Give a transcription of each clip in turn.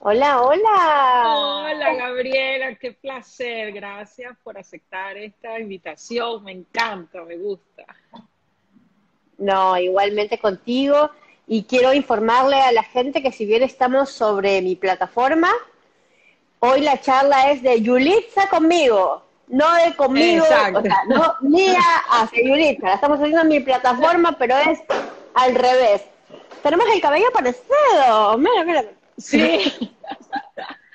Hola, hola. Hola, Gabriela, qué placer. Gracias por aceptar esta invitación. Me encanta, me gusta. No, igualmente contigo. Y quiero informarle a la gente que si bien estamos sobre mi plataforma, hoy la charla es de Yulitza conmigo, no de conmigo, o sea, no mía hacia Yulitza. La estamos haciendo en mi plataforma, pero es al revés. Tenemos el cabello parecido. Mira, mira. Sí,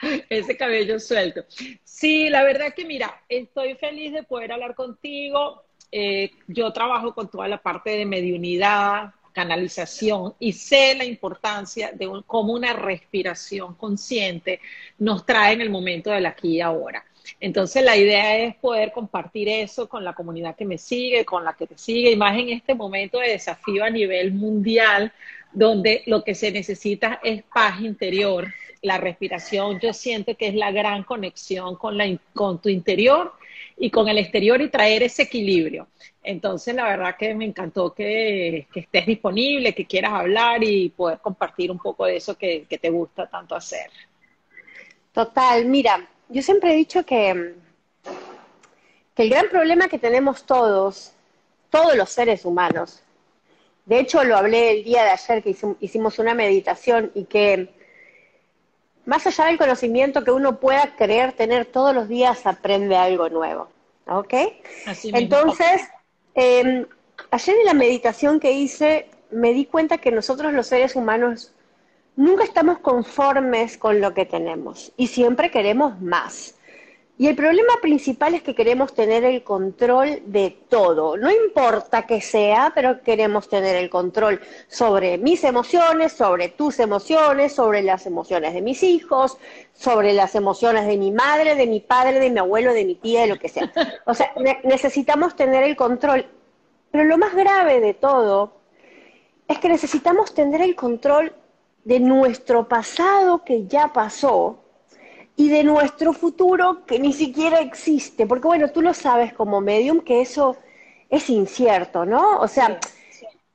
ese cabello suelto. Sí, la verdad que mira, estoy feliz de poder hablar contigo. Eh, yo trabajo con toda la parte de mediunidad, canalización y sé la importancia de cómo una respiración consciente nos trae en el momento del aquí y ahora. Entonces la idea es poder compartir eso con la comunidad que me sigue, con la que te sigue, y más en este momento de desafío a nivel mundial, donde lo que se necesita es paz interior. La respiración yo siento que es la gran conexión con, la, con tu interior y con el exterior y traer ese equilibrio. Entonces, la verdad que me encantó que, estés disponible, que quieras hablar y poder compartir un poco de eso que, te gusta tanto hacer. Total, mira, yo siempre he dicho que el gran problema que tenemos todos, todos los seres humanos, de hecho, lo hablé el día de ayer que hicimos una meditación y que más allá del conocimiento que uno pueda creer tener todos los días, aprende algo nuevo. ¿Ok? Entonces, em, ayer en la meditación que hice, me di cuenta que nosotros los seres humanos nunca estamos conformes con lo que tenemos y siempre queremos más. Y el problema principal es que queremos tener el control de todo. No importa que sea, pero queremos tener el control sobre mis emociones, sobre tus emociones, sobre las emociones de mis hijos, sobre las emociones de mi madre, de mi padre, de mi abuelo, de mi tía, de lo que sea. O sea, necesitamos tener el control. Pero lo más grave de todo es que necesitamos tener el control de nuestro pasado que ya pasó y de nuestro futuro que ni siquiera existe, porque bueno, tú lo sabes como medium que eso es incierto, ¿no? O sea,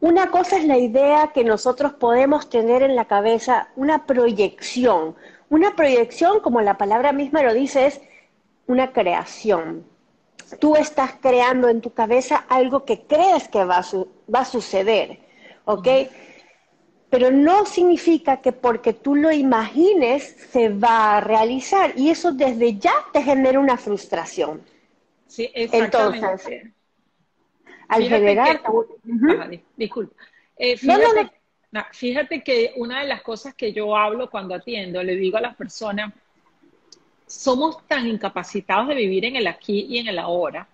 una cosa es la idea que nosotros podemos tener en la cabeza, una proyección. Una proyección, como la palabra misma lo dice, es una creación. Tú estás creando en tu cabeza algo que crees que va a, va a suceder, ¿ok? Pero no significa que porque tú lo imagines se va a realizar y eso desde ya te genera una frustración. Sí, exactamente. Entonces, al generar... disculpa. Eh, fíjate, que una de las cosas que yo hablo cuando atiendo, le digo a las personas, somos tan incapacitados de vivir en el aquí y en el ahora,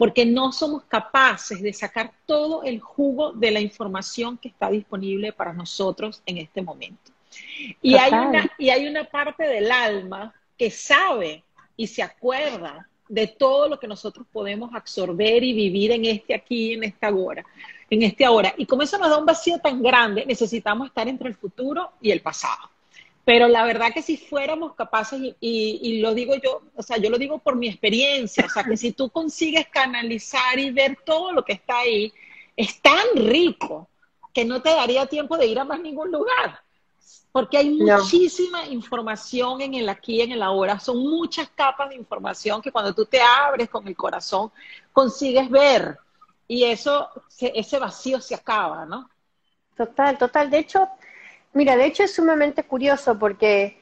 porque no somos capaces de sacar todo el jugo de la información que está disponible para nosotros en este momento. Y hay, una, y hay una parte del alma que sabe y se acuerda de todo lo que nosotros podemos absorber y vivir en este aquí, en esta hora, en este ahora. Y como eso nos da un vacío tan grande, necesitamos estar entre el futuro y el pasado. Pero la verdad que si fuéramos capaces, y, lo digo yo, o sea, yo lo digo por mi experiencia, o sea, que si tú consigues canalizar y ver todo lo que está ahí, es tan rico que no te daría tiempo de ir a más ningún lugar. Porque hay muchísima información en el aquí en el ahora. Son muchas capas de información que cuando tú te abres con el corazón consigues ver. Y eso, ese vacío se acaba, ¿no? Total, total. De hecho, Mira, de hecho es sumamente curioso porque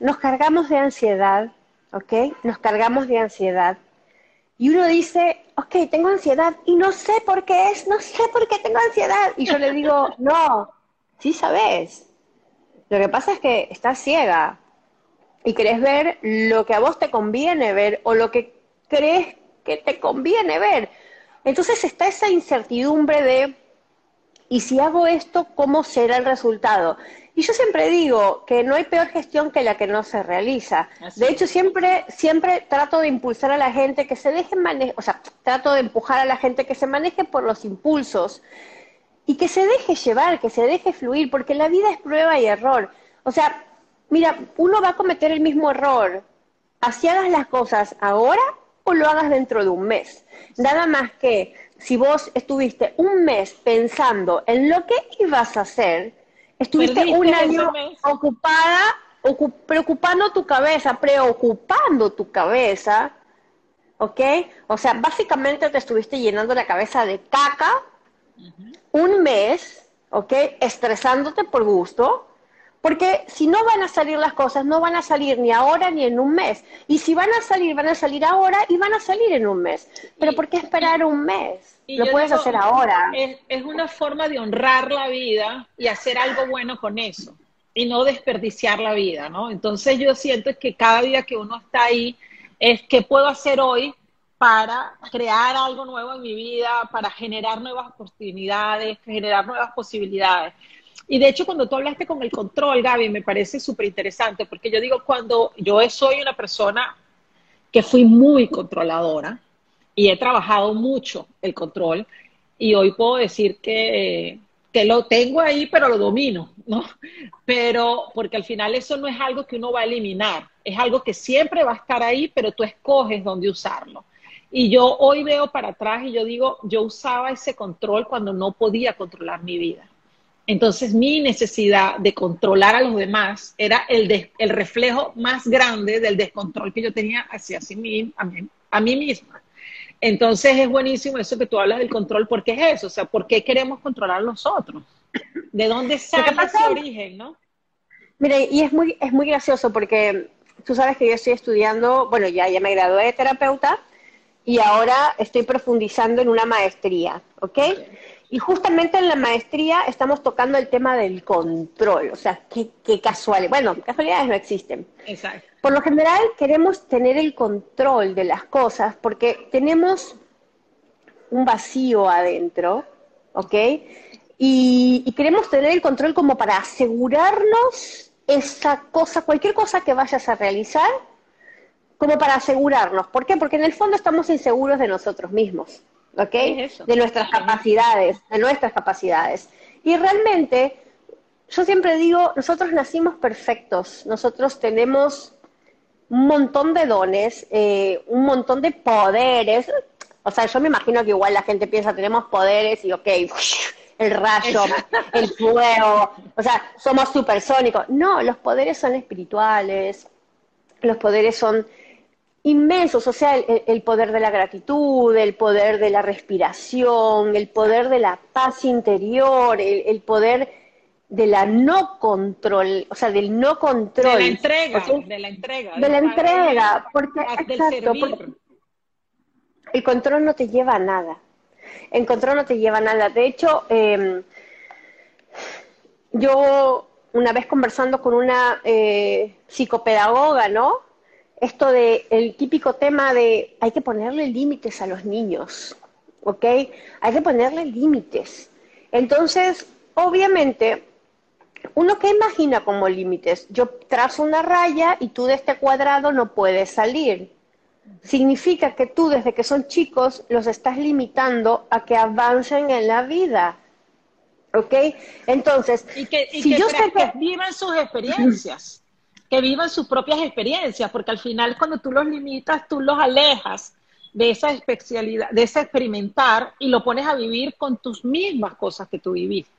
nos cargamos de ansiedad, ¿ok? Nos cargamos de ansiedad. Y uno dice, ok, tengo ansiedad y no sé por qué es, no sé por qué tengo ansiedad. Y yo le digo, no, sí sabes. Lo que pasa es que estás ciega y querés ver lo que a vos te conviene ver o lo que crees que te conviene ver. Entonces está esa incertidumbre de y si hago esto, ¿cómo será el resultado? Y yo siempre digo que no hay peor gestión que la que no se realiza. De hecho, siempre, siempre trato de impulsar a la gente que se deje manejar, o sea, trato de empujar a la gente que se maneje por los impulsos y que se deje llevar, que se deje fluir, porque la vida es prueba y error. O sea, mira, uno va a cometer el mismo error. Así hagas las cosas ahora o lo hagas dentro de un mes. Nada más que si vos estuviste un mes pensando en lo que ibas a hacer, Estuviste un año ocupada, preocupando tu cabeza, preocupando tu cabeza, ¿ok? O sea, básicamente te estuviste llenando la cabeza de caca un mes, ¿ok? Estresándote por gusto, porque si no van a salir las cosas, no van a salir ni ahora ni en un mes. Y si van a salir, van a salir ahora y van a salir en un mes. Pero ¿por qué esperar un mes? Lo puedes hacer ahora. Es, es, una forma de honrar la vida y hacer algo bueno con eso. Y no desperdiciar la vida, ¿no? Entonces yo siento que cada día que uno está ahí, es qué puedo hacer hoy para crear algo nuevo en mi vida, para generar nuevas oportunidades, generar nuevas posibilidades. Y de hecho, cuando tú hablaste con el control, Gaby, me parece súper interesante, porque yo digo, cuando yo soy una persona que fui muy controladora y he trabajado mucho el control, y hoy puedo decir que, que lo tengo ahí, pero lo domino, ¿no? Pero porque al final eso no es algo que uno va a eliminar, es algo que siempre va a estar ahí, pero tú escoges dónde usarlo. Y yo hoy veo para atrás y yo digo, yo usaba ese control cuando no podía controlar mi vida. Entonces mi necesidad de controlar a los demás era el, el reflejo más grande del descontrol que yo tenía hacia sí a, mí, a mí misma. Entonces es buenísimo eso que tú hablas del control, porque es eso, o sea, ¿por qué queremos controlar a los otros? ¿De dónde sale ese origen, no? Mire, y es muy, es muy gracioso porque tú sabes que yo estoy estudiando, bueno, ya, ya me gradué de terapeuta y ahora estoy profundizando en una maestría, ¿ok? Y justamente en la maestría estamos tocando el tema del control, o sea, qué, qué casual, bueno, casualidades no existen. Exacto. Por lo general queremos tener el control de las cosas porque tenemos un vacío adentro, ¿ok? Y, y, queremos tener el control como para asegurarnos esa cosa, cualquier cosa que vayas a realizar, como para asegurarnos. ¿Por qué? Porque en el fondo estamos inseguros de nosotros mismos. ¿Ok? de nuestras capacidades, de nuestras capacidades. Y realmente, yo siempre digo, nosotros nacimos perfectos, nosotros tenemos un montón de dones, eh, un montón de poderes. O sea, yo me imagino que igual la gente piensa, tenemos poderes y ok, el rayo, el fuego, o sea, somos supersónicos. No, los poderes son espirituales, los poderes son inmensos, o sea, el, poder de la gratitud, el poder de la respiración, el poder de la paz interior, el, poder de la no control, o sea, del no control. De la entrega, de la entrega. De, la entrega, porque, exacto, el control no te lleva a nada. El control no te lleva a nada. De hecho, em, yo una vez conversando con una eh, psicopedagoga, ¿no? Esto de el típico tema de hay que ponerle límites a los niños, ¿ok? Hay que ponerle límites. Entonces, obviamente, uno que imagina como límites, yo trazo una raya y tú de este cuadrado no puedes salir. Significa que tú desde que son chicos los estás limitando a que avancen en la vida. ¿Ok? Entonces, y que, si yo sé que vivan sus experiencias que vivan sus propias experiencias, porque al final cuando tú los limitas, tú los alejas de esa especialidad, de ese experimentar y lo pones a vivir con tus mismas cosas que tú viviste.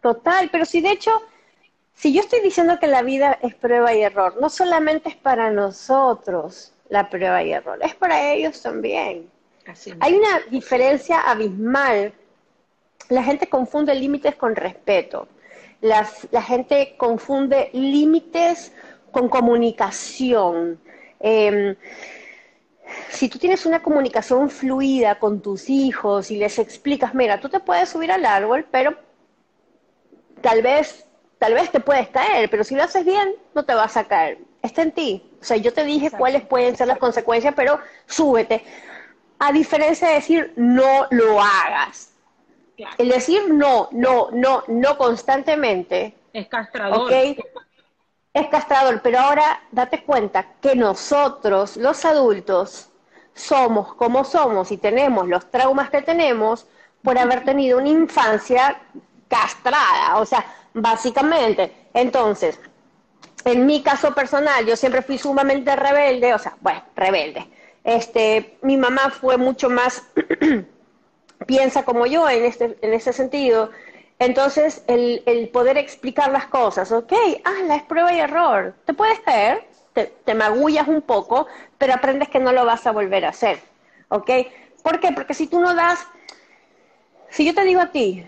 Total, pero si de hecho, si yo estoy diciendo que la vida es prueba y error, no solamente es para nosotros la prueba y error, es para ellos también. Hay una diferencia abismal. La gente confunde límites con respeto la gente confunde límites con comunicación. Em, si tú tienes una comunicación fluida con tus hijos y les explicas, mira, tú te puedes subir al árbol, pero tal vez, tal vez te puedes caer, pero si lo haces bien, no te vas a caer. Está en ti. O sea, yo te dije cuáles pueden ser las consecuencias, pero súbete. A diferencia de decir, no lo hagas. El decir no, no, no, no constantemente. Es castrador. Es castrador, pero ahora date cuenta que nosotros, los adultos, somos como somos y tenemos los traumas que tenemos por haber tenido una infancia castrada, o sea, básicamente. Entonces, en mi caso personal, yo siempre fui sumamente rebelde, o sea, bueno, rebelde. Este, mi mamá fue mucho más piensa como yo en este, en ese sentido. Entonces, el, el, poder explicar las cosas, ok, hazla, es prueba y error. Te puedes caer, te, te magullas un poco, pero aprendes que no lo vas a volver a hacer, ok. ¿Por qué? Porque si tú no das, si yo te digo a ti,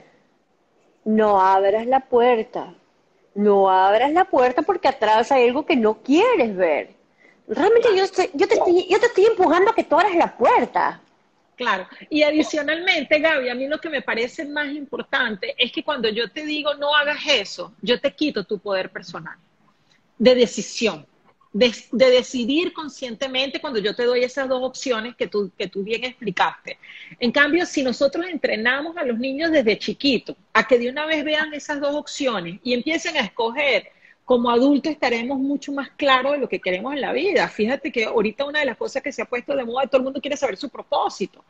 no abras la puerta, no abras la puerta porque atrás hay algo que no quieres ver. Realmente yo, yo, te estoy, yo te estoy empujando a que tú abras la puerta. Claro. Y adicionalmente, Gaby, a mí lo que me parece más importante es que cuando yo te digo no hagas eso, yo te quito tu poder personal de decisión, de, decidir conscientemente cuando yo te doy esas dos opciones que tú, que tú bien explicaste. En cambio, si nosotros entrenamos a los niños desde chiquitos a que de una vez vean esas dos opciones y empiecen a escoger como adultos estaremos mucho más claros de lo que queremos en la vida. Fíjate que ahorita una de las cosas que se ha puesto de moda, todo el mundo quiere saber su propósito.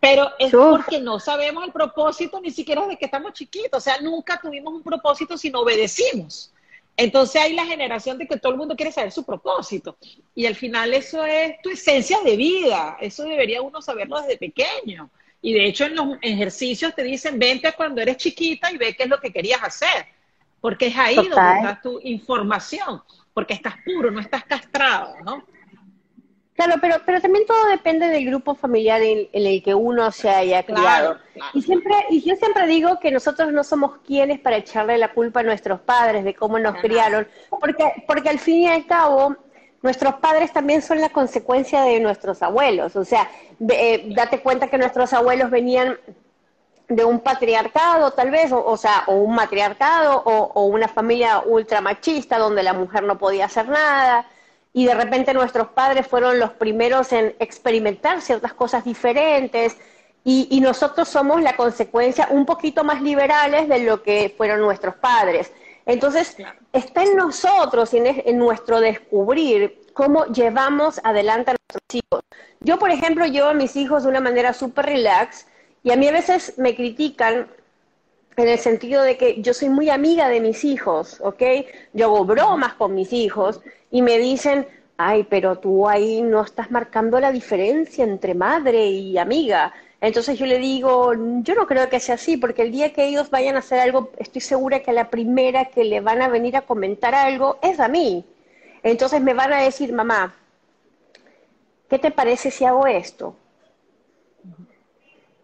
Pero es porque no sabemos el propósito ni siquiera desde que estamos chiquitos. O sea, nunca tuvimos un propósito si no obedecimos. Entonces hay la generación de que todo el mundo quiere saber su propósito. Y al final eso es tu esencia de vida. Eso debería uno saberlo desde pequeño. Y de hecho en los ejercicios te dicen, vente cuando eres chiquita y ve qué es lo que querías hacer porque es ahí donde está tu información, porque estás puro, no estás castrado, ¿no? Claro, pero, pero también todo depende del grupo familiar en, el que uno se haya criado. Y siempre, y yo siempre digo que nosotros no somos quienes para echarle la culpa a nuestros padres de cómo nos criaron, porque, porque al fin y al cabo, nuestros padres también son la consecuencia de nuestros abuelos. O sea, eh, date cuenta que nuestros abuelos venían de un patriarcado tal vez, o, sea, o un matriarcado, o, una familia ultra machista donde la mujer no podía hacer nada, y de repente nuestros padres fueron los primeros en experimentar ciertas cosas diferentes, y, nosotros somos la consecuencia un poquito más liberales de lo que fueron nuestros padres. Entonces, está en nosotros, en, en nuestro descubrir cómo llevamos adelante a nuestros hijos. Yo, por ejemplo, llevo a mis hijos de una manera súper relax, y a mí a veces me critican en el sentido de que yo soy muy amiga de mis hijos, ¿ok? Yo hago bromas con mis hijos y me dicen, ay, pero tú ahí no estás marcando la diferencia entre madre y amiga. Entonces yo le digo, yo no creo que sea así, porque el día que ellos vayan a hacer algo, estoy segura que la primera que le van a venir a comentar algo es a mí. Entonces me van a decir, mamá, ¿qué te parece si hago esto?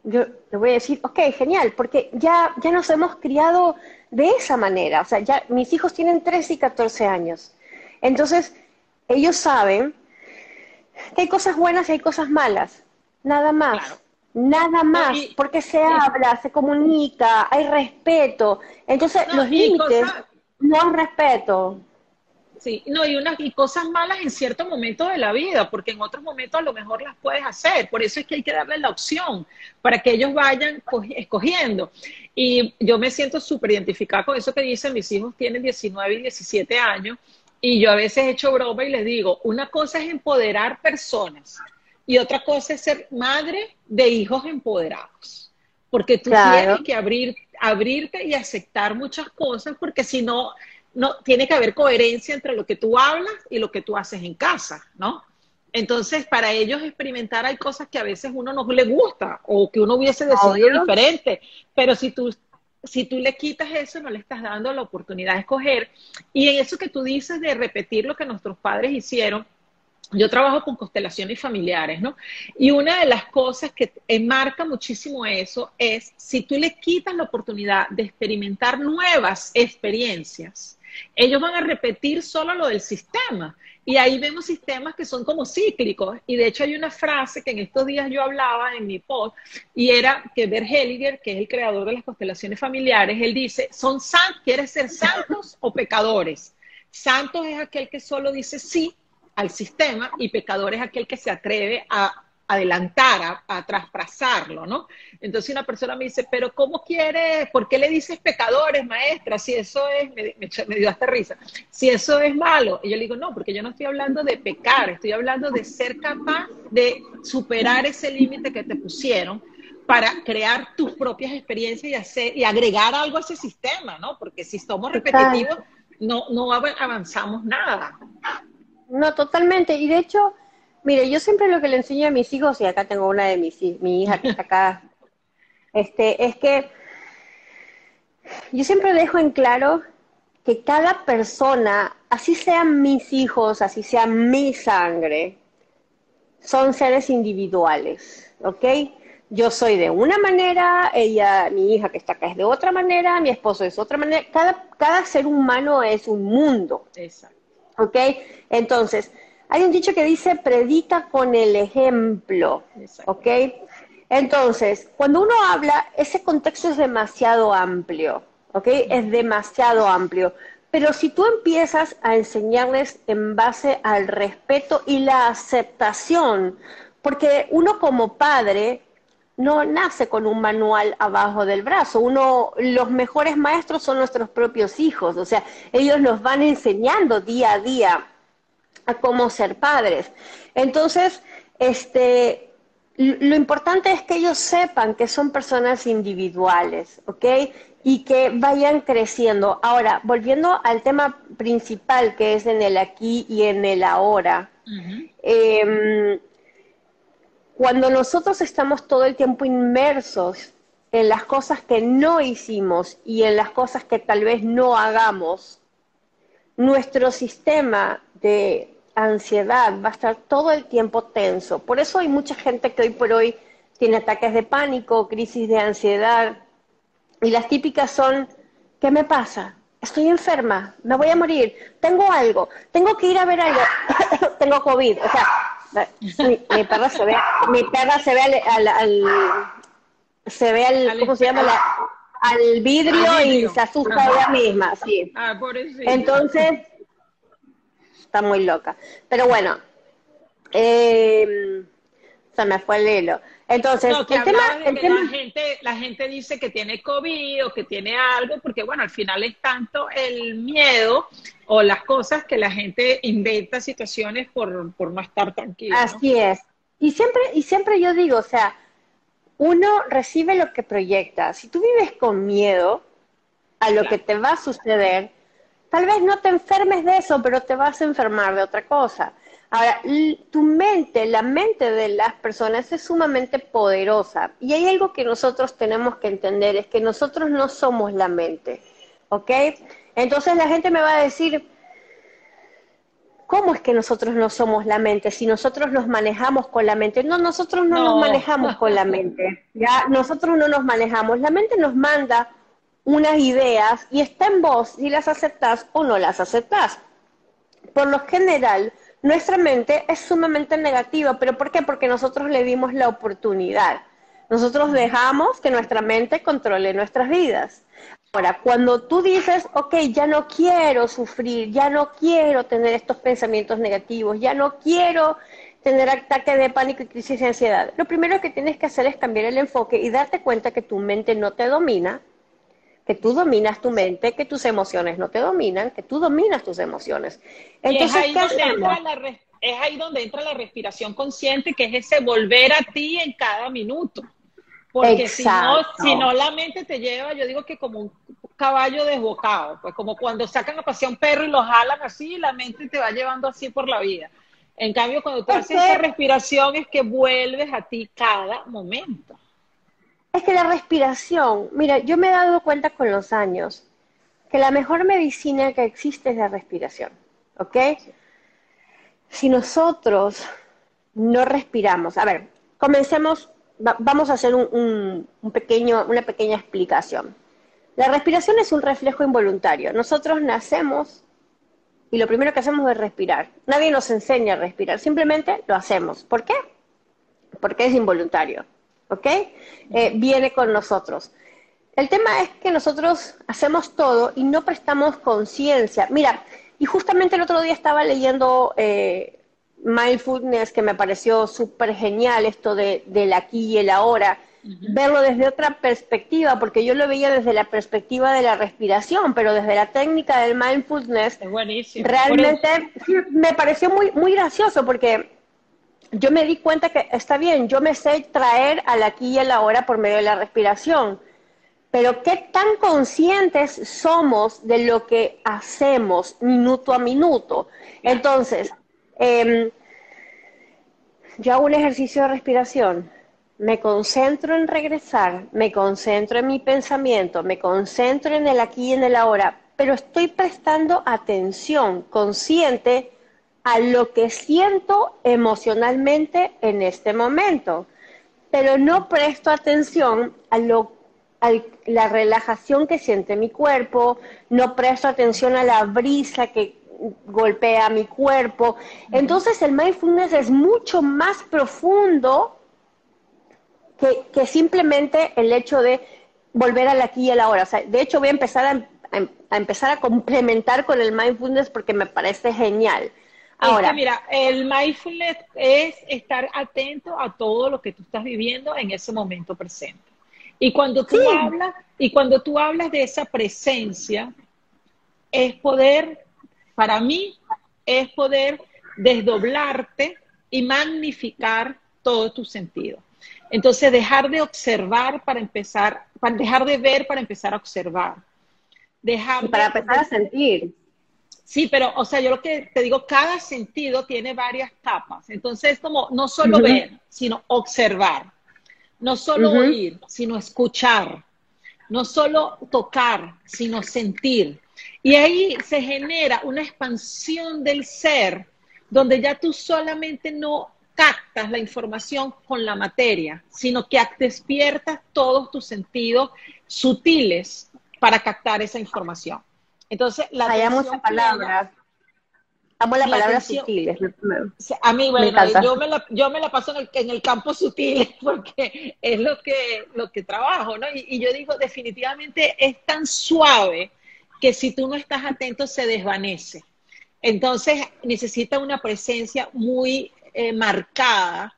Yo le voy a decir, ok, genial, porque ya, ya nos hemos criado de esa manera. O sea, ya mis hijos tienen 13 y 14 años. Entonces, ellos saben que hay cosas buenas y hay cosas malas. Nada más. Nada más, porque se habla, se comunica, hay respeto. Entonces, los límites no hay respeto. Sí, no, y unas y cosas malas en ciertos momentos de la vida, porque en otros momentos a lo mejor las puedes hacer. Por eso es que hay que darles la opción para que ellos vayan escogiendo. Y yo me siento súper identificada con eso que dicen, mis hijos tienen 19 y 17 años, y yo a veces he hecho broma y les digo, una cosa es empoderar personas y otra cosa es ser madre de hijos empoderados. Porque tú tienes que abrir, abrirte y aceptar muchas cosas, porque si no, no, tiene que haber coherencia entre lo que tú hablas y lo que tú haces en casa, ¿no? Entonces, para ellos experimentar hay cosas que a veces uno no le gusta o que uno hubiese decidido diferente, pero si tú, si tú le quitas eso, no le estás dando la oportunidad de escoger. Y en eso que tú dices de repetir lo que nuestros padres hicieron, yo trabajo con constelaciones familiares, ¿no? Y una de las cosas que enmarca muchísimo eso es si tú le quitas la oportunidad de experimentar nuevas experiencias, ellos van a repetir solo lo del sistema. Y ahí vemos sistemas que son como cíclicos. Y de hecho hay una frase que en estos días yo hablaba en mi post, y era que Bert Hellinger, que es el creador de las constelaciones familiares, él dice, ¿son santos? ¿Quieres ser santos o pecadores? Santos es aquel que solo dice sí al sistema y pecador es aquel que se atreve a adelantar, a, traspasarlo, ¿no? Entonces una persona me dice, pero ¿cómo quieres, por qué le dices pecadores, maestra? Si eso es, me, dio hasta risa, si eso es malo. Y yo le digo, no, porque yo no estoy hablando de pecar, estoy hablando de ser capaz de superar ese límite que te pusieron para crear tus propias experiencias y, hacer, y agregar algo a ese sistema, ¿no? Porque si somos repetitivos, no, no avanzamos nada. No, totalmente. Y de hecho, Mire, yo siempre lo que le enseño a mis hijos, y acá tengo una de mis mi hija que está acá, este, es que yo siempre dejo en claro que cada persona, así sean mis hijos, así sea mi sangre, son seres individuales, ¿ok? Yo soy de una manera, ella, mi hija que está acá es de otra manera, mi esposo es otra manera, cada, cada ser humano es un mundo. Exacto. ¿Ok? Entonces, hay un dicho que dice, predica con el ejemplo, ¿ok? Entonces, cuando uno habla, ese contexto es demasiado amplio, ¿ok? Es demasiado amplio. Pero si tú empiezas a enseñarles en base al respeto y la aceptación, porque uno como padre no nace con un manual abajo del brazo. Uno, los mejores maestros son nuestros propios hijos, o sea, ellos nos van enseñando día a día a cómo ser padres. Entonces, este, lo importante es que ellos sepan que son personas individuales, ¿ok? Y que vayan creciendo. Ahora, volviendo al tema principal que es en el aquí y en el ahora. eh, cuando nosotros estamos todo el tiempo inmersos en las cosas que no hicimos y en las cosas que tal vez no hagamos, nuestro sistema de ansiedad va a estar todo el tiempo tenso. Por eso hay mucha gente que hoy por hoy tiene ataques de pánico, crisis de ansiedad. Y las típicas son, ¿qué me pasa? Estoy enferma, me voy a morir, tengo algo, tengo que ir a ver algo, tengo COVID. O sea, mi, perra se ve, mi perra se ve al, se ve al, ¿cómo se llama? al, vidrio y se asusta ella misma, sí. Ah, Entonces, está muy loca. Pero bueno, eh, se me fue el hilo. Entonces, el tema, La, gente, la gente dice que tiene COVID o que tiene algo, porque bueno, al final es tanto el miedo o las cosas que la gente inventa situaciones por, no estar tranquilo. Así es. Y siempre, y siempre yo digo, o sea, uno recibe lo que proyecta. Si tú vives con miedo a lo que te va a suceder, tal vez no te enfermes de eso, pero te vas a enfermar de otra cosa. Ahora, tu mente, la mente de las personas es sumamente poderosa y hay algo que nosotros tenemos que entender, es que nosotros no somos la mente, ¿ok? Entonces la gente me va a decir, ¿cómo es que nosotros no somos la mente si nosotros nos manejamos con la mente? No, nosotros no, nos manejamos con la mente, ya nosotros no nos manejamos, la mente nos manda unas ideas y está en vos si las aceptás o no las aceptás. Por lo general, nuestra mente es sumamente negativa, pero ¿por qué? Porque nosotros le dimos la oportunidad. Nosotros dejamos que nuestra mente controle nuestras vidas. Ahora, cuando tú dices, ok, ya no quiero sufrir, ya no quiero tener estos pensamientos negativos, ya no quiero tener ataques de pánico y crisis de ansiedad, lo primero que tienes que hacer es cambiar el enfoque y darte cuenta que tu mente no te domina, que tú dominas tu mente, que tus emociones no te dominan, que tú dominas tus emociones. Entonces, es ahí, donde entra la es ahí donde entra la respiración consciente, que es ese volver a ti en cada minuto. Porque si no, si no, la mente te lleva, yo digo que como un caballo desbocado, pues como cuando sacan a pasear un perro y lo jalan así, la mente te va llevando así por la vida. En cambio, cuando tú haces esa respiración es que vuelves a ti cada momento. Es que la respiración, mira, yo me he dado cuenta con los años que la mejor medicina que existe es la respiración, ¿ok? Si nosotros no respiramos, a ver, comencemos, vamos a hacer un, pequeño, una pequeña explicación. La respiración es un reflejo involuntario. Nosotros nacemos y lo primero que hacemos es respirar. Nadie nos enseña a respirar, simplemente lo hacemos. ¿Por qué? Porque es involuntario. ¿Ok? Eh, viene con nosotros. El tema es que nosotros hacemos todo y no prestamos conciencia. Mira, y justamente el otro día estaba leyendo eh, Mindfulness, que me pareció súper genial esto de, del aquí y el ahora, verlo desde otra perspectiva, porque yo lo veía desde la perspectiva de la respiración, pero desde la técnica del mindfulness, realmente me pareció muy, muy gracioso, porque yo me di cuenta que está bien, yo me sé traer al aquí y a la hora por medio de la respiración, pero qué tan conscientes somos de lo que hacemos minuto a minuto. Entonces, em, yo hago un ejercicio de respiración me concentro en regresar, me concentro en mi pensamiento, me concentro en el aquí y en el ahora, pero estoy prestando atención consciente a lo que siento emocionalmente en este momento, pero no presto atención a lo a la relajación que siente mi cuerpo, no presto atención a la brisa que golpea mi cuerpo. Entonces el mindfulness es mucho más profundo que, simplemente el hecho de volver al aquí y a la hora. de hecho, voy a empezar a, empezar a complementar con el mindfulness porque me parece genial. Ahora, mira, el mindfulness es estar atento a todo lo que tú estás viviendo en ese momento presente. Y cuando tú hablas, y cuando tú hablas de esa presencia, es poder, para mí, es poder desdoblarte y magnificar todo tu sentido. Entonces, dejar de observar para empezar, para dejar de ver para empezar a observar. Dejar para empezar a sentir. Sí, pero, o sea, yo lo que te digo, cada sentido tiene varias capas. Entonces, como no solo ver, sino observar. No solo oír, sino escuchar. No solo tocar, sino sentir. Y ahí se genera una expansión del ser, donde ya tú solamente no captas la información con la materia, sino que despiertas todos tus sentidos sutiles para captar esa información. Entonces, la Hayamos esa palabra. Amo la, palabra sutiles. A mí, bueno, yo, me la, yo me la paso en el, en el, campo sutil porque es lo que, lo que trabajo, ¿no? Y, y yo digo, definitivamente es tan suave que si tú no estás atento se desvanece. Entonces necesita una presencia muy eh, marcada.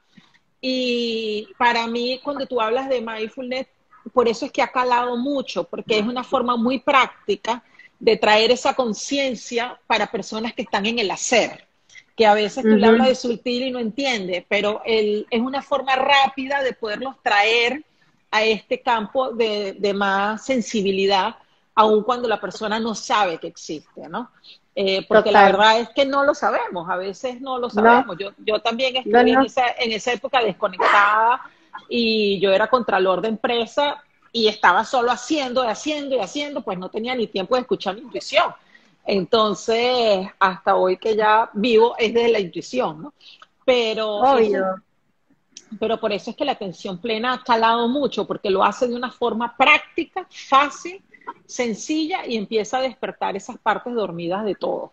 Y para mí, cuando tú hablas de mindfulness, por eso es que ha calado mucho, porque es una forma muy práctica de traer esa conciencia para personas que están en el hacer, que a veces tú le hablas de sutil y no entiende, pero el, es una forma rápida de poderlos traer a este campo de, de más sensibilidad, aun cuando la persona no sabe que existe, ¿no? Eh, porque la verdad es que no lo sabemos, a veces no lo sabemos. Yo, yo también estuve En, esa, en esa época desconectada y yo era contralor de empresa y estaba solo haciendo y haciendo y haciendo, pues no tenía ni tiempo de escuchar mi intuición. Entonces, hasta hoy que ya vivo es desde la intuición, ¿no? Pero, pero por eso es que la atención plena ha calado mucho, porque lo hace de una forma práctica, fácil sencilla y empieza a despertar esas partes dormidas de todo.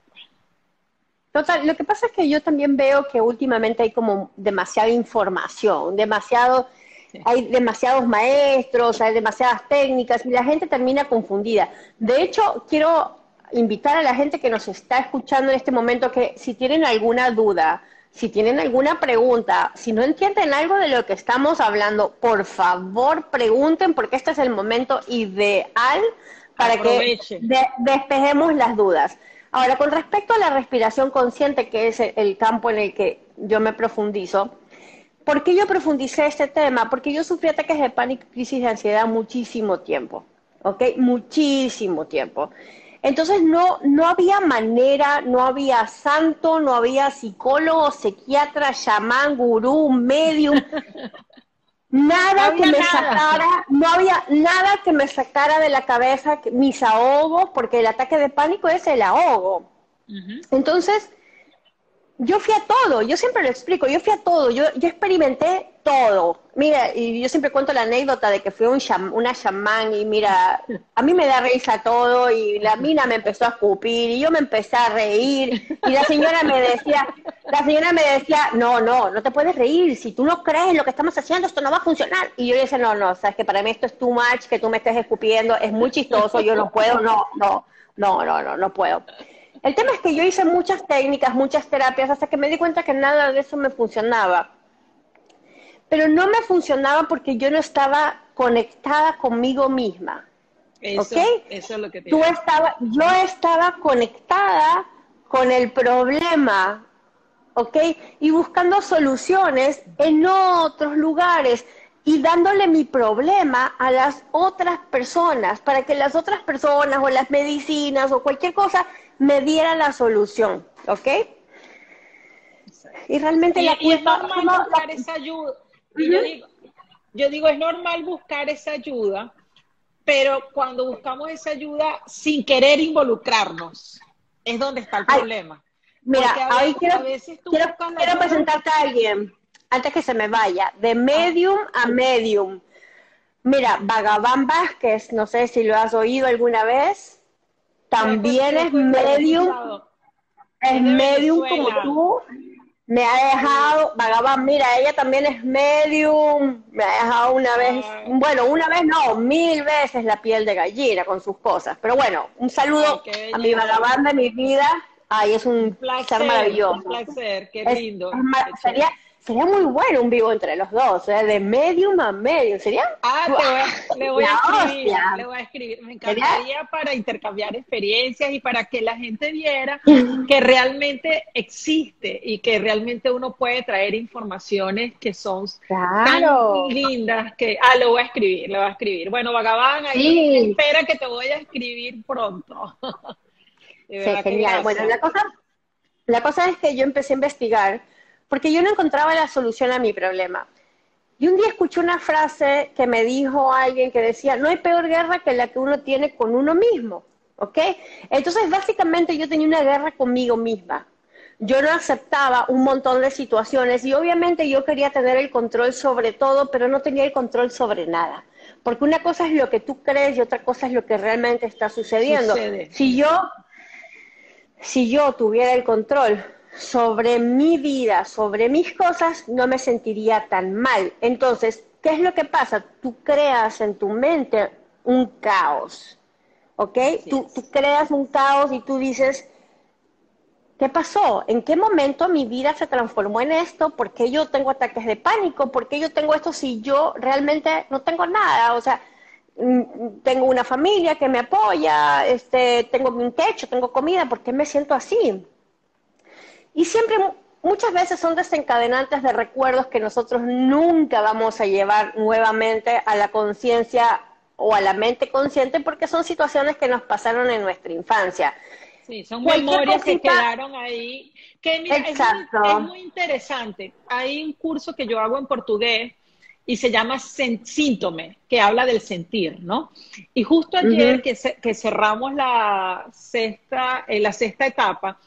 Total, lo que pasa es que yo también veo que últimamente hay como demasiada información, demasiado, hay demasiados maestros, hay demasiadas técnicas y la gente termina confundida. De hecho, quiero invitar a la gente que nos está escuchando en este momento que si tienen alguna duda, si tienen alguna pregunta, si no entienden algo de lo que estamos hablando, por favor pregunten porque este es el momento ideal para que despejemos las dudas. Ahora, con respecto a la respiración consciente, que es el, campo en el que yo me profundizo, ¿por qué yo profundicé este tema? Porque yo sufrí ataques de pánico y crisis de ansiedad muchísimo tiempo, ¿ok? Muchísimo tiempo. Entonces no, no había manera, no había santo, no había psicólogo, psiquiatra, chamán, gurú, medium, nada que me sacara, no había nada que me sacara de la cabeza mis ahogos, porque el ataque de pánico es el ahogo. Entonces, yo fui a todo, yo siempre lo explico, yo fui a todo, yo, yo experimenté todo. Mira, y yo siempre cuento la anécdota de que fui un una chamán y mira, a mí me da risa todo y la mina me empezó a escupir y yo me empecé a reír y la señora me decía, la señora me decía, no, no, no te puedes reír, si tú no crees en lo que estamos haciendo esto no va a funcionar. Y yo le decía, no, no, sabes que para mí esto es too much, que tú me estés escupiendo, es muy chistoso, yo no puedo, no, no, no, no, no, no puedo. El tema es que yo hice muchas técnicas, muchas terapias, hasta que me di cuenta que nada de eso me funcionaba. Pero no me funcionaba porque yo no estaba conectada conmigo misma. Eso, eso es lo que te Tú estaba, Yo estaba conectada con el problema, ¿ok? Y buscando soluciones en otros lugares y dándole mi problema a las otras personas para que las otras personas o las medicinas o cualquier cosa me diera la solución, ¿ok? Y realmente la culpa... Es esa ayuda. Y yo digo, yo digo, es normal buscar esa ayuda, pero cuando buscamos esa ayuda sin querer involucrarnos, es donde está el problema. Mira, ahí quiero, quiero, presentarte a alguien, antes que se me vaya, de medium a medium. Mira, Vagabán Vázquez, no sé si lo has oído alguna vez, también es medium, es medium como tú, me ha dejado, Vagabán, mira, ella también es medium, me ha dejado una vez, bueno, una vez no, mil veces la piel de gallina con sus cosas. Pero bueno, un saludo a mi Vagabán de mi vida. Ay, es un, placer maravilloso. Un placer, qué lindo. sería, Sería muy bueno un vivo entre los dos, ¿eh? de medium a medium. ¿Sería? Ah, le voy a escribir, le voy a escribir. Me encantaría para intercambiar experiencias y para que la gente viera que realmente existe y que realmente uno puede traer informaciones que son tan lindas que... Ah, lo voy a escribir, lo voy a escribir. Bueno, Vagabán, ahí espera que te voy a escribir pronto. sí, genial. Bueno, la cosa, la cosa es que yo empecé a investigar porque yo no encontraba la solución a mi problema. Y un día escuché una frase que me dijo alguien que decía, no hay peor guerra que la que uno tiene con uno mismo, ¿ok? Entonces, básicamente yo tenía una guerra conmigo misma. Yo no aceptaba un montón de situaciones y obviamente yo quería tener el control sobre todo, pero no tenía el control sobre nada. Porque una cosa es lo que tú crees y otra cosa es lo que realmente está sucediendo. Si yo si yo tuviera el control sobre mi vida, sobre mis cosas, no me sentiría tan mal. Entonces, ¿qué es lo que pasa? Tú creas en tu mente un caos, ¿ok? Tú, tú, creas un caos y tú dices, ¿qué pasó? ¿En qué momento mi vida se transformó en esto? ¿Por qué yo tengo ataques de pánico? ¿Por qué yo tengo esto si yo realmente no tengo nada? O sea, mm, tengo una familia que me apoya, este, tengo un techo, tengo comida, ¿por qué me siento así? Y siempre, muchas veces son desencadenantes de recuerdos que nosotros nunca vamos a llevar nuevamente a la conciencia o a la mente consciente porque son situaciones que nos pasaron en nuestra infancia. Sí, son memorias que quedaron ahí. Que Exacto. Es, muy, interesante. Hay un curso que yo hago en portugués y se llama Síntome, que habla del sentir, ¿no? Y justo ayer que, que, cerramos la sexta, eh, la sexta etapa,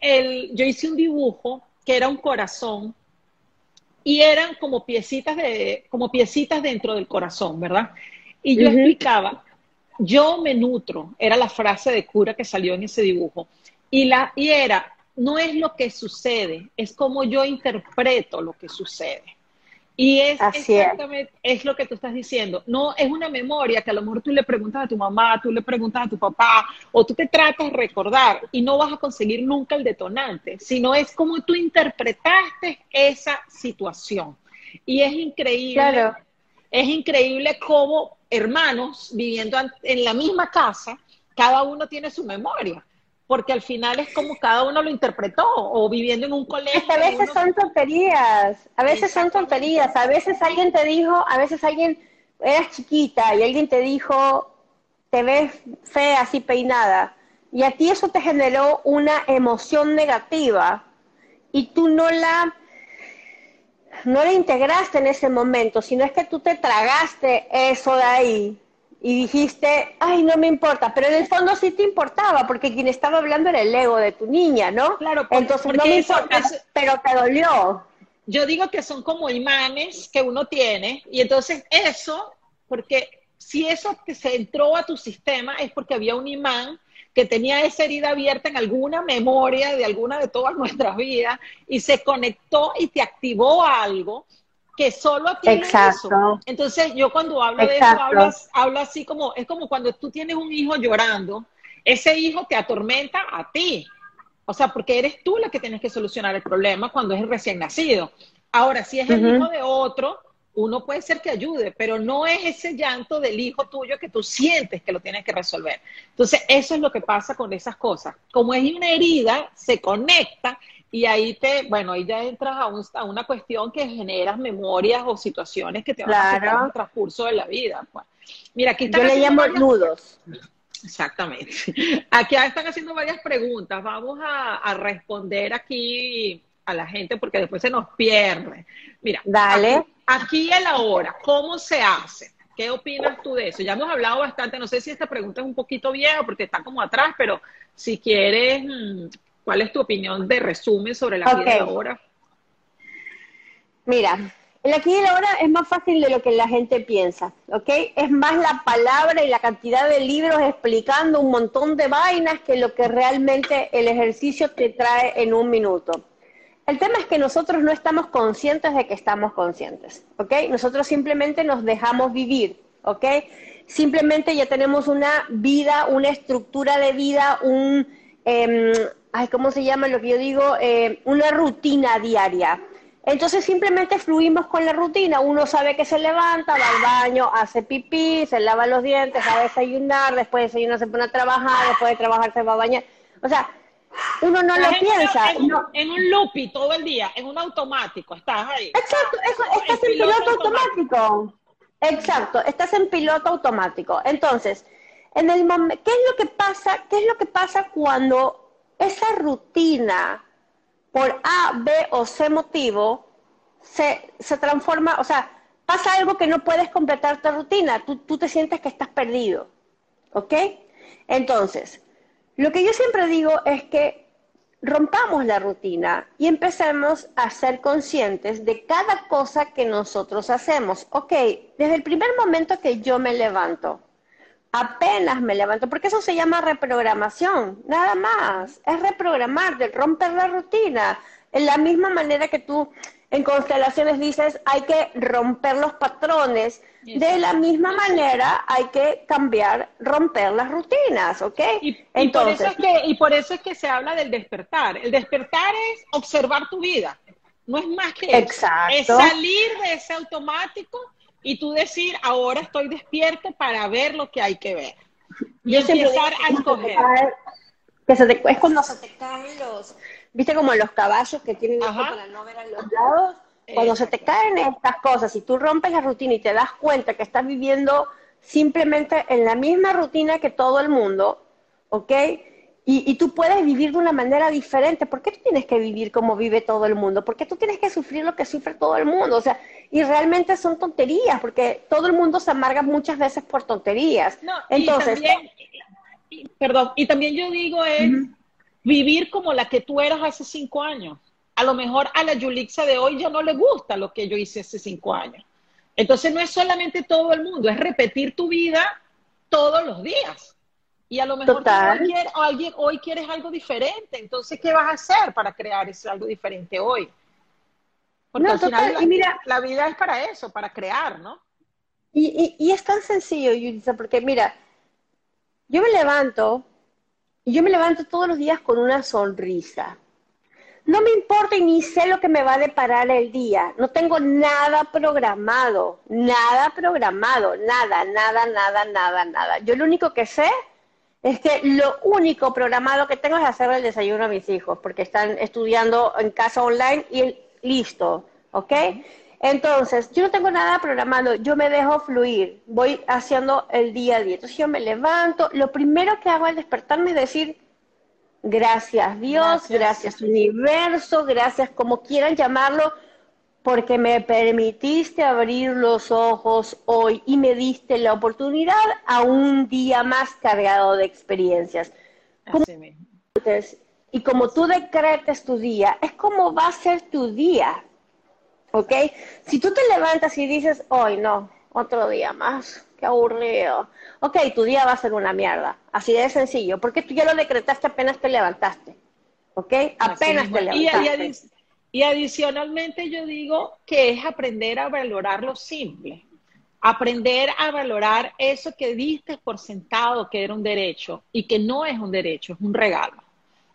yo hice un dibujo que era un corazón y eran como piecitas, de, como piecitas dentro del corazón, ¿verdad? Y yo explicaba, yo me nutro, era la frase de cura que salió en ese dibujo, y, la, y era, no es lo que sucede, es como yo interpreto lo que sucede. Y es exactamente, es. lo que tú estás diciendo. No es una memoria que a lo mejor tú le preguntas a tu mamá, tú le preguntas a tu papá, o tú te tratas de recordar y no vas a conseguir nunca el detonante, sino es como tú interpretaste esa situación. Y es increíble, es increíble cómo hermanos viviendo en la misma casa, cada uno tiene su memoria porque al final es como cada uno lo interpretó o viviendo en un colegio. a veces son tonterías, a veces son tonterías, a veces alguien te dijo, a veces alguien, eras chiquita y alguien te dijo, te ves fea así peinada, y a ti eso te generó una emoción negativa y tú no la no la integraste en ese momento, sino es que tú te tragaste eso de ahí y dijiste, ay, no me importa, pero en el fondo sí te importaba, porque quien estaba hablando era el ego de tu niña, ¿no? Claro, entonces no me importa, pero te dolió. Yo digo que son como imanes que uno tiene, y entonces eso, porque si eso que se entró a tu sistema es porque había un imán que tenía esa herida abierta en alguna memoria de alguna de todas nuestras vidas y se conectó y te activó algo que solo tiene Exacto. eso. Entonces, yo cuando hablo de eso, hablo, así como, es como cuando tú tienes un hijo llorando, ese hijo te atormenta a ti. O sea, porque eres tú la que tienes que solucionar el problema cuando es el recién nacido. Ahora, si es el hijo de otro, uno puede ser que ayude, pero no es ese llanto del hijo tuyo que tú sientes que lo tienes que resolver. Entonces, eso es lo que pasa con esas cosas. Como es una herida, se conecta y ahí te, bueno, ahí ya entras a, una cuestión que generas memorias o situaciones que te van a afectar en el transcurso de la vida. Pues. Mira, aquí Yo le llamo nudos. Exactamente. Aquí están haciendo varias preguntas. Vamos a, responder aquí a la gente porque después se nos pierde. Mira, Dale. aquí y ahora, ¿cómo se hace? ¿Qué opinas tú de eso? Ya hemos hablado bastante, no sé si esta pregunta es un poquito vieja porque está como atrás, pero si quieres, mm, ¿cuál es tu opinión de resumen sobre la vida ahora? Mira, el aquí y ahora es más fácil de lo que la gente piensa, ¿ok? Es más la palabra y la cantidad de libros explicando un montón de vainas que lo que realmente el ejercicio te trae en un minuto. El tema es que nosotros no estamos conscientes de que estamos conscientes, ¿ok? Nosotros simplemente nos dejamos vivir, ¿ok? Simplemente ya tenemos una vida, una estructura de vida, un, eh, ay, ¿cómo se llama lo que yo digo? Eh, una rutina diaria. Entonces simplemente fluimos con la rutina. Uno sabe que se levanta, va al baño, hace pipí, se lava los dientes, va a desayunar, después de desayunar se pone a trabajar, después de trabajar se va a bañar. O sea, uno no lo piensa. En, en, un loopy todo el día, en un automático, estás ahí. Exacto, estás en, piloto, automático. Exacto, estás en piloto automático. Entonces, en el ¿qué es lo que pasa? ¿Qué es lo que pasa cuando esa rutina por A, B o C motivo se, se transforma, o sea, pasa algo que no puedes completar tu rutina, tú, tú te sientes que estás perdido, ¿ok? Entonces, lo que yo siempre digo es que rompamos la rutina y empecemos a ser conscientes de cada cosa que nosotros hacemos. Ok, desde el primer momento que yo me levanto, apenas me levanto, porque eso se llama reprogramación, nada más, es reprogramar, de romper la rutina. En la misma manera que tú en constelaciones dices, hay que romper los patrones, de la misma manera hay que cambiar, romper las rutinas, ¿ok? Y, Entonces, por eso es que, y por eso es que se habla del despertar. El despertar es observar tu vida, no es más que Exacto. es salir de ese automático y tú decir, ahora estoy despierto para ver lo que hay que ver. Y empezar a escoger. Que se te, es cuando se te caen los, viste como los caballos que tienen para no ver a los lados cuando se te caen estas cosas, y tú rompes la rutina y te das cuenta que estás viviendo simplemente en la misma rutina que todo el mundo, ¿ok? Y, tú puedes vivir de una manera diferente. ¿Por qué tú tienes que vivir como vive todo el mundo? ¿Por qué tú tienes que sufrir lo que sufre todo el mundo? O sea, y realmente son tonterías, porque todo el mundo se amarga muchas veces por tonterías. No, Entonces, y también, perdón, y también yo digo es vivir como la que tú eras hace cinco años a lo mejor a la Yulixa de hoy ya no le gusta lo que yo hice hace cinco años. Entonces no es solamente todo el mundo, es repetir tu vida todos los días. Y a lo mejor alguien, hoy quieres algo diferente. Entonces, ¿qué vas a hacer para crear ese algo diferente hoy? Porque al final la, mira, la vida es para eso, para crear, ¿no? Y, y, es tan sencillo, Yulisa, porque mira, yo me levanto, y yo me levanto todos los días con una sonrisa. No me importa y ni sé lo que me va a deparar el día. No tengo nada programado, nada programado, nada, nada, nada, nada, nada. Yo lo único que sé es que lo único programado que tengo es hacer el desayuno a mis hijos, porque están estudiando en casa online y listo, ¿ok? Entonces, yo no tengo nada programado, yo me dejo fluir, voy haciendo el día a día. Entonces yo me levanto, lo primero que hago al despertarme es decir, Gracias Dios, gracias. universo, gracias como quieran llamarlo, porque me permitiste abrir los ojos hoy y me diste la oportunidad a un día más cargado de experiencias. y como tú decretes tu día, es como va a ser tu día. ¿Ok? Si tú te levantas y dices, hoy no, otro día más, qué aburrido. Ok, tu día va a ser una mierda. Así de sencillo, porque tú ya lo decretaste apenas te levantaste. ¿Ok? Apenas te levantaste. Y, adicionalmente yo digo que es aprender a valorar lo simple. Aprender a valorar eso que diste por sentado que era un derecho y que no es un derecho, es un regalo.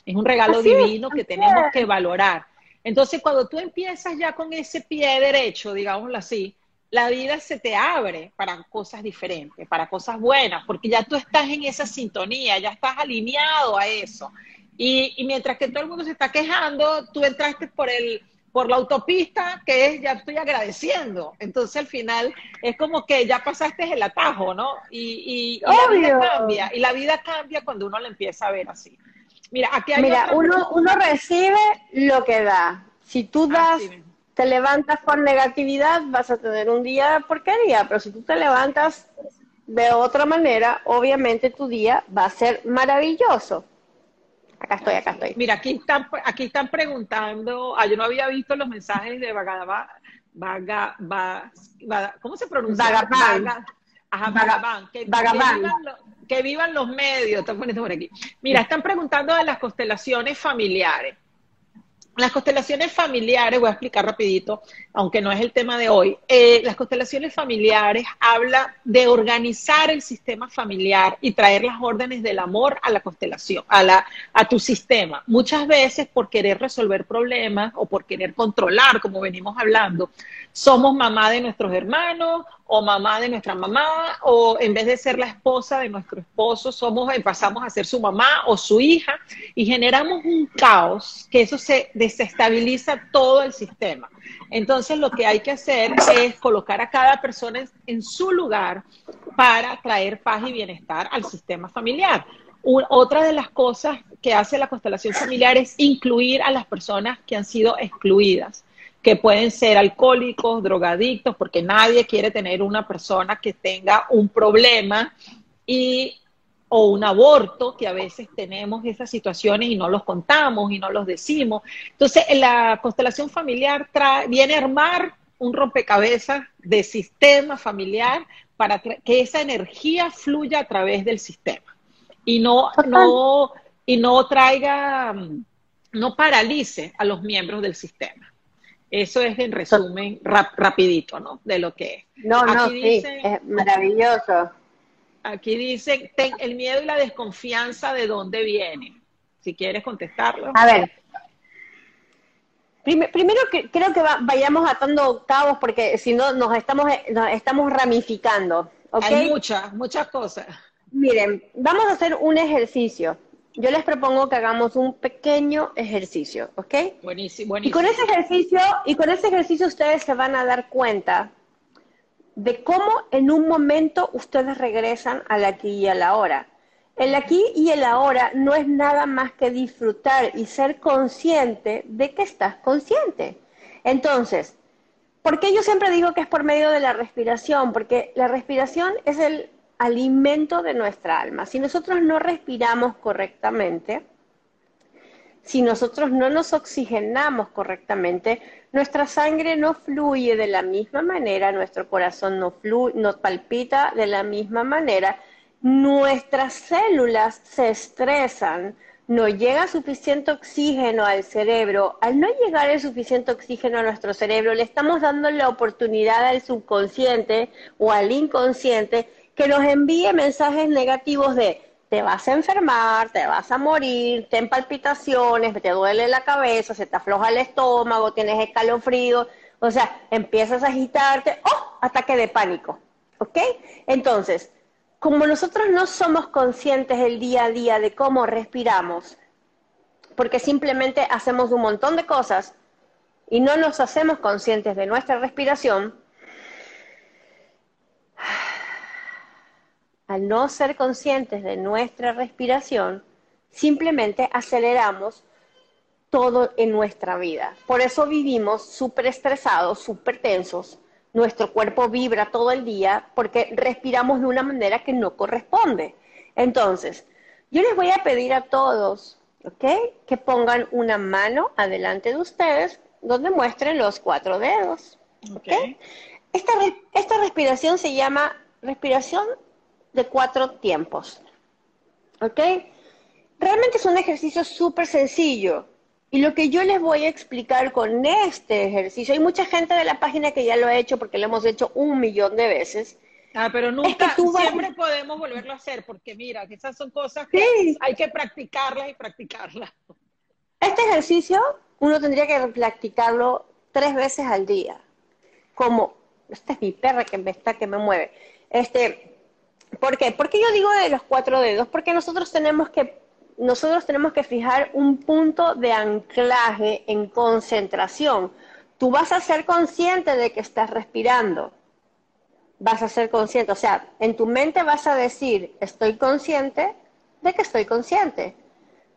Es un regalo divino que tenemos que valorar. Entonces, cuando tú empiezas ya con ese pie derecho, digámoslo así, la vida se te abre para cosas diferentes, para cosas buenas, porque ya tú estás en esa sintonía, ya estás alineado a eso. Y, mientras que todo el mundo se está quejando, tú entraste por el por la autopista que es ya estoy agradeciendo. Entonces al final es como que ya pasaste el atajo, ¿no? Y, la vida cambia, y la vida cambia cuando uno la empieza a ver así. Mira, aquí hay Mira, uno, uno recibe lo que da. Si tú das te levantas con negatividad, vas a tener un día porquería, pero si tú te levantas de otra manera, obviamente tu día va a ser maravilloso. Acá estoy, acá estoy. Mira, aquí están, aquí están preguntando, ah, yo no había visto los mensajes de Vaga, Vaga, Vaga, ¿cómo se pronuncia? Vagabán. ajá, Vagabán. Que, que, vivan los, medios, están poniendo por aquí. Mira, están preguntando de las constelaciones familiares. Las constelaciones familiares, voy a explicar rapidito, aunque no es el tema de hoy. Eh, las constelaciones familiares habla de organizar el sistema familiar y traer las órdenes del amor a la constelación, a, la, a tu sistema. Muchas veces por querer resolver problemas o por querer controlar, como venimos hablando, somos mamá de nuestros hermanos o mamá de nuestra mamá, o en vez de ser la esposa de nuestro esposo, somos, pasamos a ser su mamá o su hija, y generamos un caos que eso se desestabiliza todo el sistema. Entonces lo que hay que hacer es colocar a cada persona en, su lugar para traer paz y bienestar al sistema familiar. otra de las cosas que hace la constelación familiar es incluir a las personas que han sido excluidas que pueden ser alcohólicos, drogadictos, porque nadie quiere tener una persona que tenga un problema y o un aborto, que a veces tenemos esas situaciones y no los contamos y no los decimos. Entonces, la constelación familiar viene a armar un rompecabezas de sistema familiar para que esa energía fluya a través del sistema y no, no, y no traiga, no paralice a los miembros del sistema. Eso es en resumen rapidito, ¿no? De lo que es. No, no, sí, es maravilloso. Aquí dice, el miedo y la desconfianza de dónde viene. Si quieres contestarlo. A ver. primero que, creo que vayamos atando octavos porque si no nos estamos, estamos ramificando. Hay muchas, muchas cosas. Miren, vamos a hacer un ejercicio yo les propongo que hagamos un pequeño ejercicio, ¿ok? Buenísimo, buenísimo. Y con ese ejercicio, y con ese ejercicio ustedes se van a dar cuenta de cómo en un momento ustedes regresan al aquí y a la hora. El aquí y el ahora no es nada más que disfrutar y ser consciente de que estás consciente. Entonces, ¿por qué yo siempre digo que es por medio de la respiración? Porque la respiración es el alimento de nuestra alma. Si nosotros no respiramos correctamente, si nosotros no nos oxigenamos correctamente, nuestra sangre no fluye de la misma manera, nuestro corazón no nos palpita de la misma manera, nuestras células se estresan, no llega suficiente oxígeno al cerebro. Al no llegar el suficiente oxígeno a nuestro cerebro, le estamos dando la oportunidad al subconsciente o al inconsciente que nos envíe mensajes negativos de te vas a enfermar, te vas a morir, ten palpitaciones, te duele la cabeza, se te afloja el estómago, tienes escalofrío, o sea, empiezas a agitarte, ¡oh! ataque de pánico, ¿ok? Entonces, como nosotros no somos conscientes el día a día de cómo respiramos, porque simplemente hacemos un montón de cosas y no nos hacemos conscientes de nuestra respiración, al no ser conscientes de nuestra respiración, simplemente aceleramos todo en nuestra vida. Por eso vivimos súper estresados, súper tensos. Nuestro cuerpo vibra todo el día porque respiramos de una manera que no corresponde. Entonces, yo les voy a pedir a todos, ¿ok? Que pongan una mano adelante de ustedes donde muestren los cuatro dedos. ¿ok? Esta, esta respiración se llama respiración de cuatro tiempos. ¿Ok? Realmente es un ejercicio súper sencillo. Y lo que yo les voy a explicar con este ejercicio, hay mucha gente de la página que ya lo ha hecho porque lo hemos hecho un millón de veces. Ah, pero nunca, siempre podemos volverlo a hacer, porque mira, que esas son cosas que hay que practicarlas y practicarlas. Este ejercicio uno tendría que practicarlo tres veces al día. Como, esta es mi perra que me está, que me mueve. Este, ¿Por qué? Porque yo digo de los cuatro dedos, porque nosotros tenemos que nosotros tenemos que fijar un punto de anclaje en concentración. Tú vas a ser consciente de que estás respirando. Vas a ser consciente, o sea, en tu mente vas a decir, estoy consciente de que estoy consciente.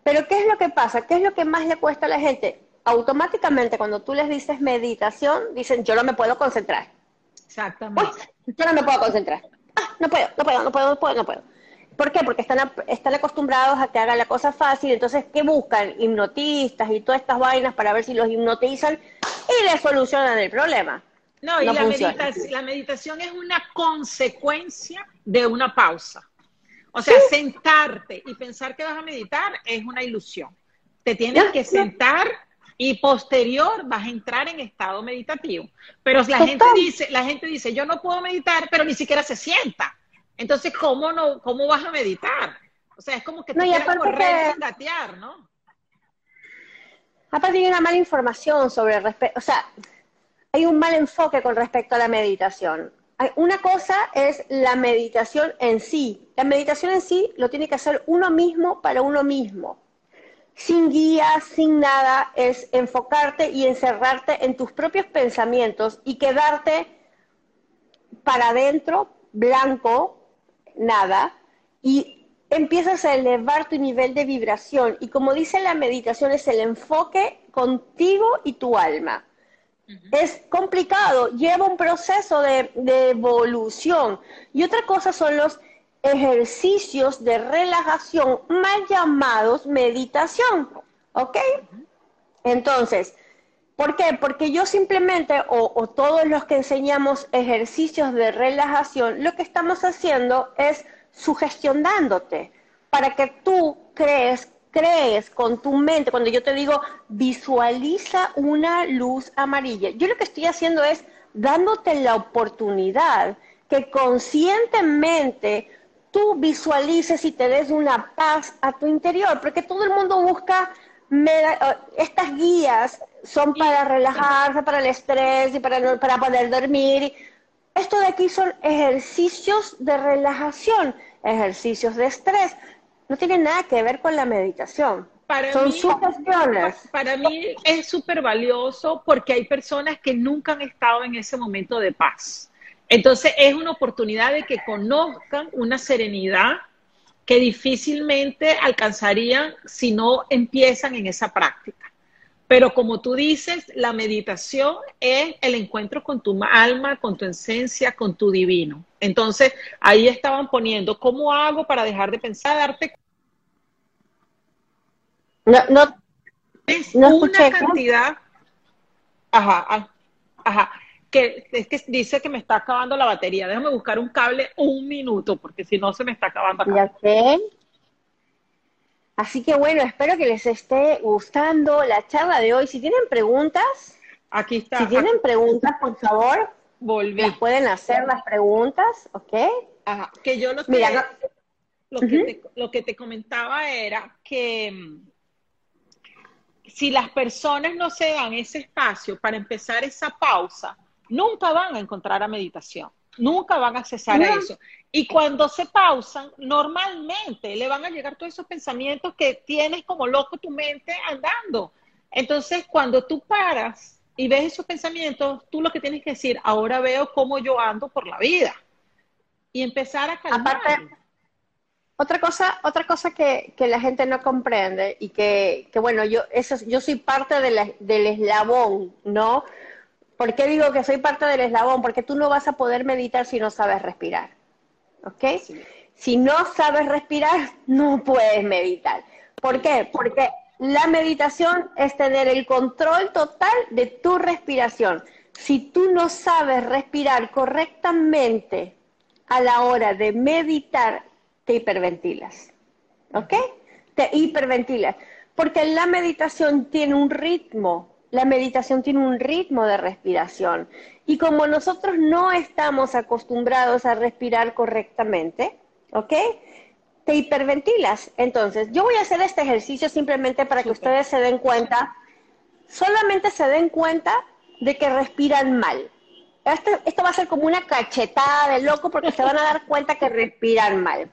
Pero ¿qué es lo que pasa? ¿Qué es lo que más le cuesta a la gente? automáticamente cuando tú les dices meditación, dicen, yo no me puedo concentrar. Exactamente. yo no me puedo concentrar. No puedo, no puedo, no puedo, no puedo, no puedo. ¿Por qué? Porque están, están acostumbrados a que hagan la cosa fácil, entonces, ¿qué buscan? Hipnotistas y todas estas vainas para ver si los hipnotizan y les solucionan el problema. No, y la, meditación, la meditación es una consecuencia de una pausa. O sea, sentarte y pensar que vas a meditar es una ilusión. Te tienes que sentar y posterior vas a entrar en estado meditativo. Pero la gente dice, la gente dice, yo no puedo meditar, pero ni siquiera se sienta. Entonces, ¿cómo no, cómo vas a meditar? O sea, es como que te no, quieres correr sin gatear, ¿no? Aparte hay una mala información sobre respecto, o sea, hay un mal enfoque con respecto a la meditación. Una cosa es la meditación en sí. La meditación en sí lo tiene que hacer uno mismo para uno mismo sin guía, sin nada, es enfocarte y encerrarte en tus propios pensamientos y quedarte para adentro, blanco, nada, y empiezas a elevar tu nivel de vibración. Y como dice la meditación, es el enfoque contigo y tu alma. Es complicado, lleva un proceso de, de evolución. Y otra cosa son los ejercicios de relajación mal llamados meditación. ¿Ok? Entonces, ¿por qué? Porque yo simplemente, o, todos los que enseñamos ejercicios de relajación, lo que estamos haciendo es sugestionándote para que tú crees, crees con tu mente, cuando yo te digo visualiza una luz amarilla, yo lo que estoy haciendo es dándote la oportunidad que conscientemente tú visualices y te des una paz a tu interior, porque todo el mundo busca eh, estas guías son para relajarse, para el estrés y para, para poder dormir. Esto de aquí son ejercicios de relajación, ejercicios de estrés. No tiene nada que ver con la meditación. Para son mí, Para mí es súper valioso porque hay personas que nunca han estado en ese momento de paz. Entonces es una oportunidad de que conozcan una serenidad que difícilmente alcanzarían si no empiezan en esa práctica. Pero como tú dices, la meditación es el encuentro con tu alma, con tu esencia, con tu divino. Entonces, ahí estaban poniendo, ¿cómo hago para dejar de pensar, darte no, no, es una cantidad. Ajá, ah, ajá que es que dice que me está acabando la batería. Déjame buscar un cable un minuto, porque si no se me está acabando acá. Ya Así que bueno, espero que les esté gustando la charla de hoy. Si tienen preguntas, aquí está. Si tienen preguntas, por favor, Volví. pueden hacer las preguntas, ¿ok? Ajá, que yo lo que, Mira, lo, que te, lo que te comentaba era que mm, si las personas no se dan ese espacio para empezar esa pausa, nunca van a encontrar a meditación, nunca van a cesar a eso. Y cuando se pausan, normalmente le van a llegar todos esos pensamientos que tienes como loco tu mente andando. Entonces, cuando tú paras y ves esos pensamientos, tú lo que tienes que decir, ahora veo cómo yo ando por la vida. Y empezar a calmar. Aparte, otra cosa, otra cosa que, la gente no comprende y que, bueno, yo, eso, yo soy parte del eslabón, ¿no? ¿Por qué digo que soy parte del eslabón? Porque tú no vas a poder meditar si no sabes respirar. ¿Ok? Si no sabes respirar, no puedes meditar. ¿Por qué? Porque la meditación es tener el control total de tu respiración. Si tú no sabes respirar correctamente a la hora de meditar, te hiperventilas. ¿Ok? Te hiperventilas. Porque la meditación tiene un ritmo la meditación tiene un ritmo de respiración. Y como nosotros no estamos acostumbrados a respirar correctamente, ¿ok? Te hiperventilas. Entonces, yo voy a hacer este ejercicio simplemente para que ustedes se den cuenta, solamente se den cuenta de que respiran mal. Esto, esto va a ser como una cachetada de loco porque se van a dar cuenta que respiran mal.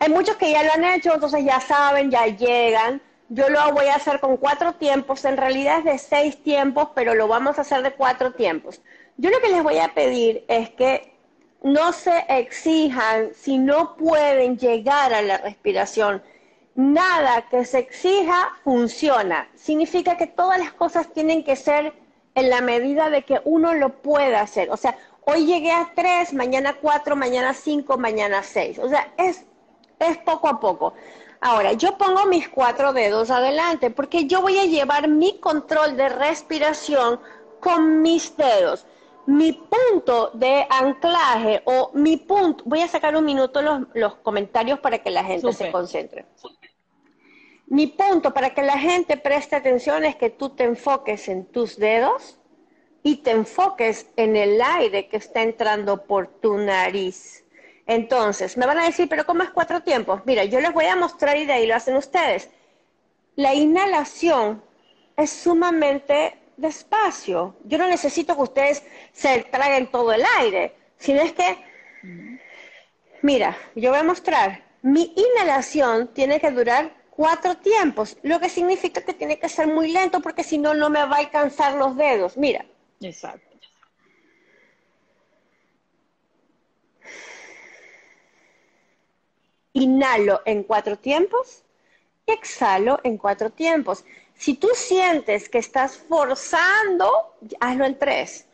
Hay muchos que ya lo han hecho, entonces ya saben, ya llegan. Yo lo voy a hacer con cuatro tiempos, en realidad es de seis tiempos, pero lo vamos a hacer de cuatro tiempos. Yo lo que les voy a pedir es que no se exijan si no pueden llegar a la respiración. nada que se exija funciona. Significa que todas las cosas tienen que ser en la medida de que uno lo pueda hacer. O sea, hoy llegué a tres, mañana cuatro, mañana cinco, mañana seis. O sea, es, es poco a poco. Ahora, yo pongo mis cuatro dedos adelante porque yo voy a llevar mi control de respiración con mis dedos. Mi punto de anclaje o mi punto, voy a sacar un minuto los, los comentarios para que la gente se concentre. Mi punto para que la gente preste atención es que tú te enfoques en tus dedos y te enfoques en el aire que está entrando por tu nariz. Entonces, me van a decir, pero ¿cómo es cuatro tiempos? Mira, yo les voy a mostrar y de ahí lo hacen ustedes. La inhalación es sumamente despacio. Yo no necesito que ustedes se traguen todo el aire, sino es que, mira, yo voy a mostrar, mi inhalación tiene que durar cuatro tiempos, lo que significa que tiene que ser muy lento porque si no, no me va a alcanzar los dedos. Mira. Exacto. Inhalo en cuatro tiempos y exhalo en cuatro tiempos. Si tú sientes que estás forzando, hazlo en tres.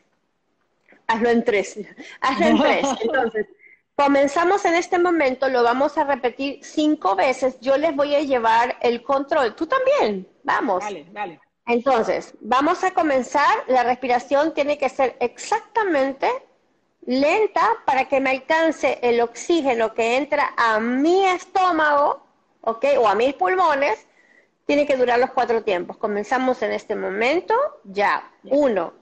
Hazlo en tres. Hazlo en tres. Entonces, Comenzamos en este momento, lo vamos a repetir cinco veces. Yo les voy a llevar el control. Tú también, vamos. Dale, dale. Entonces, vamos a comenzar. La respiración tiene que ser exactamente lenta para que me alcance el oxígeno que entra a mi estómago, ¿ok? O a mis pulmones. Tiene que durar los cuatro tiempos. Comenzamos en este momento. Ya. Uno,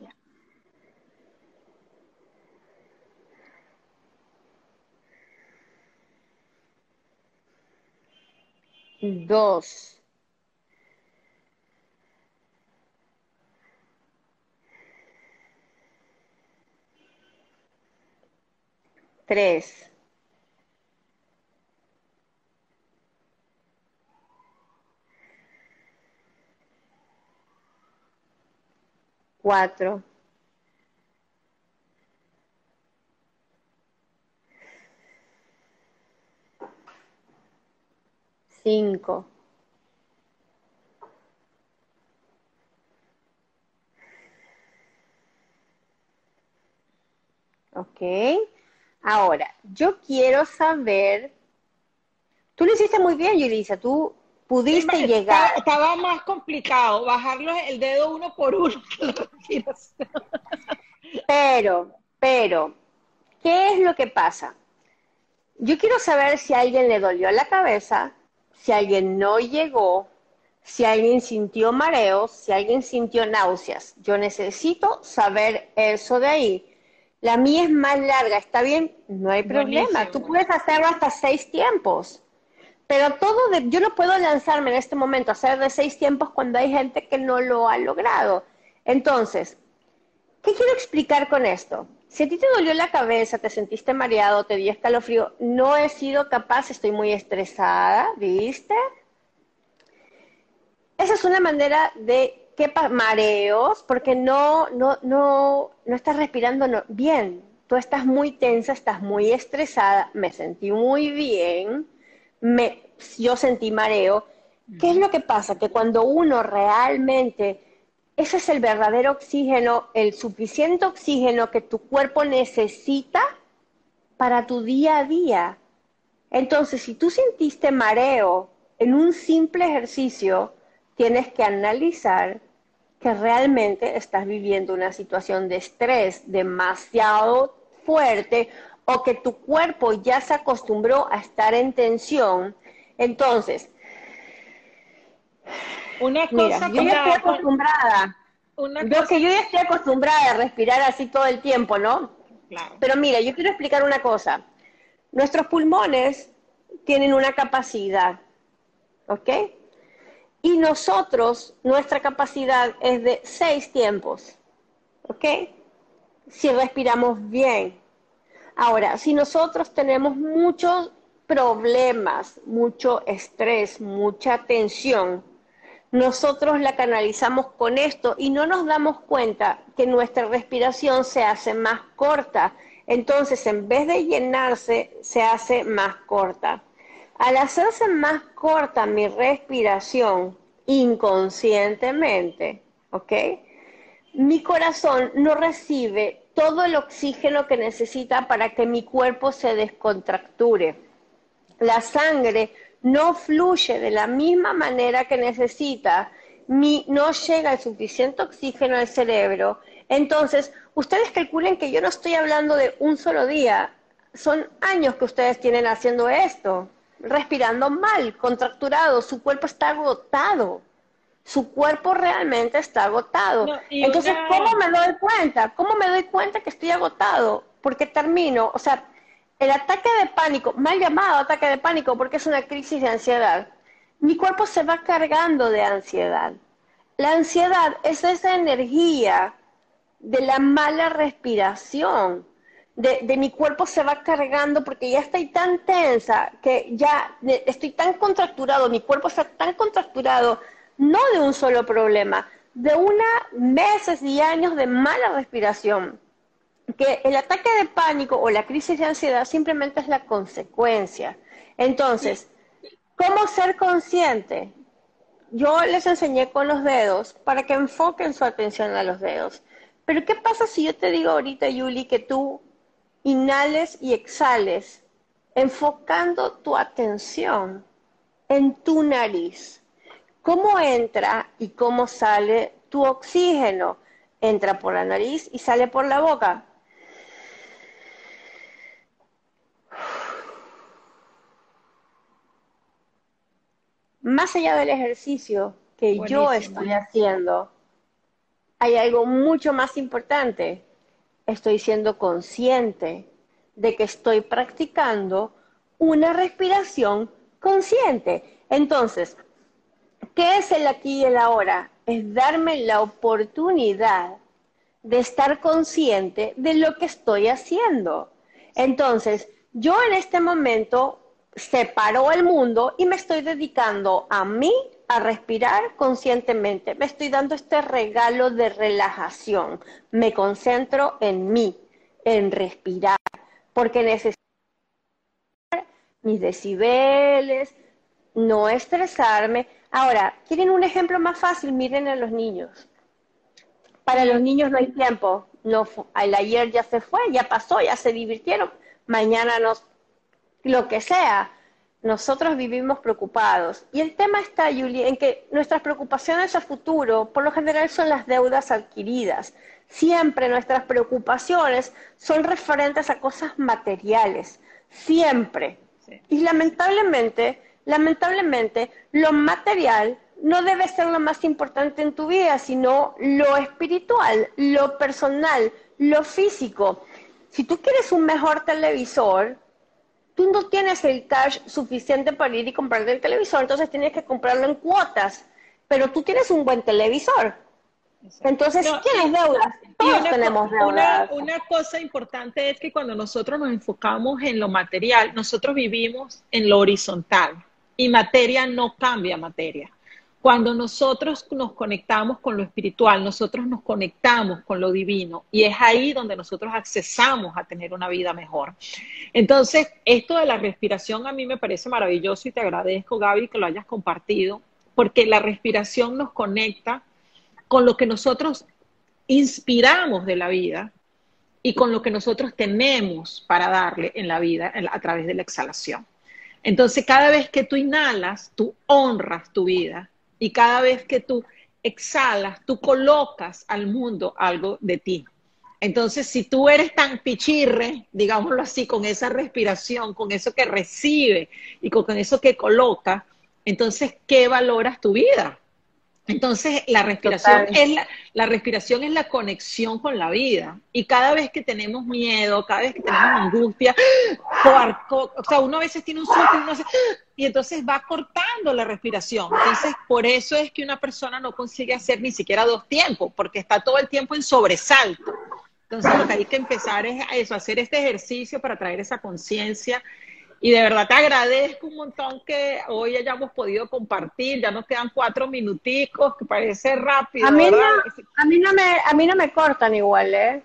dos, tres, cuatro, cinco, ¿Ok? Ahora, yo quiero saber, tú lo hiciste muy bien, Yulisa, tú pudiste llegar. Estaba, más complicado bajarlo el dedo uno por uno. pero, pero, ¿qué es lo que pasa? Yo quiero saber si a alguien le dolió la cabeza, si alguien no llegó, si alguien sintió mareos, si alguien sintió náuseas. Yo necesito saber eso de ahí. La mía es más larga, ¿está bien? No hay problema. Tú puedes hacerlo hasta seis tiempos. Pero todo, de, yo no puedo lanzarme en este momento a hacer de seis tiempos cuando hay gente que no lo ha logrado. Entonces, ¿qué quiero explicar con esto? Si a ti te dolió la cabeza, te sentiste mareado, te dio escalofrío, no he sido capaz, estoy muy estresada, ¿viste? Esa es una manera de que mareos, porque no, no, no, no estás respirando bien. Tú estás muy tensa, estás muy estresada, me sentí muy bien, me, yo sentí mareo. ¿Qué es lo que pasa? Que cuando uno realmente ese es el verdadero oxígeno, el suficiente oxígeno que tu cuerpo necesita para tu día a día. Entonces, si tú sentiste mareo en un simple ejercicio, tienes que analizar que realmente estás viviendo una situación de estrés demasiado fuerte o que tu cuerpo ya se acostumbró a estar en tensión. Entonces, una cosa yo ya estoy acostumbrada. Una que yo ya estoy acostumbrada a respirar así todo el tiempo, ¿no? Claro. Pero mira, yo quiero explicar una cosa. Nuestros pulmones tienen una capacidad, ¿ok? Y nosotros, nuestra capacidad es de seis tiempos, ¿ok? Si respiramos bien. Ahora, si nosotros tenemos muchos problemas, mucho estrés, mucha tensión, nosotros la canalizamos con esto y no nos damos cuenta que nuestra respiración se hace más corta. Entonces, en vez de llenarse, se hace más corta. Al hacerse más corta mi respiración inconscientemente, ¿ok? Mi corazón no recibe todo el oxígeno que necesita para que mi cuerpo se descontracture. La sangre no fluye de la misma manera que necesita, no llega el suficiente oxígeno al cerebro. Entonces, ustedes calculen que yo no estoy hablando de un solo día, son años que ustedes tienen haciendo esto, respirando mal, contracturado, su cuerpo está agotado. Su cuerpo realmente está agotado. Entonces, ¿cómo me doy cuenta? ¿Cómo me doy cuenta que estoy agotado? Porque termino, o sea, el ataque de pánico, mal llamado ataque de pánico porque es una crisis de ansiedad, mi cuerpo se va cargando de ansiedad. La ansiedad es esa energía de la mala respiración, de, mi cuerpo se va cargando porque ya estoy tan tensa que ya estoy tan contracturado, mi cuerpo está tan contracturado, no de un solo problema, de una meses y años de mala respiración. Que el ataque de pánico o la crisis de ansiedad simplemente es la consecuencia. Entonces, ¿cómo ser consciente? Yo les enseñé con los dedos para que enfoquen su atención a los dedos. Pero ¿qué pasa si yo te digo ahorita, Yuli, que tú inhales y exhales, enfocando tu atención en tu nariz. ¿Cómo entra y cómo sale tu oxígeno? Entra por la nariz y sale por la boca. Más allá del ejercicio que yo estoy haciendo, hay algo mucho más importante estoy siendo consciente de que estoy practicando una respiración consciente. Entonces, ¿qué es el aquí y el ahora? Es darme la oportunidad de estar consciente de lo que estoy haciendo. Entonces, yo en este momento separo el mundo y me estoy dedicando a mí a respirar conscientemente. Me estoy dando este regalo de relajación. Me concentro en mí, en respirar, porque necesito mis decibeles, no estresarme. Ahora, ¿quieren un ejemplo más fácil? Miren a los niños. Para los niños no hay tiempo. No, el ayer ya se fue, ya pasó, ya se divirtieron. Mañana nos, lo que sea nosotros vivimos preocupados. Y el tema está, Julie, en que nuestras preocupaciones a futuro, por lo general, son las deudas adquiridas. Siempre nuestras preocupaciones son referentes a cosas materiales. Siempre. Y lamentablemente, lamentablemente, lo material no debe ser lo más importante en tu vida, sino lo espiritual, lo personal, lo físico. Si tú quieres un mejor televisor, tú no tienes el cash suficiente para ir y comprarte el televisor, entonces tienes que comprarlo en cuotas, pero tú tienes un buen televisor. Entonces, ¿tienes deudas? Todos tenemos deudas. Una, cosa importante es que cuando nosotros nos enfocamos en lo material, nosotros vivimos en lo horizontal y materia no cambia materia. Cuando nosotros nos conectamos con lo espiritual, nosotros nos conectamos con lo divino y es ahí donde nosotros accesamos a tener una vida mejor. Entonces, esto de la respiración a mí me parece maravilloso y te agradezco, Gaby, que lo hayas compartido, porque la respiración nos conecta con lo que nosotros inspiramos de la vida y con lo que nosotros tenemos para darle en la vida a través de la exhalación. Entonces, cada vez que tú inhalas, tú honras tu vida y cada vez que tú exhalas, tú colocas al mundo algo de ti. Entonces, si tú eres tan pichirre, digámoslo así, con esa respiración, con eso que recibe y con eso que coloca, entonces, ¿qué valoras tu vida? Entonces, la respiración, es la, respiración es la conexión con la vida. Y cada vez que tenemos miedo, cada vez que tenemos angustia, o sea, uno a veces tiene un susto y, y entonces va cortando la respiración. Entonces, por eso es que una persona no consigue hacer ni siquiera dos tiempos, porque está todo el tiempo en sobresalto. Entonces, lo que hay que empezar es a eso, hacer este ejercicio para traer esa conciencia y de verdad te agradezco un montón que hoy hayamos podido compartir. Ya nos quedan cuatro minuticos, que parece rápido. A mí, no, a mí, no, me, a mí no me cortan igual, ¿eh?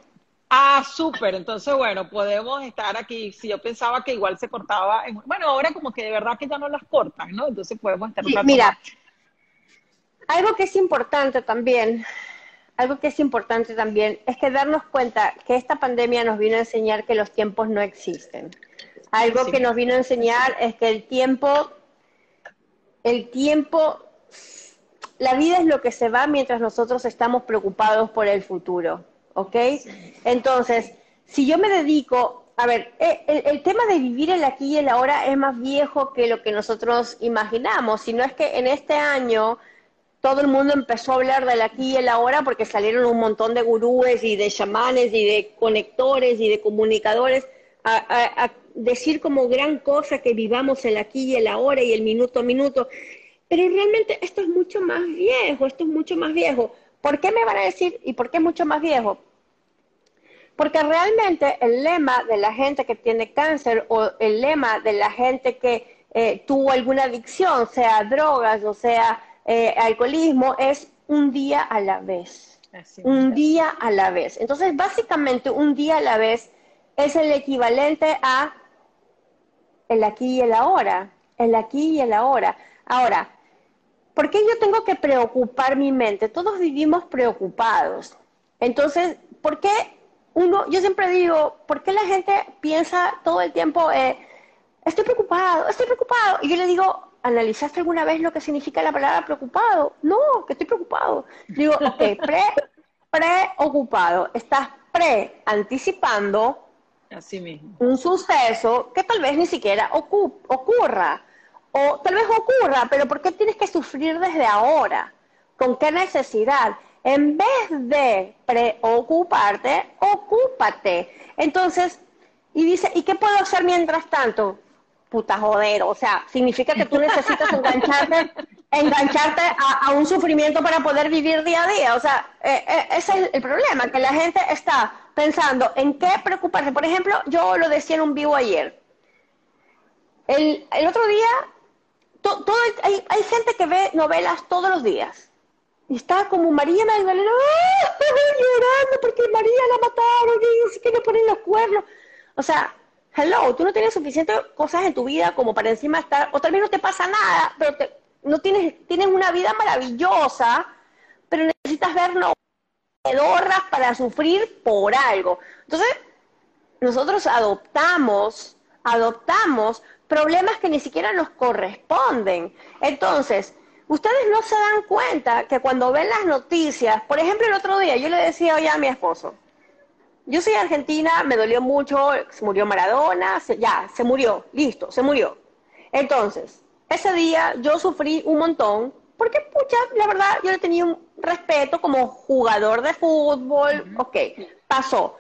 Ah, súper. Entonces, bueno, podemos estar aquí. Si yo pensaba que igual se cortaba. bueno, ahora como que de verdad que ya no las cortan, ¿no? Entonces podemos estar. mira, algo que es importante también, algo que es importante también es que darnos cuenta que esta pandemia nos vino a enseñar que los tiempos no existen. Algo que nos vino a enseñar es que el tiempo, el tiempo, la vida es lo que se va mientras nosotros estamos preocupados por el futuro, ¿ok? Entonces, si yo me dedico, a ver, eh, el, tema de vivir el aquí y el ahora es más viejo que lo que nosotros imaginamos, si no es que en este año todo el mundo empezó a hablar del aquí y el ahora porque salieron un montón de gurúes y de chamanes y de conectores y de comunicadores a, decir como gran cosa que vivamos el aquí y el ahora y el minuto a minuto. Pero realmente esto es mucho más viejo, esto es mucho más viejo. ¿Por qué me van a decir y por qué es mucho más viejo? Porque realmente el lema de la gente que tiene cáncer o el lema de la gente que eh, tuvo alguna adicción, sea drogas o sea eh, alcoholismo es un día a la vez. un día a la vez. Entonces, básicamente, un día a la vez es el equivalente a el aquí y el ahora. El aquí y el ahora. Ahora, ¿por qué yo tengo que preocupar mi mente? Todos vivimos preocupados. Entonces, ¿por qué uno, yo siempre digo, ¿por qué la gente piensa todo el tiempo, eh, estoy preocupado, estoy preocupado? Y yo le digo, ¿analizaste alguna vez lo que significa la palabra preocupado? No, que estoy preocupado. Digo, ok, pre, preocupado. Estás pre-anticipando un suceso que tal vez ni siquiera ocurra. O tal vez ocurra, pero ¿por qué tienes que sufrir desde ahora? ¿Con qué necesidad? En vez de preocuparte, ocúpate. Entonces, y dice, ¿y qué puedo hacer mientras tanto? puta joder, o sea, significa que tú necesitas engancharte, engancharte a, un sufrimiento para poder vivir día a día. O sea, eh, eh, ese es el problema, que la gente está pensando en qué preocuparse. Por ejemplo, yo lo decía en un vivo ayer. El, otro día, todo, hay, hay, gente que ve novelas todos los días. Y está como María Magdalena, ¡ah! llorando porque María la mataron y que le ponen los cuernos. O sea, hello, tú no tienes suficientes cosas en tu vida como para encima estar, o tal vez no te pasa nada, pero no tienes, tienes una vida maravillosa, pero necesitas verlo pedorras para sufrir por algo. Entonces, nosotros adoptamos, adoptamos problemas que ni siquiera nos corresponden. Entonces, ustedes no se dan cuenta que cuando ven las noticias, por ejemplo, el otro día yo le decía hoy a mi esposo, yo soy argentina, me dolió mucho, se murió Maradona, ya, se murió, listo, se murió. Entonces, ese día yo sufrí un montón, porque, pucha, la verdad, yo le tenía un respeto como jugador de fútbol, ok, pasó.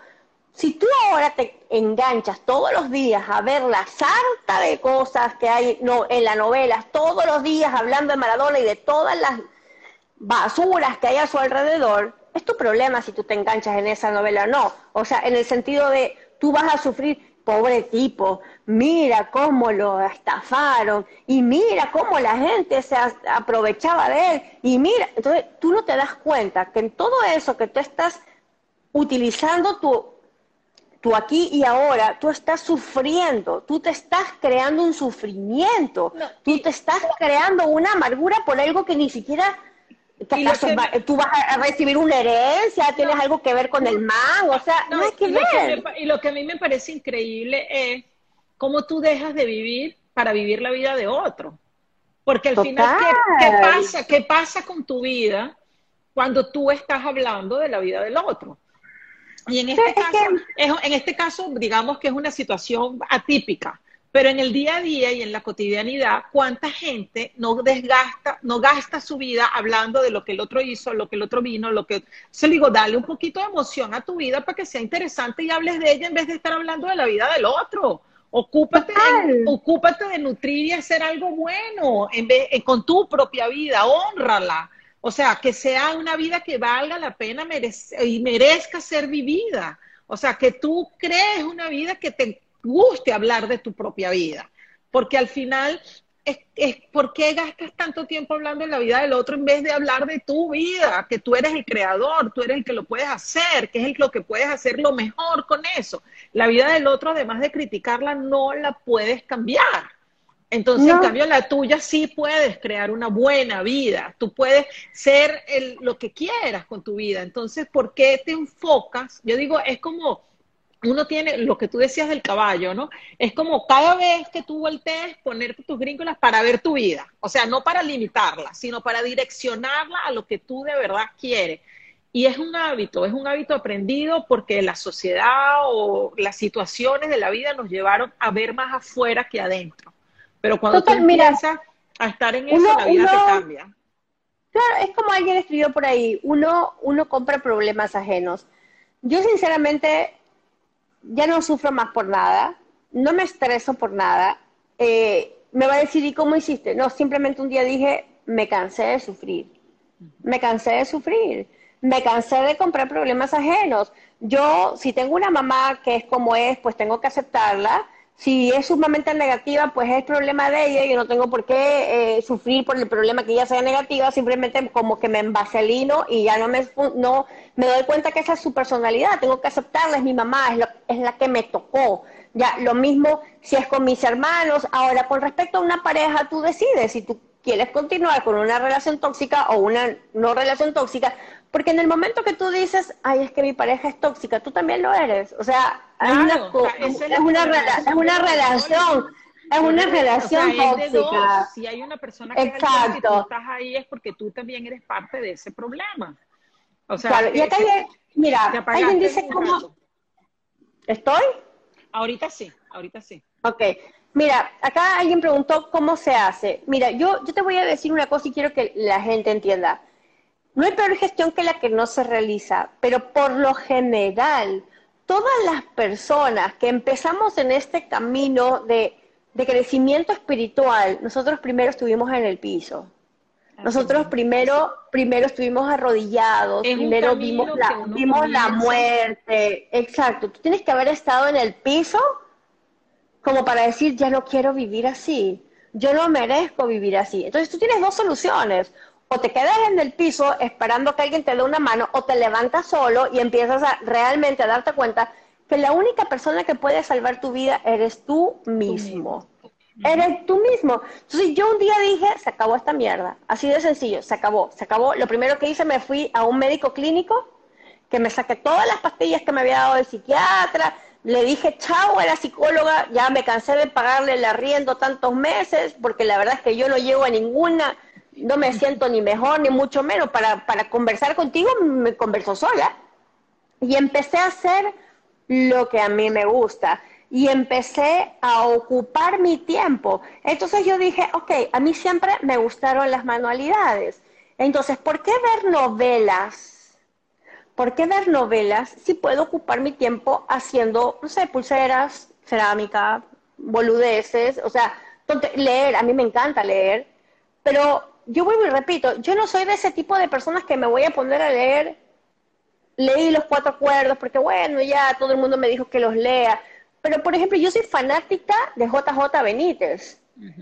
Si tú ahora te enganchas todos los días a ver la sarta de cosas que hay no, en las novelas, todos los días hablando de Maradona y de todas las basuras que hay a su alrededor, es tu problema si tú te enganchas en esa novela o no. O sea, en el sentido de tú vas a sufrir, pobre tipo, mira cómo lo estafaron y mira cómo la gente se aprovechaba de él y mira, entonces tú no te das cuenta que en todo eso que tú estás utilizando tu, tu aquí y ahora, tú estás sufriendo, tú te estás creando un sufrimiento, tú te estás creando una amargura por algo que ni siquiera tú vas a recibir una herencia, tienes algo que ver con el man, o sea, no, hay que ver. y lo que a mí me parece increíble es cómo tú dejas de vivir para vivir la vida de otro. Porque al final, ¿qué, pasa? ¿qué pasa con tu vida cuando tú estás hablando de la vida del otro? Y en este, caso, en este caso, digamos que es una situación atípica. Pero en el día a día y en la cotidianidad, ¿cuánta gente no desgasta, no gasta su vida hablando de lo que el otro hizo, lo que el otro vino, lo que... Se digo, dale un poquito de emoción a tu vida para que sea interesante y hables de ella en vez de estar hablando de la vida del otro. Ocúpate, ocúpate de nutrir y hacer algo bueno en vez, con tu propia vida, honrala. O sea, que sea una vida que valga la pena y merezca ser vivida. O sea, que tú crees una vida que te guste hablar de tu propia vida, porque al final es, es por qué gastas tanto tiempo hablando de la vida del otro en vez de hablar de tu vida, que tú eres el creador, tú eres el que lo puedes hacer, que es el, lo que puedes hacer lo mejor con eso. La vida del otro, además de criticarla, no la puedes cambiar. Entonces, en cambio, la tuya sí puedes crear una buena vida. Tú puedes ser el, lo que quieras con tu vida. Entonces, ¿por qué te enfocas? Yo digo, es como uno tiene lo que tú decías del caballo, ¿no? Es como cada vez que tú voltees, ponerte tus gringolas para ver tu vida. O sea, no para limitarla, sino para direccionarla a lo que tú de verdad quieres. Y es un hábito, es un hábito aprendido porque la sociedad o las situaciones de la vida nos llevaron a ver más afuera que adentro. Pero cuando tú empiezas a estar en eso, la vida te cambia. Claro, es como alguien escribió por ahí, uno, uno compra problemas ajenos. Yo sinceramente ya no sufro más por nada, no me estreso por nada. Eh, me va a decir, ¿y cómo hiciste? No, simplemente un día dije, me cansé de sufrir. Me cansé de sufrir. Me cansé de comprar problemas ajenos. Yo, si tengo una mamá que es como es, pues tengo que aceptarla si es sumamente negativa, pues es problema de ella, yo no tengo por qué eh, sufrir por el problema que ella sea negativa, simplemente como que me envaselino y ya no me, no, me doy cuenta que esa es su personalidad, tengo que aceptarla, es mi mamá, es, es la que me tocó. Ya, lo mismo si es con mis hermanos. Ahora, con respecto a una pareja, tú decides si tú quieres continuar con una relación tóxica o una no relación tóxica, porque en el momento que tú dices, ay, es que mi pareja es tóxica, tú también lo eres. O sea, es, una, es, una, relación, es una relación tóxica. Si hay una persona que Exacto. Es tú estás ahí es porque tú también eres parte de ese problema. O sea, claro. y acá hay, mira, alguien dice cómo... ¿Estoy? Ahorita sí, ahorita sí. Ok. Mira, acá alguien preguntó cómo se hace. Mira, yo, yo te voy a decir una cosa y quiero que la gente entienda. No hay peor gestión que la que no se realiza, pero por lo general, todas las personas que empezamos en este camino de, crecimiento espiritual, nosotros primero estuvimos en el piso. Nosotros primero, primero estuvimos arrodillados, primero vimos la, vimos la muerte. Exacto. Tú tienes que haber estado en el piso como para decir, ya no quiero vivir así. Yo no merezco vivir así. Entonces tú tienes dos soluciones o te quedas en el piso esperando que alguien te dé una mano o te levantas solo y empiezas a realmente a darte cuenta que la única persona que puede salvar tu vida eres tú mismo. Eres tú mismo. Entonces yo un día dije, se acabó esta mierda. Así de sencillo, se acabó, se acabó. Lo primero que hice, me fui a un médico clínico que me saqué todas las pastillas que me había dado el psiquiatra. Le dije, chao a la psicóloga, ya me cansé de pagarle el arriendo tantos meses, porque la verdad es que yo no llego a ninguna no me siento ni mejor ni mucho menos. Para, para conversar contigo me converso sola. Y empecé a hacer lo que a mí me gusta. Y empecé a ocupar mi tiempo. Entonces yo dije, ok, a mí siempre me gustaron las manualidades. Entonces, ¿por qué ver novelas? ¿Por qué ver novelas si puedo ocupar mi tiempo haciendo, no sé, pulseras, cerámica, boludeces? O sea, leer, a mí me encanta leer, pero yo vuelvo y repito, yo no soy de ese tipo de personas que me voy a poner a leer, leí los cuatro acuerdos, porque bueno, ya todo el mundo me dijo que los lea. Pero, por ejemplo, yo soy fanática de JJ Benítez.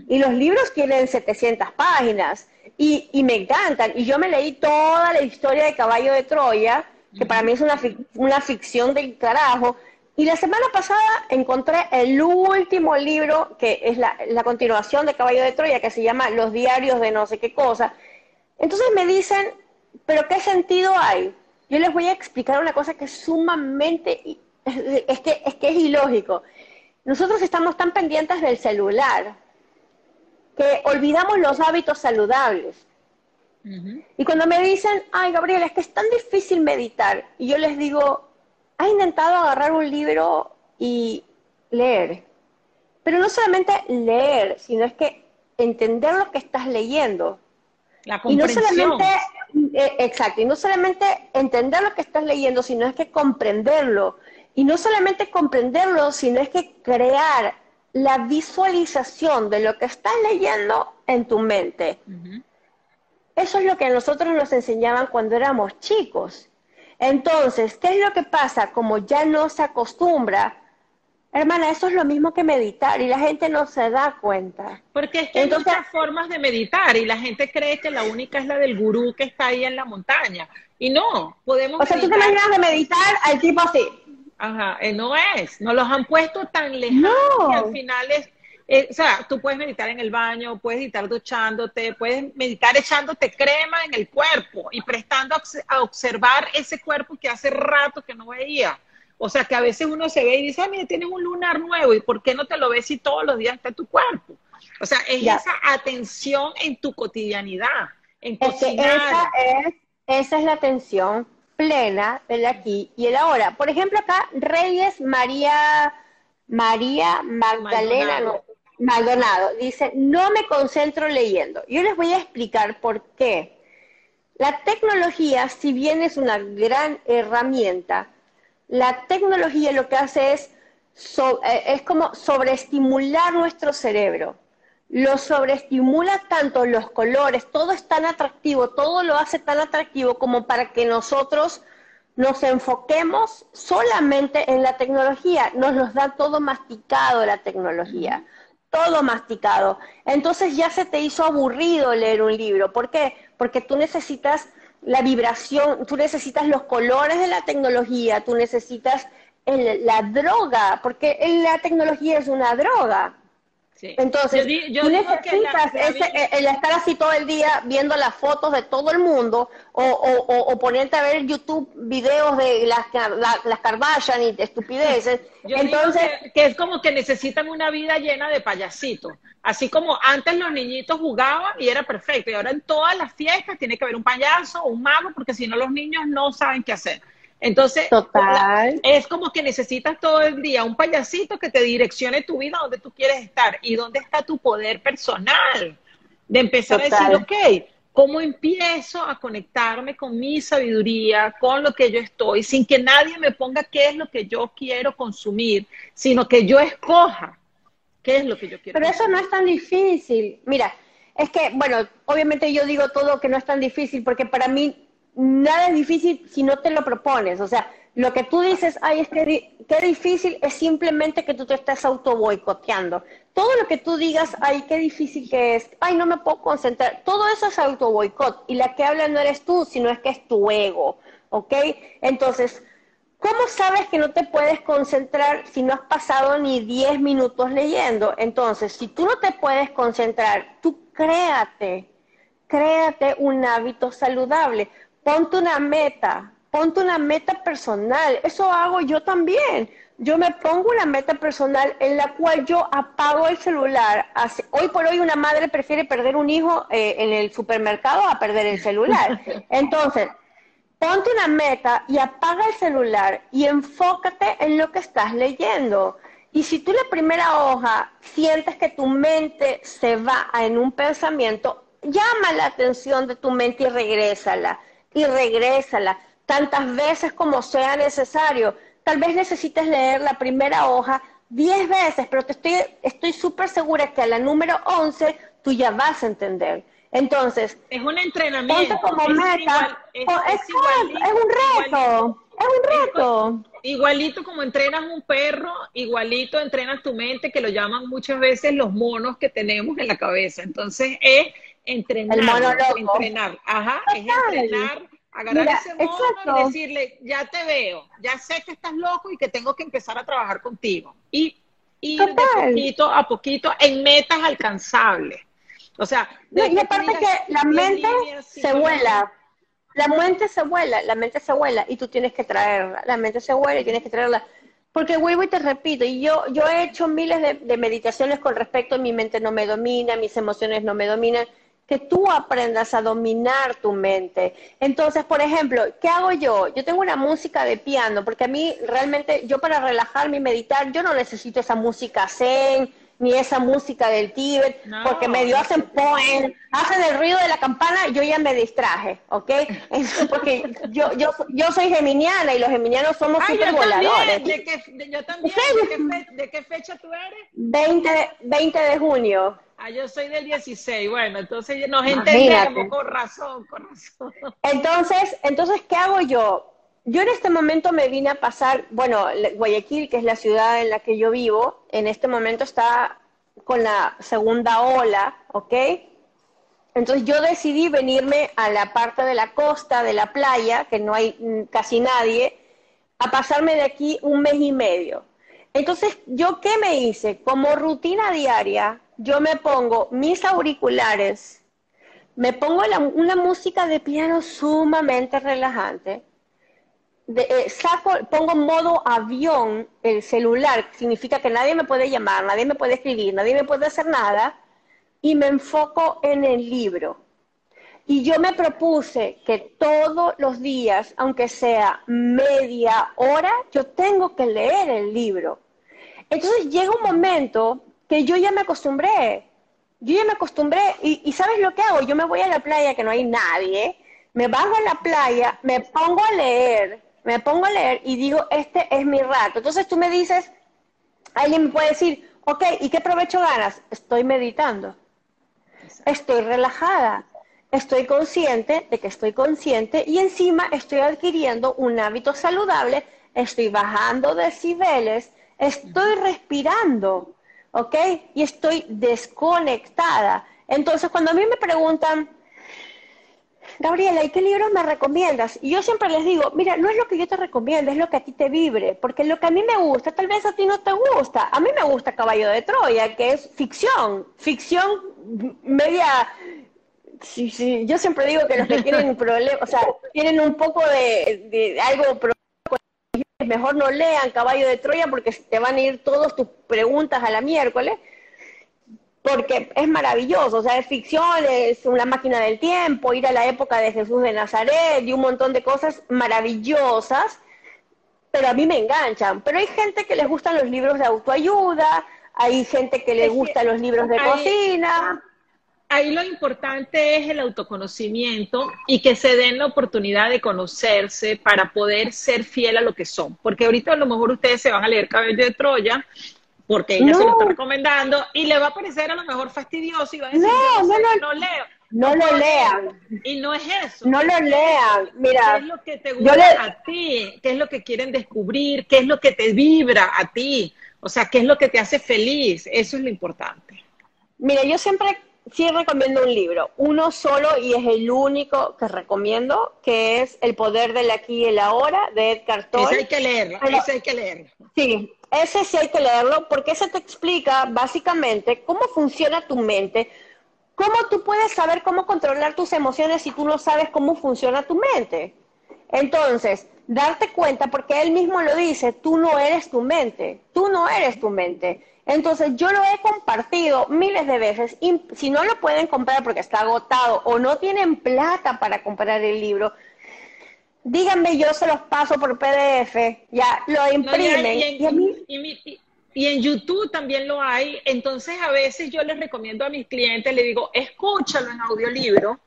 Y los libros tienen 700 páginas. Y, y, me encantan. Y yo me leí toda la historia de Caballo de Troya, que para mí es una, una ficción del carajo. Y la semana pasada encontré el último libro, que es la, continuación de Caballo de Troya, que se llama Los diarios de no sé qué cosa. Entonces me dicen, ¿pero qué sentido hay? Yo les voy a explicar una cosa que es sumamente, es que es, que es ilógico. Nosotros estamos tan pendientes del celular que olvidamos los hábitos saludables. Y cuando me dicen, ay, Gabriela, es que es tan difícil meditar, y yo les digo, has intentado agarrar un libro y leer. Pero no solamente leer, sino es que entender lo que estás leyendo. La comprensión. Y no solamente, eh, exacto, y no solamente entender lo que estás leyendo, sino es que comprenderlo. Y no solamente comprenderlo, sino es que crear la visualización de lo que estás leyendo en tu mente. Eso es lo que a nosotros nos enseñaban cuando éramos chicos. Entonces, ¿qué es lo que pasa? Como ya no se acostumbra, Hermana, eso es lo mismo que meditar y la gente no se da cuenta. Porque es que hay muchas formas de meditar y la gente cree que la única es la del gurú que está ahí en la montaña. Y no, podemos. O sea, tú te imaginas de meditar al tipo así. Ajá, eh, no es. Nos los han puesto tan lejanos que al final es. Eh, o sea, tú puedes meditar en el baño, puedes meditar duchándote, puedes meditar echándote crema en el cuerpo y prestando a observar ese cuerpo que hace rato que no veía. O sea, que a veces uno se ve y dice, ah, mira, tienes un lunar nuevo, ¿y por qué no te lo ves si todos los días está tu cuerpo? O sea, es esa atención en tu cotidianidad, en esa es, esa es la atención plena del aquí y el ahora. Por ejemplo, acá Reyes María, María Magdalena Maldonado. Maldonado dice, no me concentro leyendo. Yo les voy a explicar por qué. La tecnología, si bien es una gran herramienta, la tecnología lo que hace es, eh, es como sobreestimular nuestro cerebro. Lo sobreestimula tanto los colores, todo es tan atractivo, todo lo hace tan atractivo como para que nosotros nos enfoquemos solamente en la tecnología. Nos los da todo masticado la tecnología, todo masticado. Entonces ya se te hizo aburrido leer un libro. ¿Por qué? Porque tú necesitas la vibración, tú necesitas los colores de la tecnología, tú necesitas la droga, porque la tecnología es una droga. Entonces, tú necesitas el estar así todo el día viendo las fotos de todo el mundo o, o, ponerte a ver YouTube videos de las, las Kardashian y estupideces. Entonces, que, es como que necesitan una vida llena de payasitos. Así como antes los niñitos jugaban y era perfecto, y ahora en todas las fiestas tiene que haber un payaso o un mago, porque si no los niños no saben qué hacer. Entonces, es como que necesitas todo el día un payasito que te direccione tu vida donde tú quieres estar y dónde está tu poder personal. De empezar a decir, ok, ¿cómo empiezo a conectarme con mi sabiduría, con lo que yo estoy, sin que nadie me ponga qué es lo que yo quiero consumir, sino que yo escoja qué es lo que yo quiero Pero eso no es tan difícil. Mira, es que, bueno, obviamente yo digo todo que no es tan difícil porque para mí nada es difícil si no te lo propones. O sea, lo que tú dices, ay, es que qué difícil, es simplemente que tú te estás auto boicoteando. Todo lo que tú digas, ay, qué difícil que es, ay, no me puedo concentrar, todo eso es auto boicot. Y la que habla no eres tú, sino es que es tu ego, ¿ok? Entonces, ¿cómo sabes que no te puedes concentrar si no has pasado ni 10 minutos leyendo? Entonces, si tú no te puedes concentrar, tú créate, créate un hábito saludable ponte una meta, ponte una meta personal. Eso hago yo también. Yo me pongo una meta personal en la cual yo apago el celular. Hoy por hoy una madre prefiere perder un hijo eh, en el supermercado a perder el celular. Entonces, ponte una meta y apaga el celular y enfócate en lo que estás leyendo. Y si tú la primera hoja sientes que tu mente se va en un pensamiento, llama la atención de tu mente y regrésala y regrésala tantas veces como sea necesario. Tal vez necesites leer la primera hoja diez veces, pero te estoy estoy súper segura que a la número once tú ya vas a entender. Entonces, es un entrenamiento. como meta. es, un reto. Es un reto. Igualito como entrenas un perro, igualito entrenas tu mente, que lo llaman muchas veces los monos que tenemos en la cabeza. Entonces, es entrenar. El entrenar. Ajá, es entrenar, agarrar ese mono y decirle, ya te veo, ya sé que estás loco y que tengo que empezar a trabajar contigo. Y ir de poquito a poquito en metas alcanzables. O sea, y aparte que la mente se vuela. La mente se vuela, la mente se vuela y tú tienes que traerla. La mente se vuela y tienes que traerla. Porque vuelvo y te repito, y yo, yo he hecho miles de, de meditaciones con respecto a mi mente no me domina, mis emociones no me dominan que tú aprendas a dominar tu mente. Entonces, por ejemplo, ¿qué hago yo? Yo tengo una música de piano, porque a mí realmente, yo para relajarme y meditar, yo no necesito esa música zen, ni esa música del Tíbet, porque medio hacen poem, hacen el ruido de la campana, yo ya me distraje, ¿ok? porque yo, yo, yo soy geminiana y los geminianos somos super voladores. ¿De qué, yo también. ¿De qué, fecha tú eres? 20, 20 de junio. Ah, yo soy del 16, bueno, entonces nos entendemos con razón, con razón. Entonces, entonces, ¿qué hago yo? yo en este momento me vine a pasar, bueno, Guayaquil, que es la ciudad en la que yo vivo, en este momento está con la segunda ola, ¿ok? Entonces yo decidí venirme a la parte de la costa, de la playa, que no hay mm, casi nadie, a pasarme de aquí un mes y medio. Entonces, ¿yo qué me hice? Como rutina diaria, yo me pongo mis auriculares, me pongo una música de piano sumamente relajante, eh, saco, pongo modo avión el celular, significa que nadie me puede llamar, nadie me puede escribir, nadie me puede hacer nada, y me enfoco en el libro. Y yo me propuse que todos los días, aunque sea media hora, yo tengo que leer el libro. Entonces llega un momento que yo ya me acostumbré. Yo ya me acostumbré y, y ¿sabes lo que hago? Yo me voy a la playa que no hay nadie, me bajo a la playa, me pongo a leer me pongo a leer y digo, este es mi rato. Entonces tú me dices, alguien me puede decir, ok, ¿y qué provecho ganas? Estoy meditando, estoy relajada, estoy consciente de que estoy consciente y encima estoy adquiriendo un hábito saludable, estoy bajando decibeles, estoy respirando, ¿ok? Y estoy desconectada. Entonces, cuando a mí me preguntan, Gabriela, ¿y qué libros me recomiendas? Y yo siempre les digo, mira, no es lo que yo te recomiendo, es lo que a ti te vibre, porque lo que a mí me gusta, tal vez a ti no te gusta. A mí me gusta Caballo de Troya, que es ficción, ficción media... Sí, sí. Yo siempre digo que los que tienen problemas, o sea, tienen un poco de, de algo mejor no lean Caballo de Troya porque te van a ir todas tus preguntas a la miércoles porque es maravilloso, o sea, es ficción, es una máquina del tiempo, ir a la época de Jesús de Nazaret y un montón de cosas maravillosas, pero a mí me enganchan. Pero hay gente que les gustan los libros de autoayuda, hay gente que le gustan los libros de cocina. Ahí lo importante es el autoconocimiento y que se den la oportunidad de conocerse para poder ser fiel a lo que son. Porque ahorita a lo mejor ustedes se van a leer Cabello de Troya porque ella se lo está recomendando y le va a parecer a lo mejor fastidioso y va a decir, no, no, no, leo. No, lo lean. Y no es eso. No lo lean. Mira. ¿Qué es lo que te gusta a ti? ¿Qué es lo que quieren descubrir? ¿Qué es lo que te vibra a ti? O sea, ¿qué es lo que te hace feliz? Eso es lo importante. Mira, yo siempre sí recomiendo un libro, uno solo y es el único que recomiendo, que es El poder del aquí y el ahora de Edgar Tolle. Ese hay que leerlo, ese hay que leerlo. Sí, ese sí hay que leerlo porque ese te explica básicamente cómo funciona tu mente, cómo tú puedes saber cómo controlar tus emociones si tú no sabes cómo funciona tu mente. Entonces, darte cuenta, porque él mismo lo dice, tú no eres tu mente, tú no eres tu mente. Entonces, yo lo he compartido miles de veces y si no lo pueden comprar porque está agotado o no tienen plata para comprar el libro, díganme, yo se los paso por PDF, ya lo imprimen. y, en, YouTube también lo hay, entonces a veces yo les recomiendo a mis clientes, les digo, escúchalo en audiolibro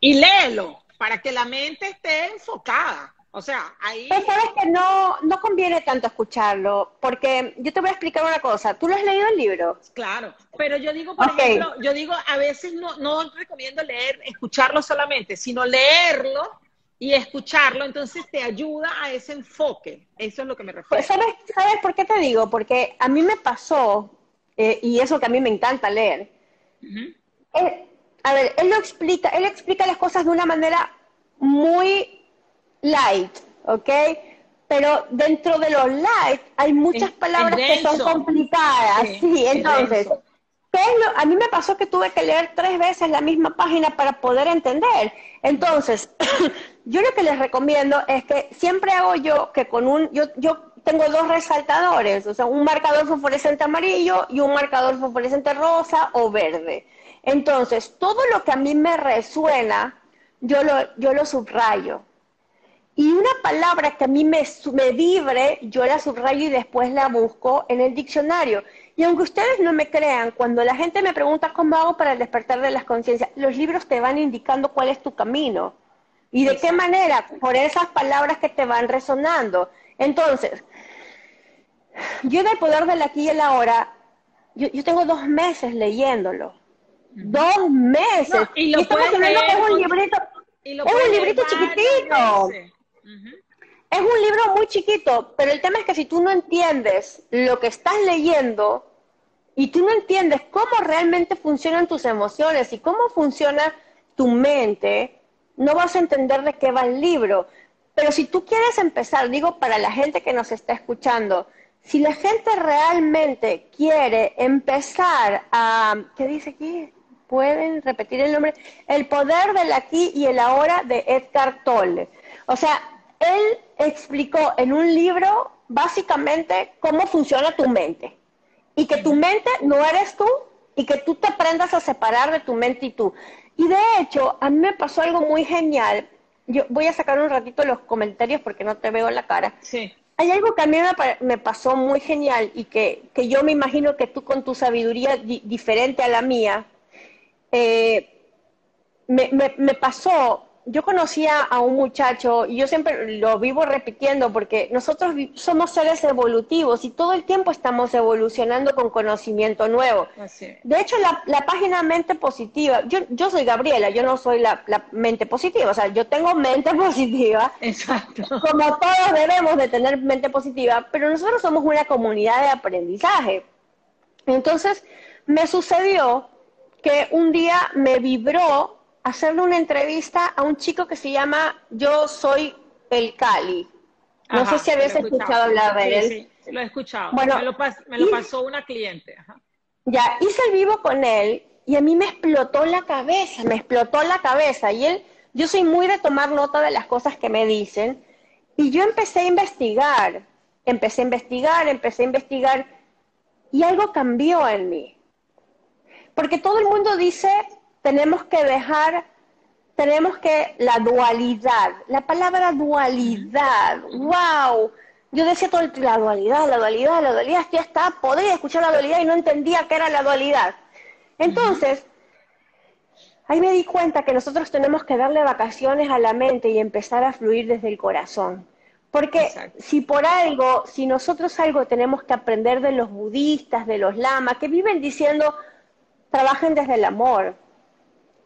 y léelo para que la mente esté enfocada. O sea, ahí... Pero sabes que no, no conviene tanto escucharlo, porque yo te voy a explicar una cosa. ¿Tú lo has leído el libro? Claro, pero yo digo, por ejemplo, yo digo, a veces no, no recomiendo leer, escucharlo solamente, sino leerlo y escucharlo, entonces te ayuda a ese enfoque. Eso es lo que me refiero. ¿Sabes, ¿sabes por qué te digo? Porque a mí me pasó, eh, y eso que a mí me encanta leer. A ver, él lo explica, él explica las cosas de una manera muy light, ¿ok? Pero dentro de los light hay muchas palabras que son complicadas, sí, entonces a mí me pasó que tuve que leer tres veces la misma página para poder entender. Entonces, yo lo que les recomiendo es que siempre hago yo que con un, yo, yo tengo dos resaltadores, o sea, un marcador fosforescente amarillo y un marcador fosforescente rosa o verde. Entonces, todo lo que a mí me resuena, yo lo, yo lo subrayo. Y una palabra que a mí me, me vibre, yo la subrayo y después la busco en el diccionario. Y aunque ustedes no me crean, cuando la gente me pregunta cómo hago para el despertar de las conciencias, los libros te van indicando cuál es tu camino. ¿Y de qué manera? Por esas palabras que te van resonando. Entonces, yo en el poder del aquí y el ahora, yo, tengo dos meses leyéndolo. Dos meses. y, lo estamos hablando que es un librito, es un librito chiquitito. es un libro muy chiquito, pero el tema es que si tú no entiendes lo que estás leyendo y tú no entiendes cómo realmente funcionan tus emociones y cómo funciona tu mente, no vas a entender de qué va el libro. Pero si tú quieres empezar, digo para la gente que nos está escuchando, si la gente realmente quiere empezar a, ¿qué dice aquí? ¿Pueden repetir el nombre? El poder del aquí y el ahora de Edgar Tolle. O sea, él explicó en un libro básicamente cómo funciona tu mente y que tu mente no eres tú y que tú te aprendas a separar de tu mente y tú. Y de hecho, a mí me pasó algo muy genial. Yo voy a sacar un ratito los comentarios porque no te veo la cara. Sí. Hay algo que a mí me, pasó muy genial y que, yo me imagino que tú con tu sabiduría diferente a la mía, eh, me, me pasó yo conocía a un muchacho, y yo siempre lo vivo repitiendo, porque nosotros somos seres evolutivos y todo el tiempo estamos evolucionando con conocimiento nuevo. De hecho, la, página Mente Positiva, yo, yo soy Gabriela, yo no soy la, mente positiva, o sea, yo tengo mente positiva. Exacto. Como todos debemos de tener mente positiva, pero nosotros somos una comunidad de aprendizaje. Entonces, me sucedió que un día me vibró hacerle una entrevista a un chico que se llama Yo Soy el Cali. No sé si habías escuchado, hablar de él. Sí, sí, lo he escuchado. Bueno, me lo, pasó una cliente. Ya, hice el vivo con él y a mí me explotó la cabeza, me explotó la cabeza. Y él, yo soy muy de tomar nota de las cosas que me dicen. Y yo empecé a investigar, empecé a investigar, empecé a investigar. Y algo cambió en mí. Porque todo el mundo dice tenemos que dejar, tenemos que la dualidad, la palabra dualidad, wow. Yo decía todo el la dualidad, la dualidad, la dualidad, ya está, podría escuchar la dualidad y no entendía qué era la dualidad. Entonces, ahí me di cuenta que nosotros tenemos que darle vacaciones a la mente y empezar a fluir desde el corazón. Porque si por algo, si nosotros algo tenemos que aprender de los budistas, de los lamas, que viven diciendo, trabajen desde el amor,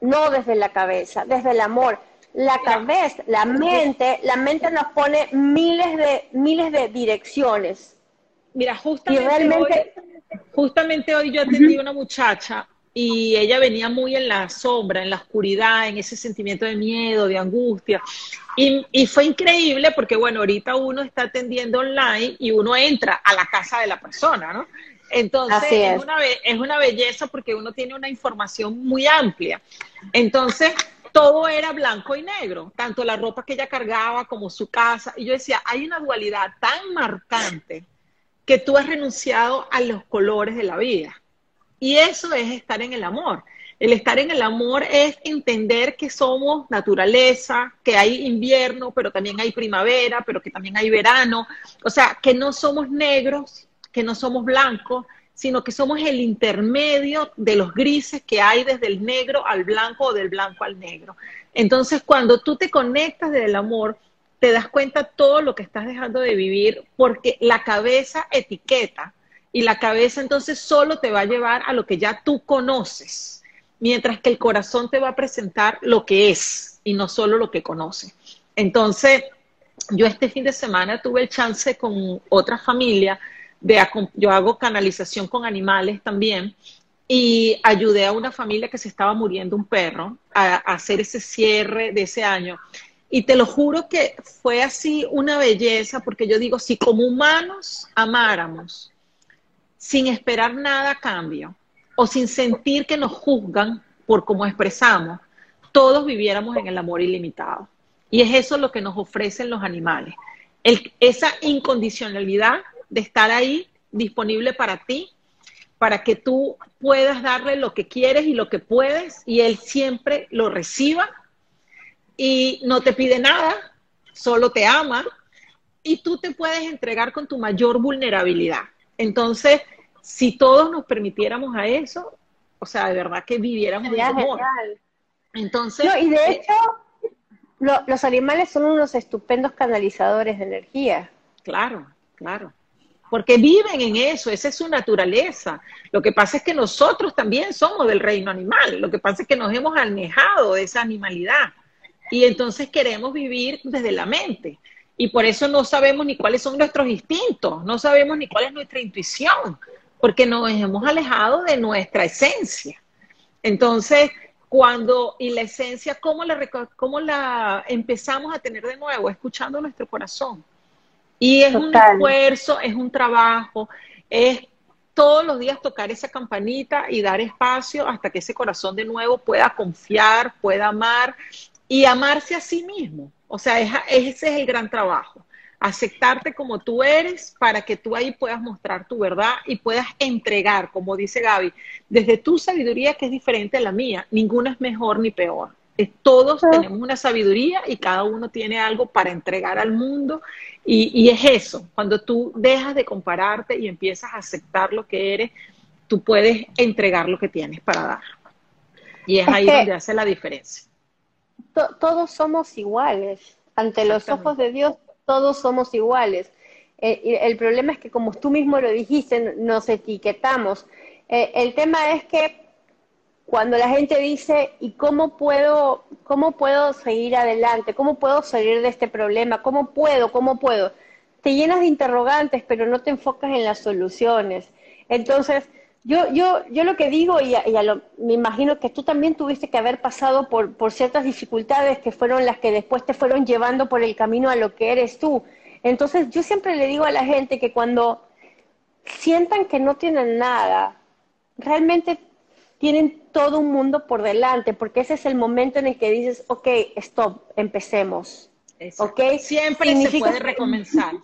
no desde la cabeza, desde el amor. La cabeza, la mente, la mente nos pone miles de, miles de direcciones. Mira, justamente, hoy, justamente hoy yo atendí a una muchacha y ella venía muy en la sombra, en la oscuridad, en ese sentimiento de miedo, de angustia. Y, y, fue increíble porque, bueno, ahorita uno está atendiendo online y uno entra a la casa de la persona, ¿no? Entonces, es. una, es una belleza porque uno tiene una información muy amplia. Entonces, todo era blanco y negro, tanto la ropa que ella cargaba como su casa. Y yo decía, hay una dualidad tan marcante que tú has renunciado a los colores de la vida. Y eso es estar en el amor. El estar en el amor es entender que somos naturaleza, que hay invierno, pero también hay primavera, pero que también hay verano. O sea, que no somos negros que no somos blancos, sino que somos el intermedio de los grises que hay desde el negro al blanco o del blanco al negro. Entonces, cuando tú te conectas desde el amor, te das cuenta todo lo que estás dejando de vivir, porque la cabeza etiqueta y la cabeza entonces solo te va a llevar a lo que ya tú conoces, mientras que el corazón te va a presentar lo que es y no solo lo que conoce. Entonces, yo este fin de semana tuve el chance con otra familia yo hago canalización con animales también y ayudé a una familia que se estaba muriendo un perro a, hacer ese cierre de ese año. Y te lo juro que fue así una belleza, porque yo digo, si como humanos amáramos sin esperar nada a cambio o sin sentir que nos juzgan por cómo expresamos, todos viviéramos en el amor ilimitado. Y es eso lo que nos ofrecen los animales. esa incondicionalidad de estar ahí disponible para ti, para que tú puedas darle lo que quieres y lo que puedes y él siempre lo reciba y no te pide nada, solo te ama y tú te puedes entregar con tu mayor vulnerabilidad. Entonces, si todos nos permitiéramos a eso, o sea, de verdad que viviéramos en amor. Entonces, y de eh, hecho, los animales son unos estupendos canalizadores de energía. Claro, claro porque viven en eso, esa es su naturaleza. Lo que pasa es que nosotros también somos del reino animal, lo que pasa es que nos hemos alejado de esa animalidad y entonces queremos vivir desde la mente. Y por eso no sabemos ni cuáles son nuestros instintos, no sabemos ni cuál es nuestra intuición, porque nos hemos alejado de nuestra esencia. Entonces, cuando, y la esencia, ¿cómo la, cómo la empezamos a tener de nuevo? Escuchando nuestro corazón. Y es un esfuerzo, es un trabajo, es todos los días tocar esa campanita y dar espacio hasta que ese corazón de nuevo pueda confiar, pueda amar y amarse a sí mismo. O sea, ese es el gran trabajo. Aceptarte como tú eres para que tú ahí puedas mostrar tu verdad y puedas entregar, como dice Gaby, desde tu sabiduría que es diferente a la mía. Ninguna es mejor ni peor. Todos tenemos una sabiduría y cada uno tiene algo para entregar al mundo. Y, es eso, cuando tú dejas de compararte y empiezas a aceptar lo que eres, tú puedes entregar lo que tienes para dar. Y es, ahí donde hace la diferencia. todos somos iguales. Ante los ojos de Dios, todos somos iguales. Eh, el problema es que, como tú mismo lo dijiste, nos etiquetamos. Eh, el tema es que cuando la gente dice, ¿y cómo puedo, cómo puedo seguir adelante? ¿Cómo puedo salir de este problema? ¿Cómo puedo? ¿Cómo puedo? Te llenas de interrogantes, pero no te enfocas en las soluciones. Entonces, yo, yo, yo lo que digo, y, me imagino que tú también tuviste que haber pasado por, por ciertas dificultades que fueron las que después te fueron llevando por el camino a lo que eres tú. Entonces, yo siempre le digo a la gente que cuando sientan que no tienen nada, realmente tienen todo un mundo por delante, porque ese es el momento en el que dices, ok, stop, empecemos. ¿Okay? Siempre se puede recomenzar.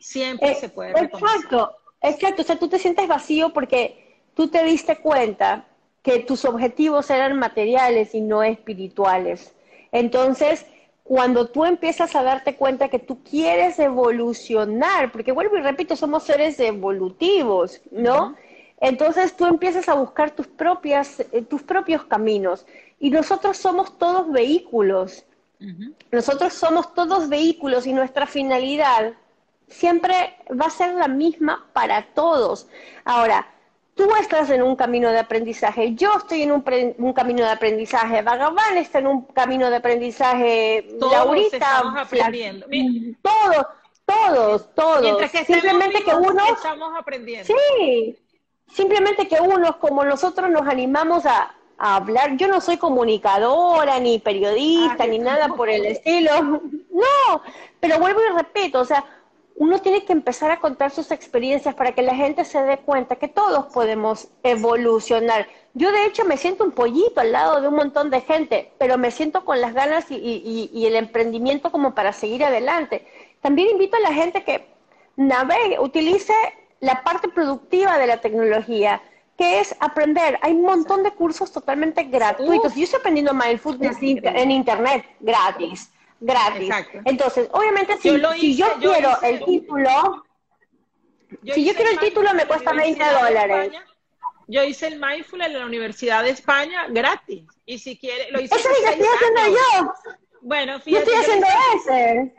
Siempre eh, se puede recomenzar. Exacto, exacto. O sea, tú te sientes vacío porque tú te diste cuenta que tus objetivos eran materiales y no espirituales. Entonces, cuando tú empiezas a darte cuenta que tú quieres evolucionar, porque vuelvo y repito, somos seres evolutivos, ¿no? Entonces tú empiezas a buscar tus, propias, eh, tus propios caminos. Y nosotros somos todos vehículos. Nosotros somos todos vehículos y nuestra finalidad siempre va a ser la misma para todos. Ahora, tú estás en un camino de aprendizaje, yo estoy en un, camino de aprendizaje, Vagabán está en un camino de aprendizaje, todos Laurita, estamos aprendiendo. todos, todos, todos. Simplemente que uno estamos aprendiendo. Sí, Simplemente que unos como nosotros nos animamos a, hablar. Yo no soy comunicadora, ni periodista, ah, ni nada por el estilo. No, pero vuelvo y repito, o sea, uno tiene que empezar a contar sus experiencias para que la gente se dé cuenta que todos podemos evolucionar. Yo de hecho me siento un pollito al lado de un montón de gente, pero me siento con las ganas y, y el emprendimiento como para seguir adelante. También invito a la gente que navegue, utilice la parte productiva de la tecnología, que es aprender. Hay un montón de cursos totalmente gratuitos. Yo estoy aprendiendo mindfulness en internet, gratis, gratis. Entonces, obviamente, si yo, quiero el título, si yo quiero el título, me cuesta 20 dólares. Yo hice el mindfulness en la Universidad de España gratis. Y si quiere, lo hice. Eso es lo estoy haciendo yo. Bueno, fíjate. Yo estoy haciendo ese.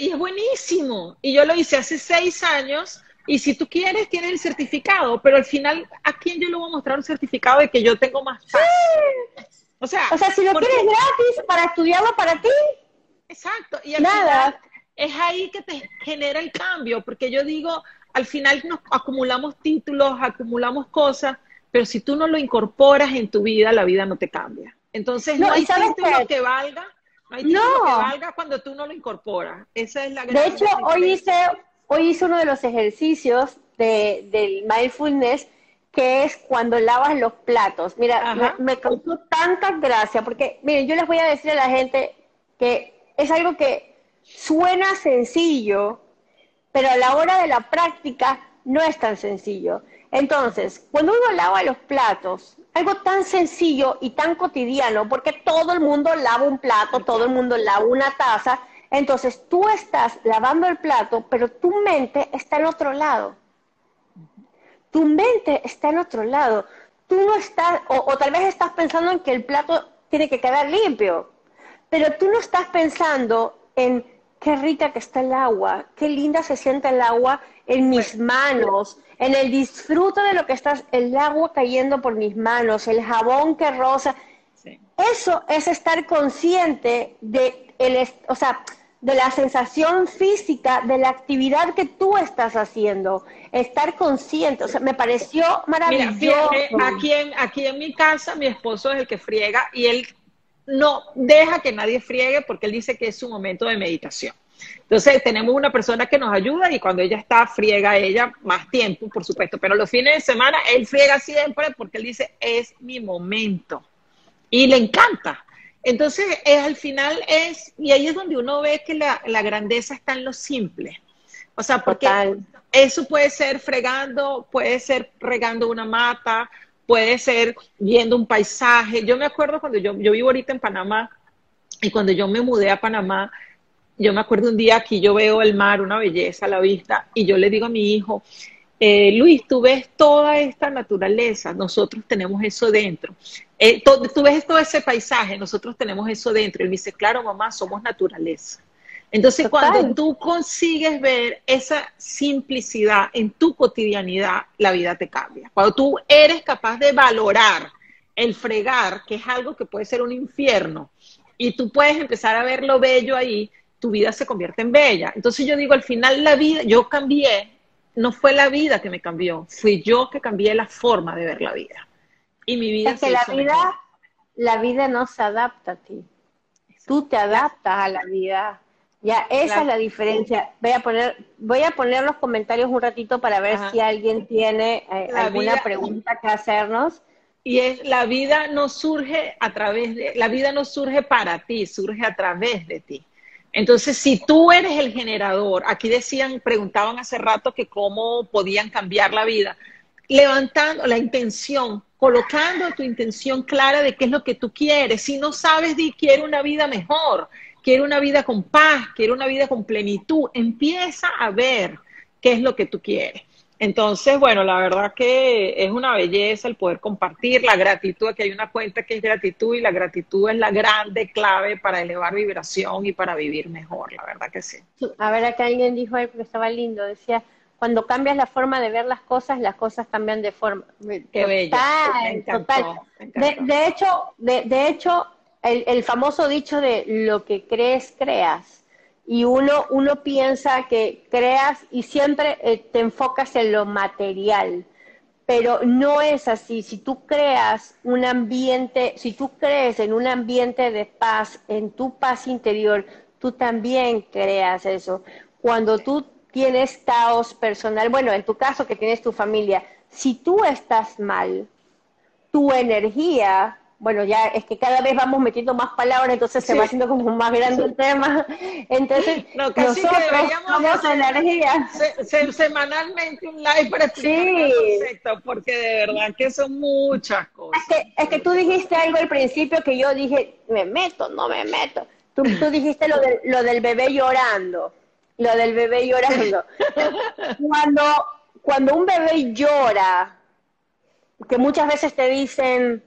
Y es buenísimo. Y yo lo hice hace seis años y si tú quieres, tienes el certificado, pero al final, ¿a quién yo le voy a mostrar un certificado de que yo tengo más paz? O sea, o sea, si lo quieres gratis para estudiarlo para ti. Exacto. Y al Nada. es ahí que te genera el cambio, porque yo digo, al final nos acumulamos títulos, acumulamos cosas, pero si tú no lo incorporas en tu vida, la vida no te cambia. Entonces, no, hay título que valga, no hay título que valga cuando tú no lo incorporas. Esa es la gran De hecho, hoy hice Hoy hice uno de los ejercicios de, del mindfulness que es cuando lavas los platos. Mira, me, causó tanta gracia porque, miren, yo les voy a decir a la gente que es algo que suena sencillo, pero a la hora de la práctica no es tan sencillo. Entonces, cuando uno lava los platos, algo tan sencillo y tan cotidiano, porque todo el mundo lava un plato, todo el mundo lava una taza, entonces tú estás lavando el plato, pero tu mente está en otro lado. Tu mente está en otro lado. Tú no estás, o, tal vez estás pensando en que el plato tiene que quedar limpio, pero tú no estás pensando en qué rica que está el agua, qué linda se siente el agua en mis manos, en el disfrute de lo que estás, el agua cayendo por mis manos, el jabón que rosa. Eso es estar consciente de el, o sea, de la sensación física de la actividad que tú estás haciendo, estar consciente, o sea, me pareció maravilloso. aquí, en, aquí en mi casa mi esposo es el que friega y él no deja que nadie friegue porque él dice que es su momento de meditación. Entonces tenemos una persona que nos ayuda y cuando ella está, friega ella más tiempo, por supuesto, pero los fines de semana él friega siempre porque él dice, es mi momento. Y le encanta. Entonces, es, al final es, y ahí es donde uno ve que la, grandeza está en lo simple. O sea, porque eso puede ser fregando, puede ser regando una mata, puede ser viendo un paisaje. Yo me acuerdo cuando yo, yo vivo ahorita en Panamá y cuando yo me mudé a Panamá, yo me acuerdo un día aquí yo veo el mar, una belleza a la vista, y yo le digo a mi hijo, eh, Luis, tú ves toda esta naturaleza, nosotros tenemos eso dentro. Eh, tú ves todo ese paisaje, nosotros tenemos eso dentro. Y me dice, claro, mamá, somos naturaleza. Entonces, cuando tú consigues ver esa simplicidad en tu cotidianidad, la vida te cambia. Cuando tú eres capaz de valorar el fregar, que es algo que puede ser un infierno, y tú puedes empezar a ver lo bello ahí, tu vida se convierte en bella. Entonces yo digo, al final la vida, yo cambié, no fue la vida que me cambió, fui yo que cambié la forma de ver la vida. Y mi vida es que la vida, la vida no se adapta a ti. Tú te adaptas a la vida. Ya, esa es la diferencia. Voy a poner, voy a poner los comentarios un ratito para ver si alguien tiene eh, alguna pregunta que hacernos. Y es la vida no surge a través de, la vida no surge para ti, surge a través de ti. Entonces, si tú eres el generador, aquí decían, preguntaban hace rato que cómo podían cambiar la vida, levantando la intención, colocando tu intención clara de qué es lo que tú quieres. Si no sabes, di, quiero una vida mejor, quiero una vida con paz, quiero una vida con plenitud. Empieza a ver qué es lo que tú quieres. Entonces, bueno, la verdad que es una belleza el poder compartir la gratitud, que hay una cuenta que es gratitud y la gratitud es la grande clave para elevar vibración y para vivir mejor, la verdad que sí. A ver, acá alguien dijo ahí porque estaba lindo, decía, cuando cambias la forma de ver las cosas, las cosas cambian de forma. Qué bello. total. De, hecho, de, de hecho el, el famoso dicho de lo que crees, creas y uno, uno piensa que creas y siempre eh, te enfocas en lo material, pero no es así. Si tú creas un ambiente, si tú crees en un ambiente de paz, en tu paz interior, tú también creas eso. Cuando tú tienes caos personal, bueno, en tu caso que tienes tu familia, si tú estás mal, tu energía bueno, ya es que cada vez vamos metiendo más palabras, entonces se va haciendo como más grande el tema. Entonces, no, casi nosotros que deberíamos energía. semanalmente un live para explicar concepto, porque de verdad que son muchas cosas. Es que, es que tú dijiste algo al principio que yo dije, me meto, no me meto. Tú, tú dijiste lo, de, lo del bebé llorando, lo del bebé llorando. cuando, cuando un bebé llora, que muchas veces te dicen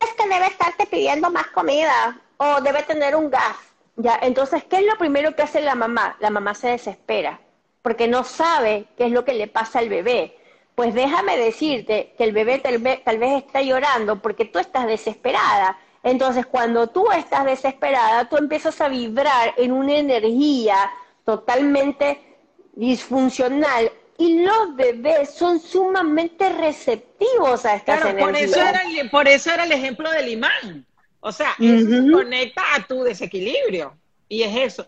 es que debe estarte pidiendo más comida o debe tener un gas. Ya, entonces, ¿qué es lo primero que hace la mamá? La mamá se desespera porque no sabe qué es lo que le pasa al bebé. Pues déjame decirte que el bebé tal vez, tal vez está llorando porque tú estás desesperada. Entonces, cuando tú estás desesperada, tú empiezas a vibrar en una energía totalmente disfuncional y los bebés son sumamente receptivos a estas claro, Por eso, era el, por eso era el ejemplo del imán. O sea, eso conecta a tu desequilibrio. Y es eso.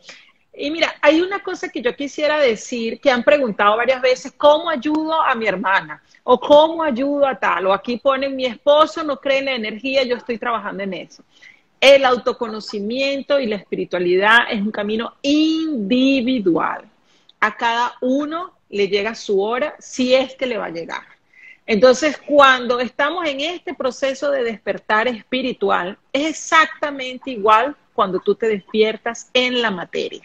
Y mira, hay una cosa que yo quisiera decir que han preguntado varias veces, ¿cómo ayudo a mi hermana? O ¿cómo ayudo a tal? O aquí ponen, mi esposo no cree en la energía, yo estoy trabajando en eso. El autoconocimiento y la espiritualidad es un camino individual. A cada uno le llega su hora, si es que le va a llegar. Entonces, cuando estamos en este proceso de despertar espiritual, es exactamente igual cuando tú te despiertas en la materia.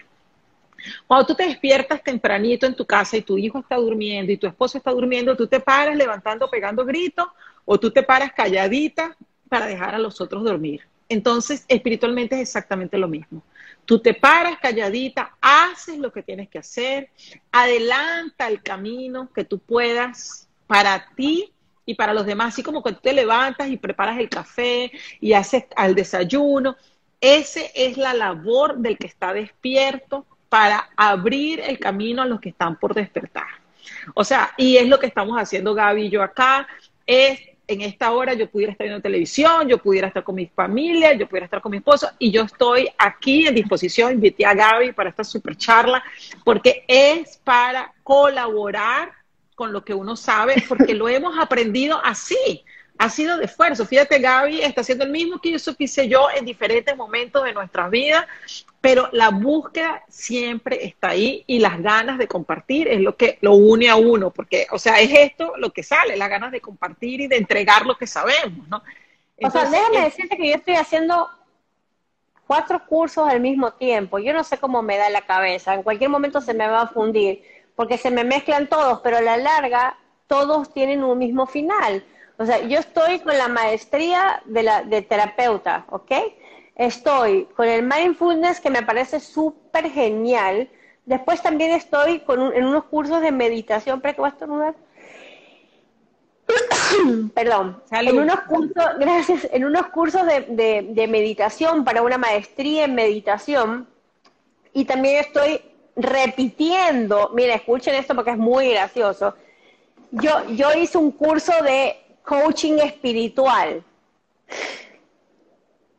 Cuando tú te despiertas tempranito en tu casa y tu hijo está durmiendo y tu esposo está durmiendo, tú te paras levantando, pegando gritos, o tú te paras calladita para dejar a los otros dormir. Entonces, espiritualmente es exactamente lo mismo. Tú te paras calladita, haces lo que tienes que hacer, adelanta el camino que tú puedas para ti y para los demás, así como cuando te levantas y preparas el café y haces al desayuno, Esa es la labor del que está despierto para abrir el camino a los que están por despertar. O sea, y es lo que estamos haciendo Gaby y yo acá, es en esta hora yo pudiera estar viendo televisión, yo pudiera estar con mi familia, yo pudiera estar con mi esposo, y yo estoy aquí en disposición, invité a Gaby para esta super charla, porque es para colaborar con lo que uno sabe, porque lo hemos aprendido así, ha sido de esfuerzo. Fíjate, Gaby está haciendo el mismo que yo hice yo en diferentes momentos de nuestras vidas, pero la búsqueda siempre está ahí y las ganas de compartir es lo que lo une a uno, porque, o sea, es esto lo que sale, las ganas de compartir y de entregar lo que sabemos, ¿no? o sea, déjame decirte que yo estoy haciendo cuatro cursos al mismo tiempo. Yo no sé cómo me da la cabeza. En cualquier momento se me va a fundir, porque se me mezclan todos, pero a la larga todos tienen un mismo final. O sea, yo estoy con la maestría de, la, de terapeuta, ¿ok? Estoy con el mindfulness que me parece súper genial. Después también estoy con en unos cursos de meditación. ¿Para que vas a estornudar? Perdón. En unos cursos, gracias, en unos cursos de, de meditación para una maestría en meditación. Y también estoy repitiendo, mira, escuchen esto porque es muy gracioso. Yo, yo hice un curso de coaching espiritual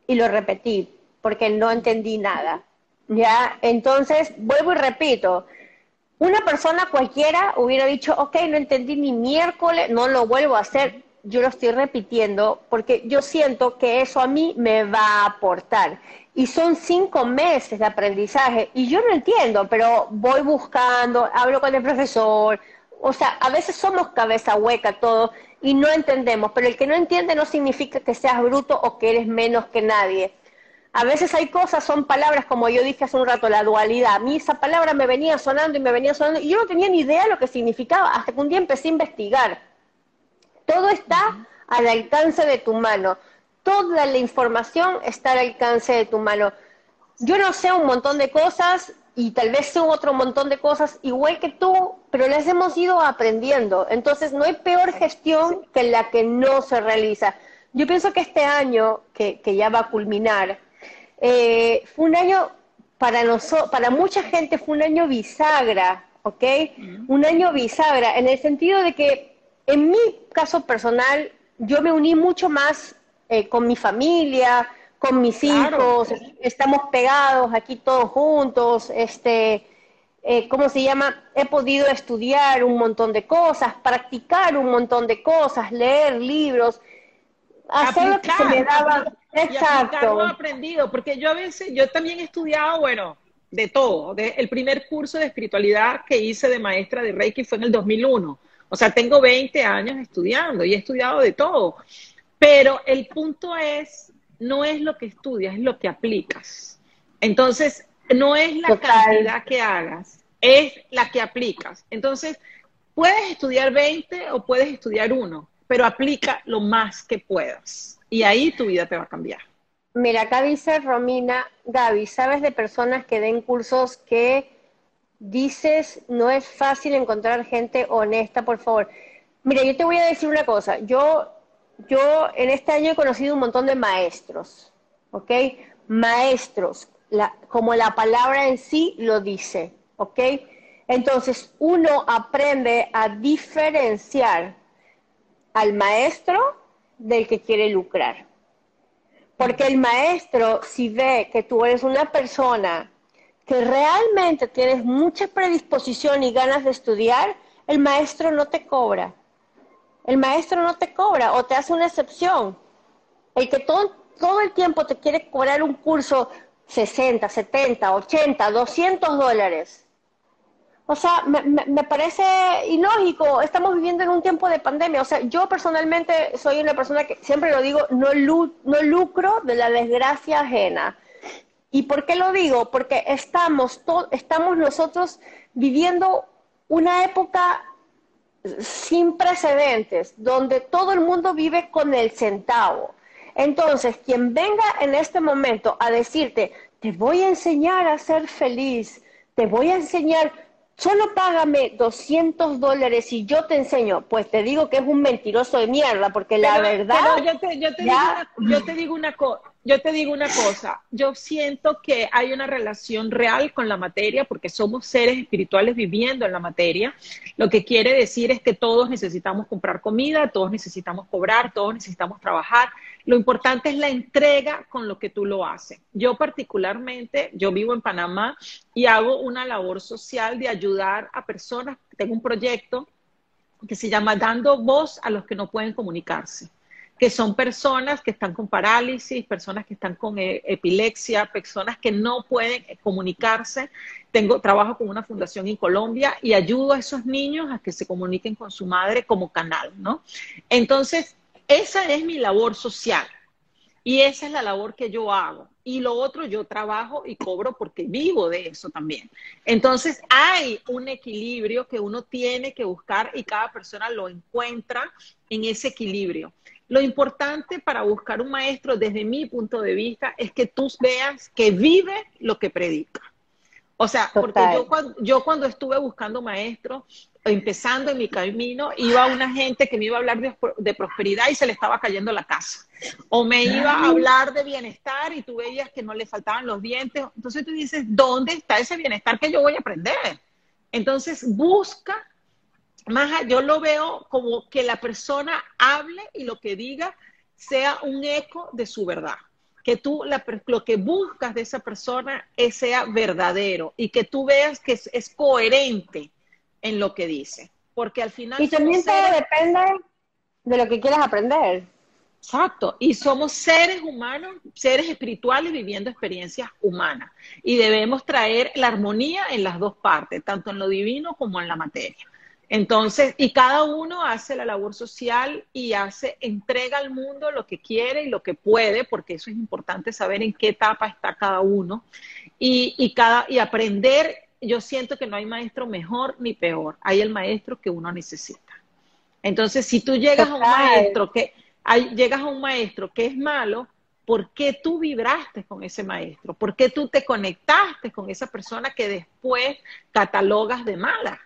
y lo repetí porque no entendí nada. ¿Ya? Entonces, vuelvo y repito, una persona cualquiera hubiera dicho, ok, no entendí ni miércoles, no lo vuelvo a hacer, yo lo estoy repitiendo porque yo siento que eso a mí me va a aportar. Y son cinco meses de aprendizaje y yo no entiendo, pero voy buscando, hablo con el profesor, o sea, a veces somos cabeza hueca todos y no entendemos, pero el que no entiende no significa que seas bruto o que eres menos que nadie. A veces hay cosas, son palabras, como yo dije hace un rato, la dualidad. A mí esa palabra me venía sonando y me venía sonando y yo no tenía ni idea de lo que significaba hasta que un día empecé a investigar. Todo está al alcance de tu mano. Toda la información está al alcance de tu mano. Yo no sé un montón de cosas, y tal vez son otro montón de cosas igual que tú, pero las hemos ido aprendiendo. Entonces, no hay peor gestión que la que no se realiza. Yo pienso que este año, que, ya va a culminar, eh, fue un año para nosotros, para mucha gente fue un año bisagra, ¿ok? Un año bisagra, en el sentido de que en mi caso personal, yo me uní mucho más eh, con mi familia, con mis hijos, estamos pegados aquí todos juntos, este, eh, ¿cómo se llama? He podido estudiar un montón de cosas, practicar un montón de cosas, leer libros, hacer lo que se me daba. Exacto. Aprendido, porque yo a veces, yo también he estudiado, bueno, de todo. De, el primer curso de espiritualidad que hice de maestra de Reiki fue en el 2001. O sea, tengo 20 años estudiando y he estudiado de todo. Pero el punto es no es lo que estudias, es lo que aplicas. Entonces, no es la cantidad que hagas, es la que aplicas. Entonces, puedes estudiar 20 o puedes estudiar uno, pero aplica lo más que puedas. Y ahí tu vida te va a cambiar. Mira, acá dice Romina, Gaby, ¿sabes de personas que den cursos que dices no es fácil encontrar gente honesta, por favor? Mira, yo te voy a decir una cosa. Yo yo en este año he conocido un montón de maestros, ¿ok? Maestros, como la palabra en sí lo dice, ¿ok? Entonces uno aprende a diferenciar al maestro del que quiere lucrar. Porque el maestro, si ve que tú eres una persona que realmente tienes mucha predisposición y ganas de estudiar, el maestro no te cobra el maestro no te cobra o te hace una excepción. El que todo, todo el tiempo te quiere cobrar un curso 60, 70, 80, 200 dólares. O sea, me, parece ilógico. Estamos viviendo en un tiempo de pandemia. O sea, yo personalmente soy una persona que siempre lo digo, no, no lucro de la desgracia ajena. ¿Y por qué lo digo? Porque estamos, estamos nosotros viviendo una época sin precedentes, donde todo el mundo vive con el centavo. Entonces, quien venga en este momento a decirte, te voy a enseñar a ser feliz, te voy a enseñar, solo págame 200 dólares y yo te enseño, pues te digo que es un mentiroso de mierda, porque la verdad... yo, te, digo una, cosa, yo te digo una cosa, yo siento que hay una relación real con la materia porque somos seres espirituales viviendo en la materia. Lo que quiere decir es que todos necesitamos comprar comida, todos necesitamos cobrar, todos necesitamos trabajar. Lo importante es la entrega con lo que tú lo haces. Yo particularmente, yo vivo en Panamá y hago una labor social de ayudar a personas. Tengo un proyecto que se llama Dando voz a los que no pueden comunicarse que son personas que están con parálisis, personas que están con eh, epilepsia, personas que no pueden eh, comunicarse. Tengo trabajo con una fundación en Colombia y ayudo a esos niños a que se comuniquen con su madre como canal, ¿no? Entonces, esa es mi labor social y esa es la labor que yo hago. Y lo otro, yo trabajo y cobro porque vivo de eso también. Entonces, hay un equilibrio que uno tiene que buscar y cada persona lo encuentra en ese equilibrio. Lo importante para buscar un maestro, desde mi punto de vista, es que tú veas que vive lo que predica. O sea, porque yo cuando, yo cuando estuve buscando maestros, empezando en mi camino, iba una gente que me iba a hablar de, prosperidad y se le estaba cayendo la casa. O me iba a hablar de bienestar y tú veías que no le faltaban los dientes. Entonces tú dices, ¿dónde está ese bienestar que yo voy a aprender? Entonces busca más yo lo veo como que la persona hable y lo que diga sea un eco de su verdad. Que tú lo que buscas de esa persona es, sea verdadero y que tú veas que es, coherente en lo que dice. Porque al final... Y también todo depende de lo que quieras aprender. Exacto. Y somos seres humanos, seres espirituales viviendo experiencias humanas. Y debemos traer la armonía en las dos partes, tanto en lo divino como en la materia. Entonces, y cada uno hace la labor social y hace, entrega al mundo lo que quiere y lo que puede, porque eso es importante saber en qué etapa está cada uno. Y, cada, y aprender, yo siento que no hay maestro mejor ni peor, hay el maestro que uno necesita. Entonces, si tú llegas a un maestro que, hay, llegas a un maestro que es malo, ¿por qué tú vibraste con ese maestro? ¿Por qué tú te conectaste con esa persona que después catalogas de mala?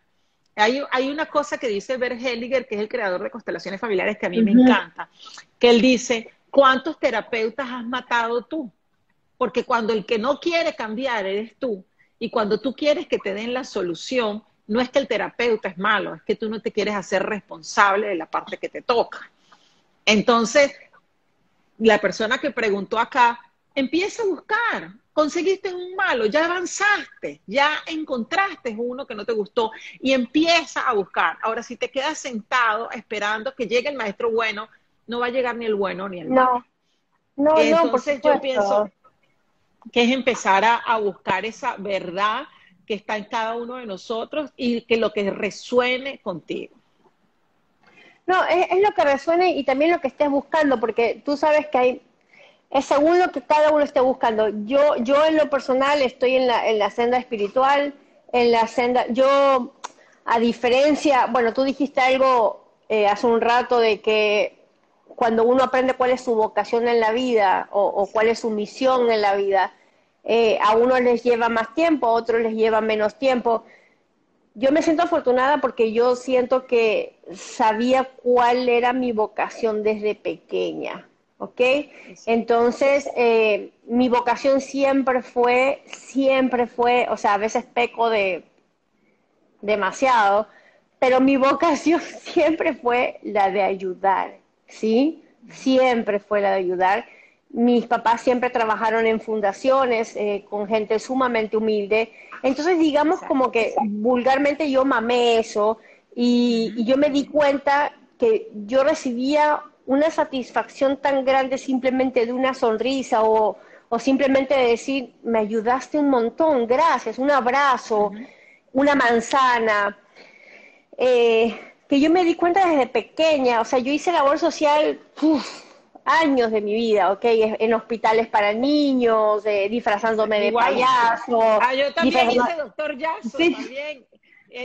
Hay, una cosa que dice Bert Hellinger, que es el creador de constelaciones familiares, que a mí me encanta, que él dice, ¿cuántos terapeutas has matado tú? Porque cuando el que no quiere cambiar eres tú, y cuando tú quieres que te den la solución, no es que el terapeuta es malo, es que tú no te quieres hacer responsable de la parte que te toca. Entonces, la persona que preguntó acá, empieza a buscar, conseguiste un malo, ya avanzaste, ya encontraste uno que no te gustó y empieza a buscar. Ahora, si te quedas sentado esperando que llegue el maestro bueno, no va a llegar ni el bueno ni el malo. No, no, Entonces, no, yo pienso que es empezar a, buscar esa verdad que está en cada uno de nosotros y que lo que resuene contigo. No, es, es, lo que resuene y también lo que estés buscando, porque tú sabes que hay es según lo que cada uno esté buscando. Yo, yo en lo personal estoy en la, en la senda espiritual, en la senda, yo a diferencia, bueno, tú dijiste algo eh, hace un rato de que cuando uno aprende cuál es su vocación en la vida o, cuál es su misión en la vida, eh, a uno les lleva más tiempo, a otros les lleva menos tiempo. Yo me siento afortunada porque yo siento que sabía cuál era mi vocación desde pequeña. ¿Ok? Entonces, eh, mi vocación siempre fue, siempre fue, o sea, a veces peco de demasiado, pero mi vocación siempre fue la de ayudar, ¿sí? Siempre fue la de ayudar. Mis papás siempre trabajaron en fundaciones eh, con gente sumamente humilde. Entonces, digamos como que vulgarmente yo mamé eso y, y yo me di cuenta que yo recibía una satisfacción tan grande simplemente de una sonrisa o, simplemente de decir, me ayudaste un montón, gracias, un abrazo, una manzana, eh, que yo me di cuenta desde pequeña, o sea, yo hice labor social años de mi vida, ¿ok? En hospitales para niños, disfrazándome de payaso. Ah, yo también hice doctor Yaso, también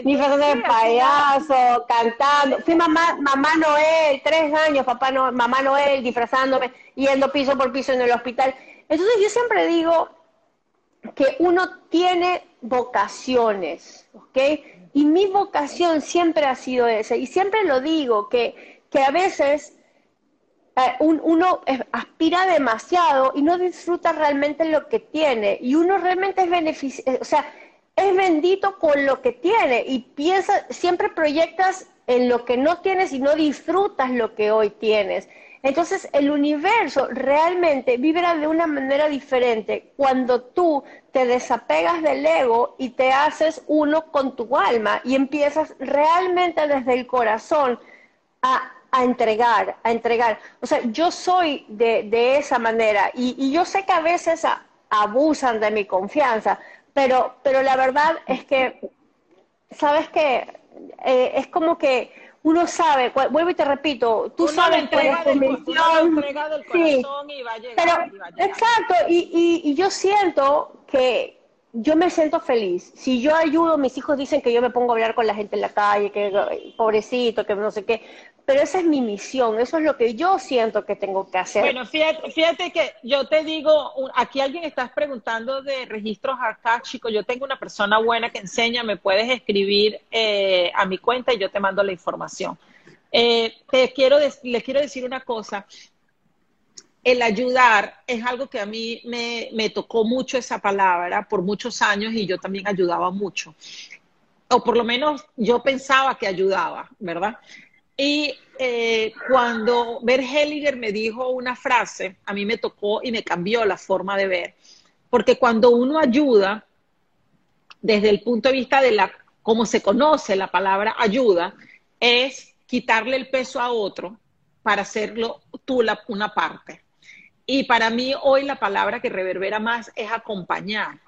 mi de payaso, cantando. Fui mamá, mamá Noel, tres años, papá no, mamá Noel, disfrazándome, yendo piso por piso en el hospital. Entonces yo siempre digo que uno tiene vocaciones, ¿ok? Y mi vocación siempre ha sido esa. Y siempre lo digo, que, que a veces eh, uno aspira demasiado y no disfruta realmente lo que tiene. Y uno realmente es beneficio, o sea, es bendito con lo que tiene y piensa, siempre proyectas en lo que no tienes y no disfrutas lo que hoy tienes. Entonces el universo realmente vibra de una manera diferente cuando tú te desapegas del ego y te haces uno con tu alma y empiezas realmente desde el corazón a, entregar, a entregar. O sea, yo soy de, esa manera y, yo sé que a veces abusan de mi confianza, pero, pero la verdad es que, ¿sabes qué? Eh, es como que uno sabe, vuelvo y te repito, tú sabes cuál es tu. Sí, y va a llegar, pero, exacto, y, y, yo siento que yo me siento feliz. Si yo ayudo, mis hijos dicen que yo me pongo a hablar con la gente en la calle, que pobrecito, que no sé qué pero esa es mi misión, eso es lo que yo siento que tengo que hacer. Bueno, fíjate, fíjate que yo te digo, aquí alguien está preguntando de registros acá, chicos, yo tengo una persona buena que enseña, me puedes escribir eh, a mi cuenta y yo te mando la información. Eh, te quiero, les quiero decir una cosa, el ayudar es algo que a mí me, me tocó mucho esa palabra por muchos años y yo también ayudaba mucho. O por lo menos yo pensaba que ayudaba, ¿verdad? Y eh, cuando Bert me dijo una frase, a mí me tocó y me cambió la forma de ver. Porque cuando uno ayuda, desde el punto de vista de la, cómo se conoce la palabra ayuda, es quitarle el peso a otro para hacerlo tú la, una parte. Y para mí hoy la palabra que reverbera más es acompañar,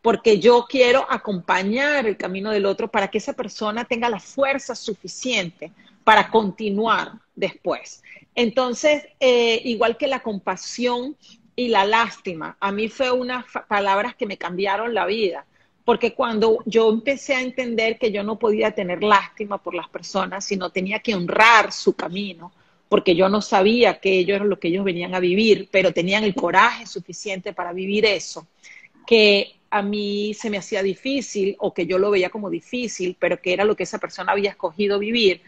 porque yo quiero acompañar el camino del otro para que esa persona tenga la fuerza suficiente para continuar después. Entonces, eh, igual que la compasión y la lástima, a mí fue unas palabras que me cambiaron la vida, porque cuando yo empecé a entender que yo no podía tener lástima por las personas, sino tenía que honrar su camino, porque yo no sabía que ellos eran lo que ellos venían a vivir, pero tenían el coraje suficiente para vivir eso, que a mí se me hacía difícil o que yo lo veía como difícil, pero que era lo que esa persona había escogido vivir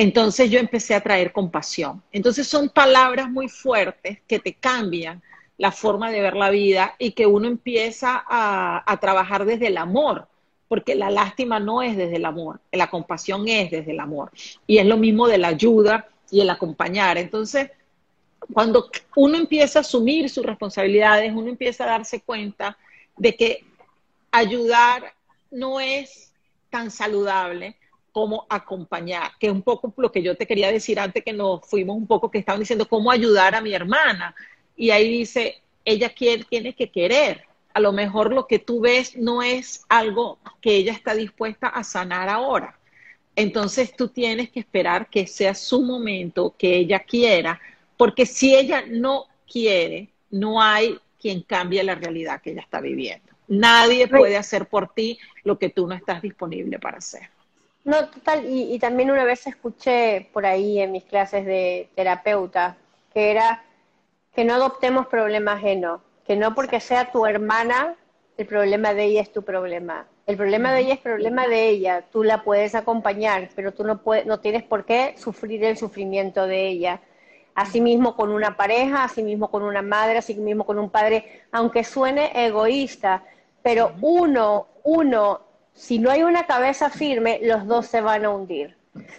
entonces yo empecé a traer compasión. Entonces son palabras muy fuertes que te cambian la forma de ver la vida y que uno empieza a, trabajar desde el amor, porque la lástima no es desde el amor, la compasión es desde el amor. Y es lo mismo de la ayuda y el acompañar. Entonces, cuando uno empieza a asumir sus responsabilidades, uno empieza a darse cuenta de que ayudar no es tan saludable cómo acompañar, que es un poco lo que yo te quería decir antes que nos fuimos un poco, que estaban diciendo cómo ayudar a mi hermana. Y ahí dice, ella quiere, tiene que querer. A lo mejor lo que tú ves no es algo que ella está dispuesta a sanar ahora. Entonces tú tienes que esperar que sea su momento, que ella quiera, porque si ella no quiere, no hay quien cambie la realidad que ella está viviendo. Nadie puede hacer por ti lo que tú no estás disponible para hacer. No, total, y, también una vez escuché por ahí en mis clases de terapeuta que era que no adoptemos problema ajeno, que no porque sea tu hermana, el problema de ella es tu problema. El problema de ella es problema de ella, tú la puedes acompañar, pero tú no, puedes, no tienes por qué sufrir el sufrimiento de ella. Asimismo con una pareja, asimismo con una madre, asimismo con un padre, aunque suene egoísta, pero uno, uno si no hay una cabeza firme, los dos se van a hundir.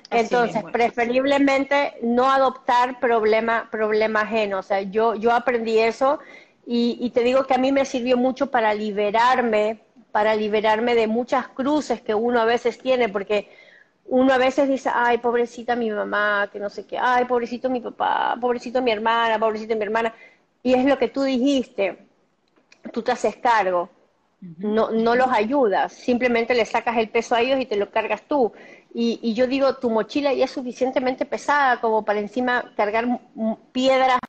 Entonces, preferiblemente no adoptar problema, problema ajeno. O sea, yo, yo aprendí eso y, y, te digo que a mí me sirvió mucho para liberarme, para liberarme de muchas cruces que uno a veces tiene, porque uno a veces dice, ay, pobrecita mi mamá, que no sé qué, ay, pobrecito mi papá, pobrecito mi hermana, pobrecito mi hermana. Y es lo que tú dijiste, tú te haces cargo no, no los ayudas, simplemente le sacas el peso a ellos y te lo cargas tú. Y, yo digo, tu mochila ya es suficientemente pesada como para encima cargar piedras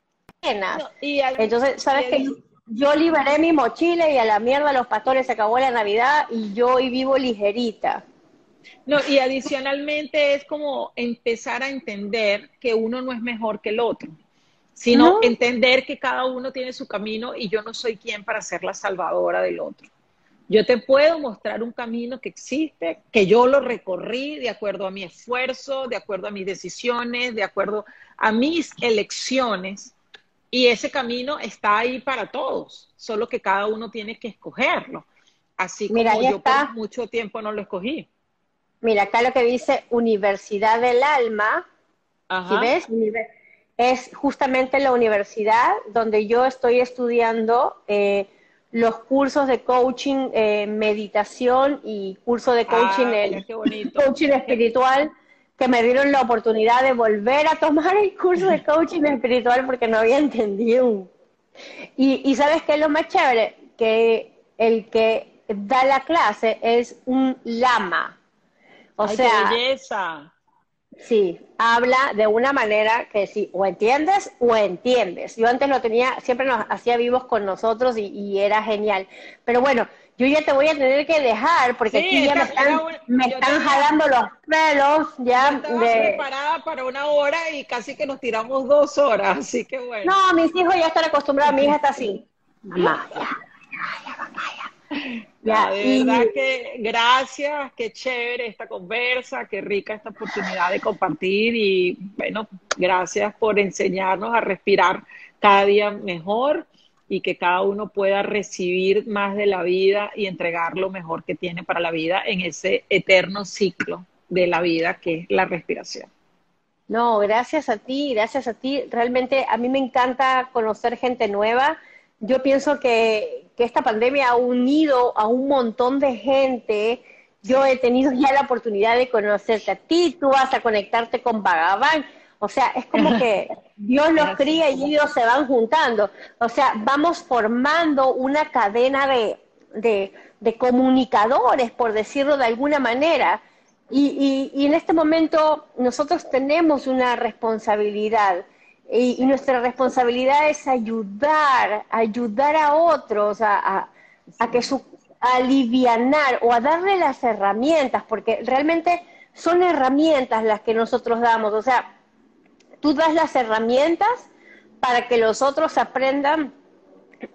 Entonces, ¿sabes que Yo liberé mi mochila y a la mierda los pastores se acabó la Navidad y yo hoy vivo ligerita. No, y adicionalmente es como empezar a entender que uno no es mejor que el otro, sino entender que cada uno tiene su camino y yo no soy quien para ser la salvadora del otro Yo te puedo mostrar un camino que existe, que yo lo recorrí de acuerdo a mi esfuerzo, de acuerdo a mis decisiones, de acuerdo a mis elecciones. Y ese camino está ahí para todos, solo que cada uno tiene que escogerlo. Así como yo por mucho tiempo no lo escogí. Mira, acá lo que dice Universidad del Alma, ¿sí ves? Es justamente la universidad donde yo estoy estudiando eh, los cursos de coaching, eh, meditación y curso de coaching, coaching espiritual, que me dieron la oportunidad de volver a tomar el curso de coaching espiritual porque no había entendido. Y, y sabes qué es lo más chévere, que el que da la clase es un lama. O sea, belleza. Sí, habla de una manera que sí, o entiendes o entiendes. Yo antes lo tenía, siempre nos hacía vivos con nosotros y, era genial. Pero bueno, yo ya te voy a tener que dejar porque aquí ya me están, jalando los pelos ya. Estaba preparada para una hora y casi que nos tiramos dos horas, así que bueno. No, mis hijos ya están acostumbrados, mi hija está así. Mamá, ya, ya, ya, ya, de verdad que gracias, qué chévere esta conversa, qué rica esta oportunidad de compartir y bueno, gracias por enseñarnos a respirar cada día mejor y que cada uno pueda recibir más de la vida y entregar lo mejor que tiene para la vida en ese eterno ciclo de la vida que es la respiración. No, gracias a ti, gracias a ti. Realmente a mí me encanta conocer gente nueva. Yo pienso que, que esta pandemia ha unido a un montón de gente. Yo he tenido ya la oportunidad de conocerte a ti, tú vas a conectarte con Bhagavan. O sea, es como que Dios los cría y ellos se van juntando. O sea, vamos formando una cadena de, de, comunicadores, por decirlo de alguna manera. Y, y, y en este momento nosotros tenemos una responsabilidad y, nuestra responsabilidad es ayudar, ayudar a otros a, que su, alivianar o a darle las herramientas, porque realmente son herramientas las que nosotros damos. O sea, tú das las herramientas para que los otros aprendan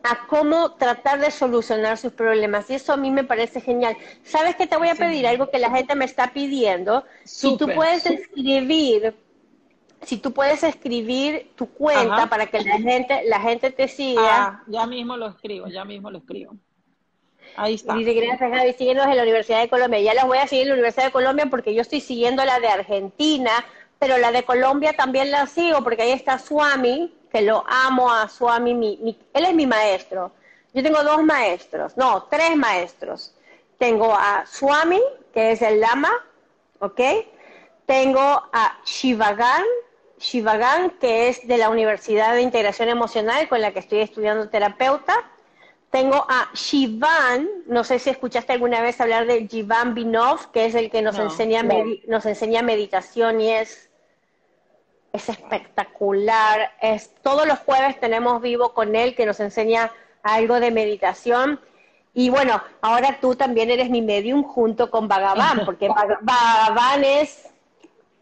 a cómo tratar de solucionar sus problemas. Y eso a mí me parece genial. ¿Sabes qué te voy a pedir? Algo que la gente me está pidiendo. Si tú puedes escribir si tú puedes escribir tu cuenta para que la gente, la gente te siga. Ah, ya mismo lo escribo, ya mismo lo escribo. Ahí está. Dice, gracias Gaby, síguenos en la Universidad de Colombia. Ya las voy a seguir en la Universidad de Colombia porque yo estoy siguiendo la de Argentina, pero la de Colombia también la sigo porque ahí está Swami, que lo amo a Swami, mi, él es mi maestro. Yo tengo dos maestros, no, tres maestros. Tengo a Swami, que es el Lama, ¿ok? Tengo a Shivagan, Shivagan, que es de la Universidad de Integración Emocional con la que estoy estudiando terapeuta. Tengo a Shivan, no sé si escuchaste alguna vez hablar de Jivan Binov, que es el que nos, enseña, nos enseña meditación y es, es espectacular. Es, todos los jueves tenemos vivo con él que nos enseña algo de meditación. Y bueno, ahora tú también eres mi medium junto con Bhagavan, porque Bhagavan es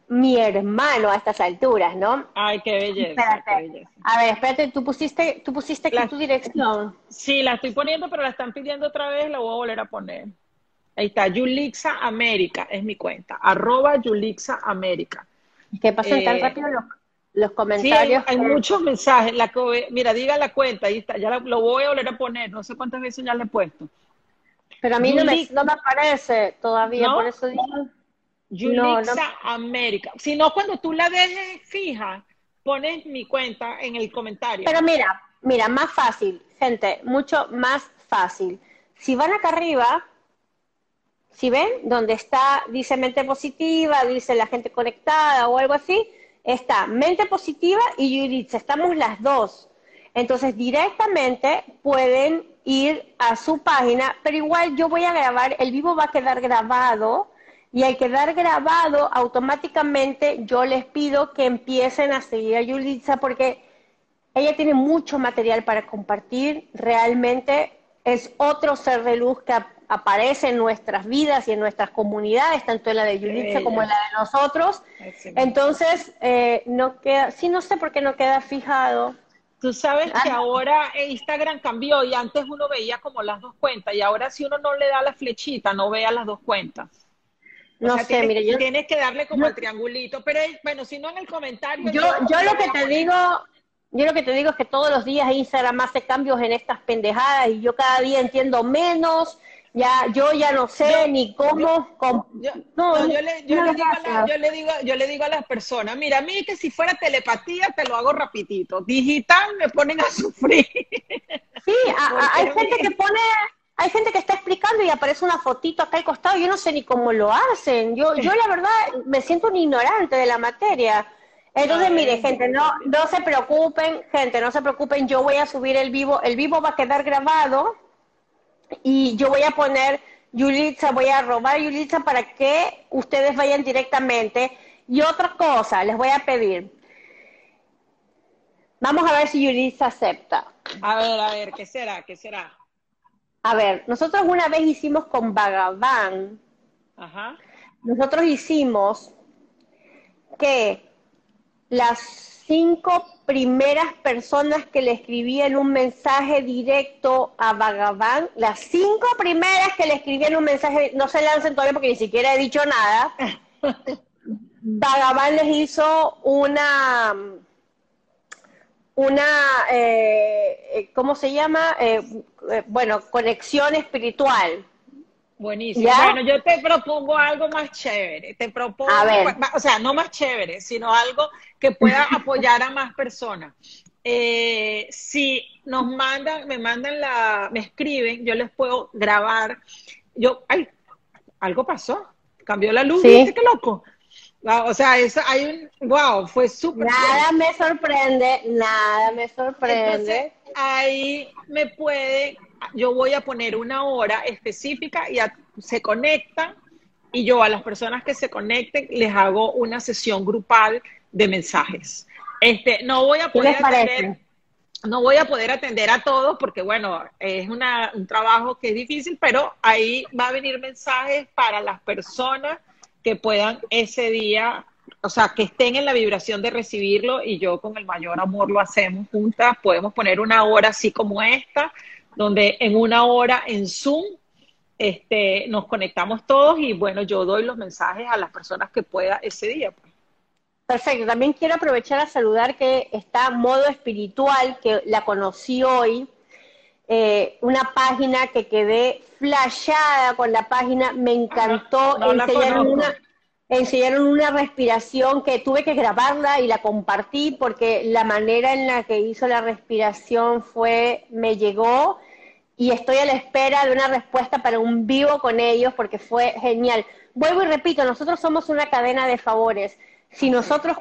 mi hermano a estas alturas, ¿no? Ay, qué belleza, A ver, espérate, tú pusiste, tú pusiste aquí tu dirección. Sí, la estoy poniendo, pero la están pidiendo otra vez, la voy a volver a poner. Ahí está, Yulixa América, es mi cuenta, arroba Yulixa América. ¿Qué pasan tan eh, rápido los, comentarios? Sí, hay, muchos mensajes. La, mira, diga la cuenta, ahí está, ya lo voy a volver a poner, no sé cuántas veces ya le he puesto. Pero a mí no me, no me, aparece todavía, por eso digo... Yulixa América. Si no, cuando tú la dejes fija, pones mi cuenta en el comentario. Pero mira, mira, más fácil, gente, mucho más fácil. Si van acá arriba, si ven, donde está, dice mente positiva, dice la gente conectada o algo así, está mente positiva y Yulixa, estamos las dos. Entonces, directamente pueden ir a su página, pero igual yo voy a grabar, el vivo va a quedar grabado y al quedar grabado, automáticamente yo les pido que empiecen a seguir a Yulitza porque ella tiene mucho material para compartir. Realmente es otro ser de luz que aparece en nuestras vidas y en nuestras comunidades, tanto en la de Yulitza como en la de nosotros. Entonces, eh, no queda, sí, no sé por qué no queda fijado. Tú sabes que ah. ahora Instagram cambió y antes uno veía como las dos cuentas y ahora si uno no le da la flechita, no vea las dos cuentas. no sé, tienes, mire, yo... Tienes que darle como el triangulito, pero bueno, si no en el comentario... Yo, yo, lo que te digo, yo lo que te digo es que todos los días Instagram hace cambios en estas pendejadas y yo cada día entiendo menos ya yo ya no sé ni cómo no, yo, le, digo a las personas mira a mí que si fuera telepatía te lo hago rapidito digital me ponen a sufrir. Sí hay gente que pone hay gente que está explicando y aparece una fotito acá al costado yo no sé ni cómo lo hacen yo yo la verdad me siento un ignorante de la materia. Entonces, mire, gente, no, no se preocupen, gente, no se preocupen, yo voy a subir el vivo, el vivo va a quedar grabado, y yo voy a poner Yulitza, voy a robar Yulitza para que ustedes vayan directamente. Y otra cosa, les voy a pedir. Vamos a ver si Yulitza acepta. A ver, a ver, ¿qué será? ¿Qué será? A ver, nosotros una vez hicimos con Vagabán. Ajá. Nosotros hicimos que las cinco primeras personas que le escribían un mensaje directo a Vagabán, las cinco primeras que le escribían un mensaje, no se lancen todavía porque ni siquiera he dicho nada, Vagabán les hizo una, una, eh, ¿cómo se llama? Eh, eh, bueno, conexión espiritual. Buenísimo. Bueno, yo te propongo algo más chévere. Te propongo, o sea, no más chévere, sino algo que pueda apoyar a más personas. Eh, si nos mandan, me mandan la, me escriben, yo les puedo grabar. Yo, ay, algo pasó, cambió la luz, ¿viste qué loco? o sea, eso hay un, wow, fue súper. Nada me sorprende, nada me sorprende. ahí me puede yo voy a poner una hora específica y se conectan y yo a las personas que se conecten les hago una sesión grupal de mensajes. Este, no voy a poder atender, no voy a poder atender a todos porque bueno, es un trabajo que es difícil, pero ahí va a venir mensajes para las personas que puedan ese día, o sea, que estén en la vibración de recibirlo y yo con el mayor amor lo hacemos juntas, podemos poner una hora así como esta donde en una hora en Zoom este, nos conectamos todos y bueno, yo doy los mensajes a las personas que pueda ese día. Pues. Perfecto, también quiero aprovechar a saludar que está Modo Espiritual, que la conocí hoy, eh, una página que quedé flashada con la página, me encantó, enseñaron, una, enseñaron una respiración que tuve que grabarla y la compartí porque la manera en la que hizo la respiración fue, me llegó y estoy a la espera de una respuesta para un vivo con ellos porque fue genial. Vuelvo y repito, nosotros somos una cadena de favores. Si nosotros,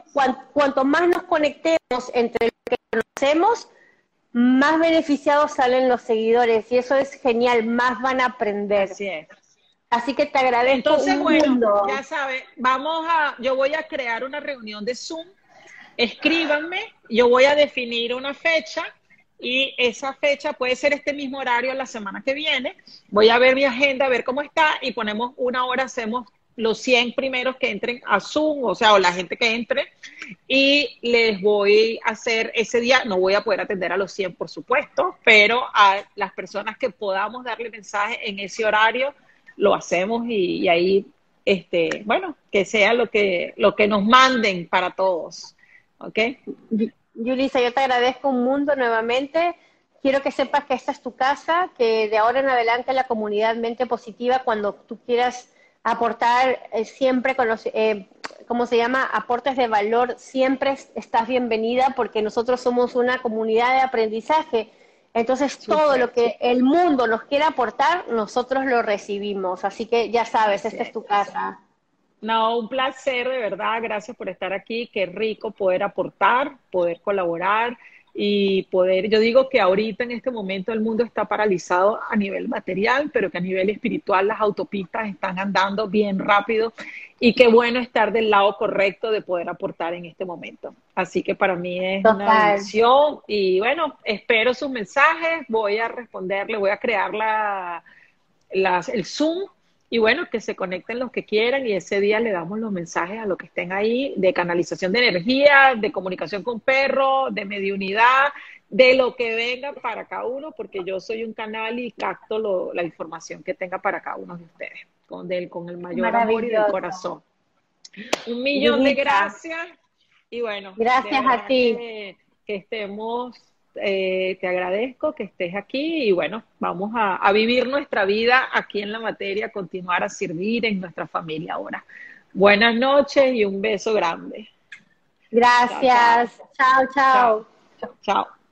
cuanto más nos conectemos entre lo que conocemos, más beneficiados salen los seguidores y eso es genial, más van a aprender. Así es. Así que te agradezco. Entonces, bueno, ya sabes, vamos a, yo voy a crear una reunión de Zoom. Escríbanme, yo voy a definir una fecha y esa fecha puede ser este mismo horario la semana que viene. Voy a ver mi agenda, a ver cómo está y ponemos una hora, hacemos los 100 primeros que entren a Zoom, o sea, o la gente que entre, y les voy a hacer ese día, no voy a poder atender a los 100, por supuesto, pero a las personas que podamos darle mensaje en ese horario, lo hacemos y, y ahí, este, bueno, que sea lo que, lo que nos manden para todos, ¿ok? Yulisa, yo te agradezco un mundo nuevamente. Quiero que sepas que esta es tu casa, que de ahora en adelante la comunidad Mente Positiva, cuando tú quieras aportar eh, siempre, con los, eh, ¿cómo se llama? Aportes de valor, siempre estás bienvenida porque nosotros somos una comunidad de aprendizaje. Entonces, todo lo que el mundo nos quiera aportar, nosotros lo recibimos. Así que ya sabes, esta es tu casa. No, un placer, de verdad. Gracias por estar aquí. Qué rico poder aportar, poder colaborar y poder, yo digo que ahorita en este momento el mundo está paralizado a nivel material, pero que a nivel espiritual las autopistas están andando bien rápido y qué bueno estar del lado correcto de poder aportar en este momento. Así que para mí es una bendición y bueno, espero sus mensajes, voy a responderle, voy a crear la, el Zoom y bueno, que se conecten los que quieran y ese día le damos los mensajes a los que estén ahí de canalización de energía, de comunicación con perro, de mediunidad, de lo que venga para cada uno, porque yo soy un canal y capto la información que tenga para cada uno de ustedes, con, con el mayor amor y del corazón. Un millón de gracias y bueno. Gracias a ti. Que, estemos, eh, te agradezco que estés aquí y bueno, vamos a, a vivir nuestra vida aquí en la materia, continuar a servir en nuestra familia ahora. Buenas noches y un beso grande. Gracias. chao. chao. chao. chao.